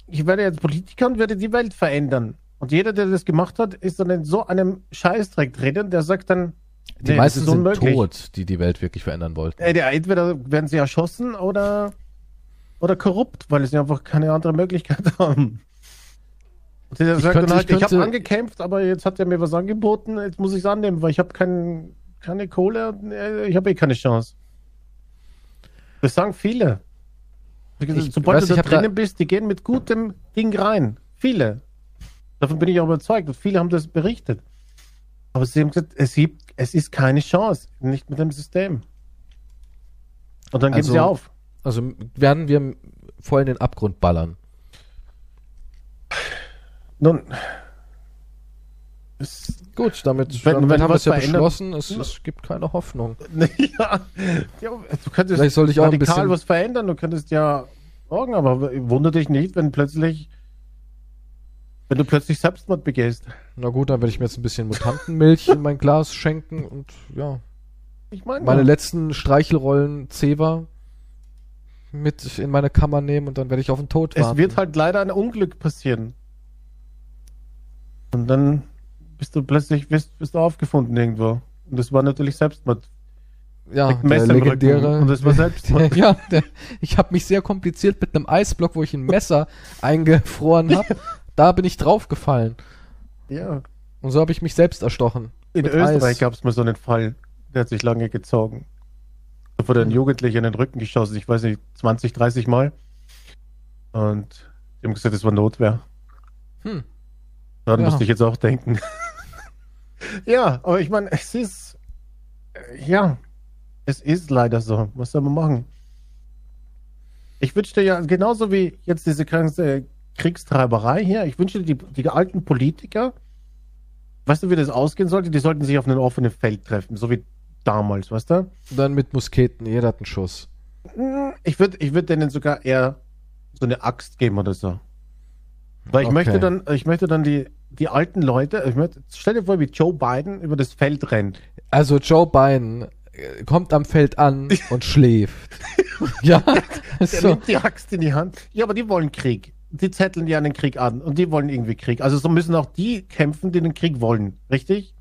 ich werde jetzt Politiker und werde die Welt verändern. Und jeder, der das gemacht hat, ist dann in so einem Scheißdreck drinnen, der sagt dann, Die nee, meisten sind tot, die die Welt wirklich verändern wollten. Äh, der, entweder werden sie erschossen oder, oder korrupt, weil sie einfach keine andere Möglichkeit haben. Der Ich sagt könnte- dann halt, ich ich, habe angekämpft, aber jetzt hat er mir was angeboten, jetzt muss ich es annehmen, weil ich habe kein, keine Kohle, äh, ich habe eh keine Chance. Das sagen viele. Ich Sobald weiß, du da drinnen bist, die gehen mit gutem Ding rein. Viele. Davon bin ich auch überzeugt. Und viele haben das berichtet. Aber sie haben gesagt, es, gibt, es ist keine Chance. Nicht mit dem System. Und dann geben Also- sie auf. Also werden wir voll in den Abgrund ballern. Nun. Es, Gut, damit, Wenn- damit wenn haben wir es ja beschlossen. Es, es gibt keine Hoffnung. ja, ja, du könntest Vielleicht sollte ich auch ein bisschen- was verändern. Du könntest ja morgen, aber wundere dich nicht, wenn plötzlich, wenn du plötzlich Selbstmord begehst. Na gut, dann werde ich mir jetzt ein bisschen Mutantenmilch in mein Glas schenken und ja, Ich meine, meine letzten Streichelrollen Zewa mit in meine Kammer nehmen und dann werde ich auf den Tod es warten. wird halt leider ein Unglück passieren. Und dann bist du plötzlich bist, bist du aufgefunden irgendwo. Und das war natürlich Selbstmord. ja, der Messer legendäre. Und das war Selbstmord. ja, der, ich habe mich sehr kompliziert mit einem Eisblock, wo ich ein Messer eingefroren habe. Da bin ich draufgefallen. Ja. Und so habe ich mich selbst erstochen. In Österreich gab es mal so einen Fall, der hat sich lange gezogen. Da wurde ein Hm. Jugendlicher in den Rücken geschossen, ich weiß nicht, 20, 30 Mal. Und die haben gesagt, es war Notwehr. Hm. Daran Ja. musste ich jetzt auch denken. ja, aber ich meine, es ist. äh, Ja, es ist leider so. Was soll man machen? Ich wünschte ja, genauso wie jetzt diese ganze Kriegstreiberei hier, ich wünschte, die, die alten Politiker, weißt du, wie das ausgehen sollte? Die sollten sich auf einem offenen Feld treffen, so wie damals, weißt du? Und dann mit Musketen, jeder hat einen Schuss. Ich würde ich würd denen sogar eher so eine Axt geben oder so. Weil ich Okay. möchte dann, ich möchte dann die, die alten Leute, ich möchte, stell dir vor, wie Joe Biden über das Feld rennt. Also Joe Biden äh, kommt am Feld an und schläft. ja, Der so. nimmt die Axt in die Hand. Ja, aber die wollen Krieg. Die zetteln ja einen Krieg an und die wollen irgendwie Krieg. Also so müssen auch die kämpfen, die den Krieg wollen. Richtig?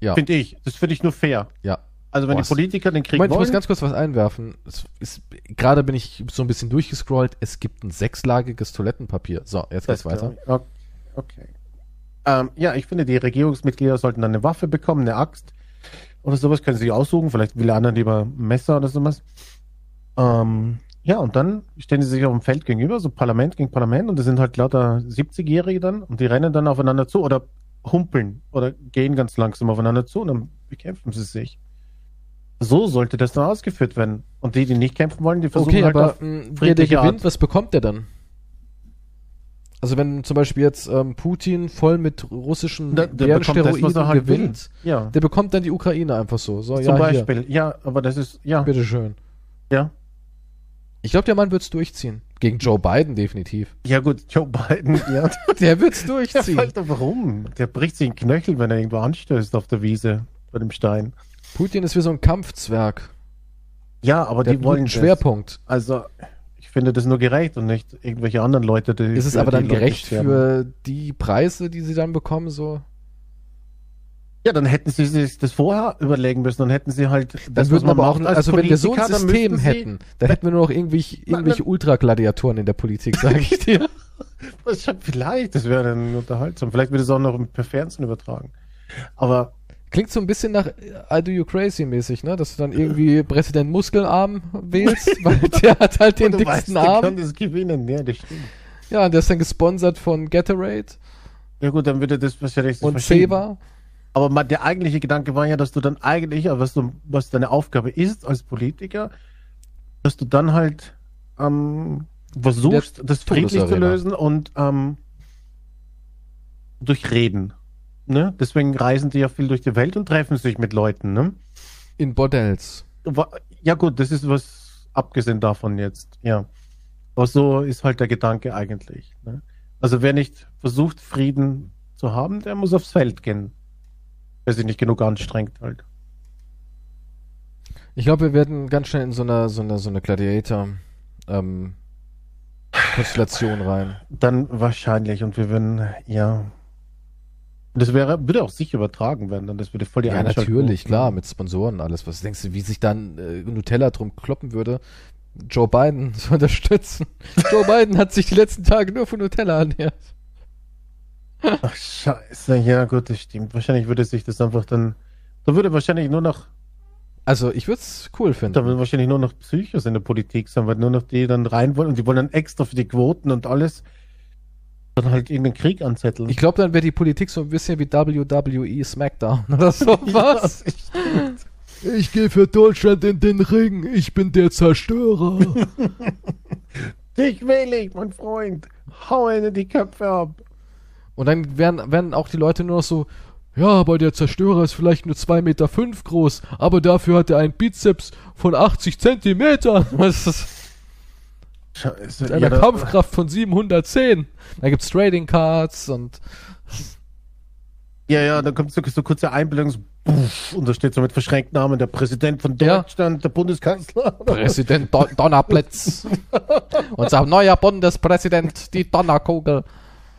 Ja, Finde ich. Das finde ich nur fair. ja. Also wenn Boah, die Politiker den Krieg Moment, ich muss wollen. ganz kurz was einwerfen. Ist, gerade bin ich so ein bisschen durchgescrollt. Es gibt ein sechslagiges Toilettenpapier. So, jetzt geht's weiter. ich. Okay. Ähm, ja, ich finde, die Regierungsmitglieder sollten dann eine Waffe bekommen, eine Axt oder sowas, können sie sich aussuchen. Vielleicht will der andere lieber ein Messer oder sowas. Ähm, ja, und dann stehen sie sich auf dem Feld gegenüber, so Parlament gegen Parlament, und das sind halt lauter 70-Jährige dann, und die rennen dann aufeinander zu oder humpeln oder gehen ganz langsam aufeinander zu und dann bekämpfen sie sich. So sollte das dann ausgeführt werden. Und die, die nicht kämpfen wollen, die versuchen Okay, halt aber auf mh, wer der friedliche gewinnt, Art. was bekommt der dann? Also wenn zum Beispiel jetzt ähm, Putin voll mit russischen Der- der bekommt das, halt gewinnt, Ja. der bekommt dann die Ukraine einfach so. So, Zum ja, Beispiel. Ja, aber das ist, ja, hier, bitteschön. ja. Ich glaube, der Mann wird's durchziehen. Gegen Joe Biden definitiv. Ja gut, Joe Biden, ja. Der wird's ja durchziehen. Alter, warum? Der bricht sich den Knöchel, wenn er irgendwo anstößt auf der Wiese bei dem Stein. Putin ist wie so ein Kampfzwerg. Ja, aber Der die wollen. Schwerpunkt. Also, ich finde das nur gerecht und nicht irgendwelche anderen Leute, die. Ist es aber dann gerecht für die Preise, die sie dann bekommen? So, Ja, dann hätten sie sich das vorher überlegen müssen. Dann hätten sie halt. dann das, was würden man aber auch, als also wenn wir so ein Politiker, System hätten, dann hätten wir nur noch irgendwelche, irgendwelche Ultragladiatoren in der Politik, sage ich dir. Das, vielleicht, das wäre dann unterhaltsam. Vielleicht wird es auch noch per Fernsehen übertragen. Aber Klingt so ein bisschen nach I Do You Crazy mäßig, ne? Dass du dann irgendwie Präsident Muskelarm wählst, weil der hat halt den du weißt, dicksten der kann Arm. das gewinnen. Ja, das stimmt. Ja, und der ist dann gesponsert von Gatorade Ja gut, dann würde das wahrscheinlich und. Ceva. Aber der eigentliche Gedanke war ja, dass du dann eigentlich, äh, was, du, was deine Aufgabe ist als Politiker, dass du dann halt ähm, versuchst, das friedlich zu lösen und ähm, durch Reden. Ne? Deswegen reisen die ja viel durch die Welt und treffen sich mit Leuten. Ne? In Bordells. Ja gut, das ist was abgesehen davon jetzt. Ja. Aber so ist halt der Gedanke eigentlich. Ne? Also wer nicht versucht, Frieden zu haben, der muss aufs Feld gehen. Wer sich nicht genug anstrengt halt. Ich glaube, wir werden ganz schnell in so eine, so eine, so eine Gladiator ähm, Konstellation rein. Dann wahrscheinlich und wir würden, ja. Das wäre, würde auch sicher übertragen werden, dann das würde voll die Ja, natürlich, klar, mit Sponsoren und alles. Was denkst du, wie sich dann äh, Nutella drum kloppen würde, Joe Biden zu unterstützen? Joe Biden hat sich die letzten Tage nur von Nutella ernährt. Ach, scheiße, ja gut, das stimmt. Wahrscheinlich würde sich das einfach dann, da würde wahrscheinlich nur noch, Also, ich würde es cool da finden. würden wahrscheinlich nur noch Psychos in der Politik sein, weil nur noch die dann rein wollen und die wollen dann extra für die Quoten und alles dann halt irgendeinen Krieg anzetteln. Ich glaube, dann wäre die Politik so ein bisschen wie WWE SmackDown oder sowas. stimmt. Ich gehe für Deutschland in den Ring. Ich bin der Zerstörer. Dich will ich, mein Freund. Hau ihnen die Köpfe ab. Und dann werden, werden auch die Leute nur noch so, ja, aber der Zerstörer ist vielleicht nur 2,5 Meter fünf groß, aber dafür hat er einen Bizeps von 80 Zentimetern. Was ist das? Scheiße. Mit einer da- Kampfkraft von 710. Da gibt's Trading Cards und Ja, ja, dann kommt so, so kurze Einblendung, und da steht so mit verschränkten Armen der Präsident von Ja. Deutschland, der Bundeskanzler. Präsident Don Donnerblitz. Unser neuer Bundespräsident, die Donnerkugel,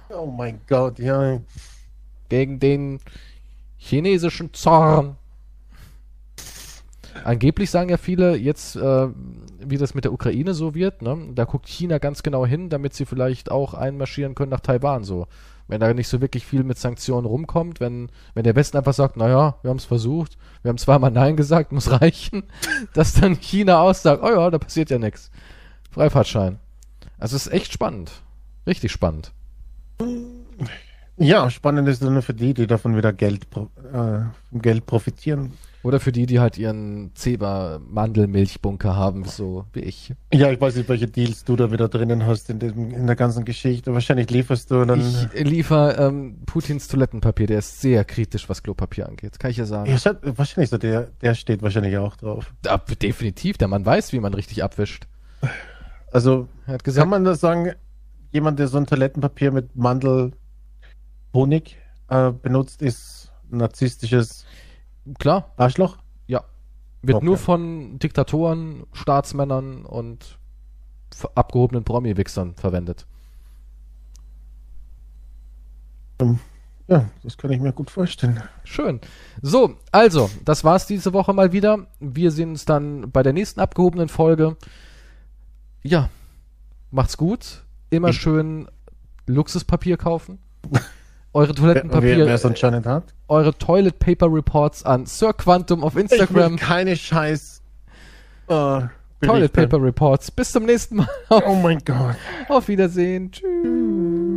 Oh mein Gott, ja. gegen den chinesischen Zorn. Angeblich sagen ja viele jetzt, äh, wie das mit der Ukraine so wird, ne? da guckt China ganz genau hin, damit sie vielleicht auch einmarschieren können nach Taiwan so. Wenn da nicht so wirklich viel mit Sanktionen rumkommt, wenn, wenn der Westen einfach sagt, naja, wir haben es versucht, wir haben zweimal Nein gesagt, muss reichen, dass dann China aussagt, oh ja, da passiert ja nichts. Freifahrtschein. Also es ist echt spannend. Richtig spannend. Ja, spannend ist nur für die, die davon wieder Geld, äh, Geld profitieren. Oder für die, die halt ihren Zeba-Mandelmilchbunker haben, so wie ich. Ja, ich weiß nicht, welche Deals du da wieder drinnen hast in, dem, in der ganzen Geschichte. Wahrscheinlich lieferst du dann. Ich liefer ähm, Putins Toilettenpapier, der ist sehr kritisch, was Klopapier angeht. Kann ich ja sagen. Ja, wahrscheinlich so, der, der steht wahrscheinlich auch drauf. Ja, definitiv, der Mann weiß, wie man richtig abwischt. Also, Er hat gesagt, kann man das sagen, jemand, der so ein Toilettenpapier mit Mandel Honig äh, benutzt, ist ein narzisstisches klar, Arschloch? ja. Wird Okay. nur von Diktatoren, Staatsmännern und abgehobenen Promi-Wichsern verwendet. Ja, das kann ich mir gut vorstellen. Schön. So, also, das war's diese Woche mal wieder. Wir sehen uns dann bei der nächsten abgehobenen Folge. Ja, macht's gut. Immer Ich- schön Luxuspapier kaufen. Eure Wer Toilettenpapier, wer es anscheinend hat. eure Toilet Paper Reports an Sir Quantum auf Ich will Instagram. keine Scheiß. Äh, Toilet. Paper Reports. Bis zum nächsten Mal. Oh mein Gott. Auf Wiedersehen. Tschüss.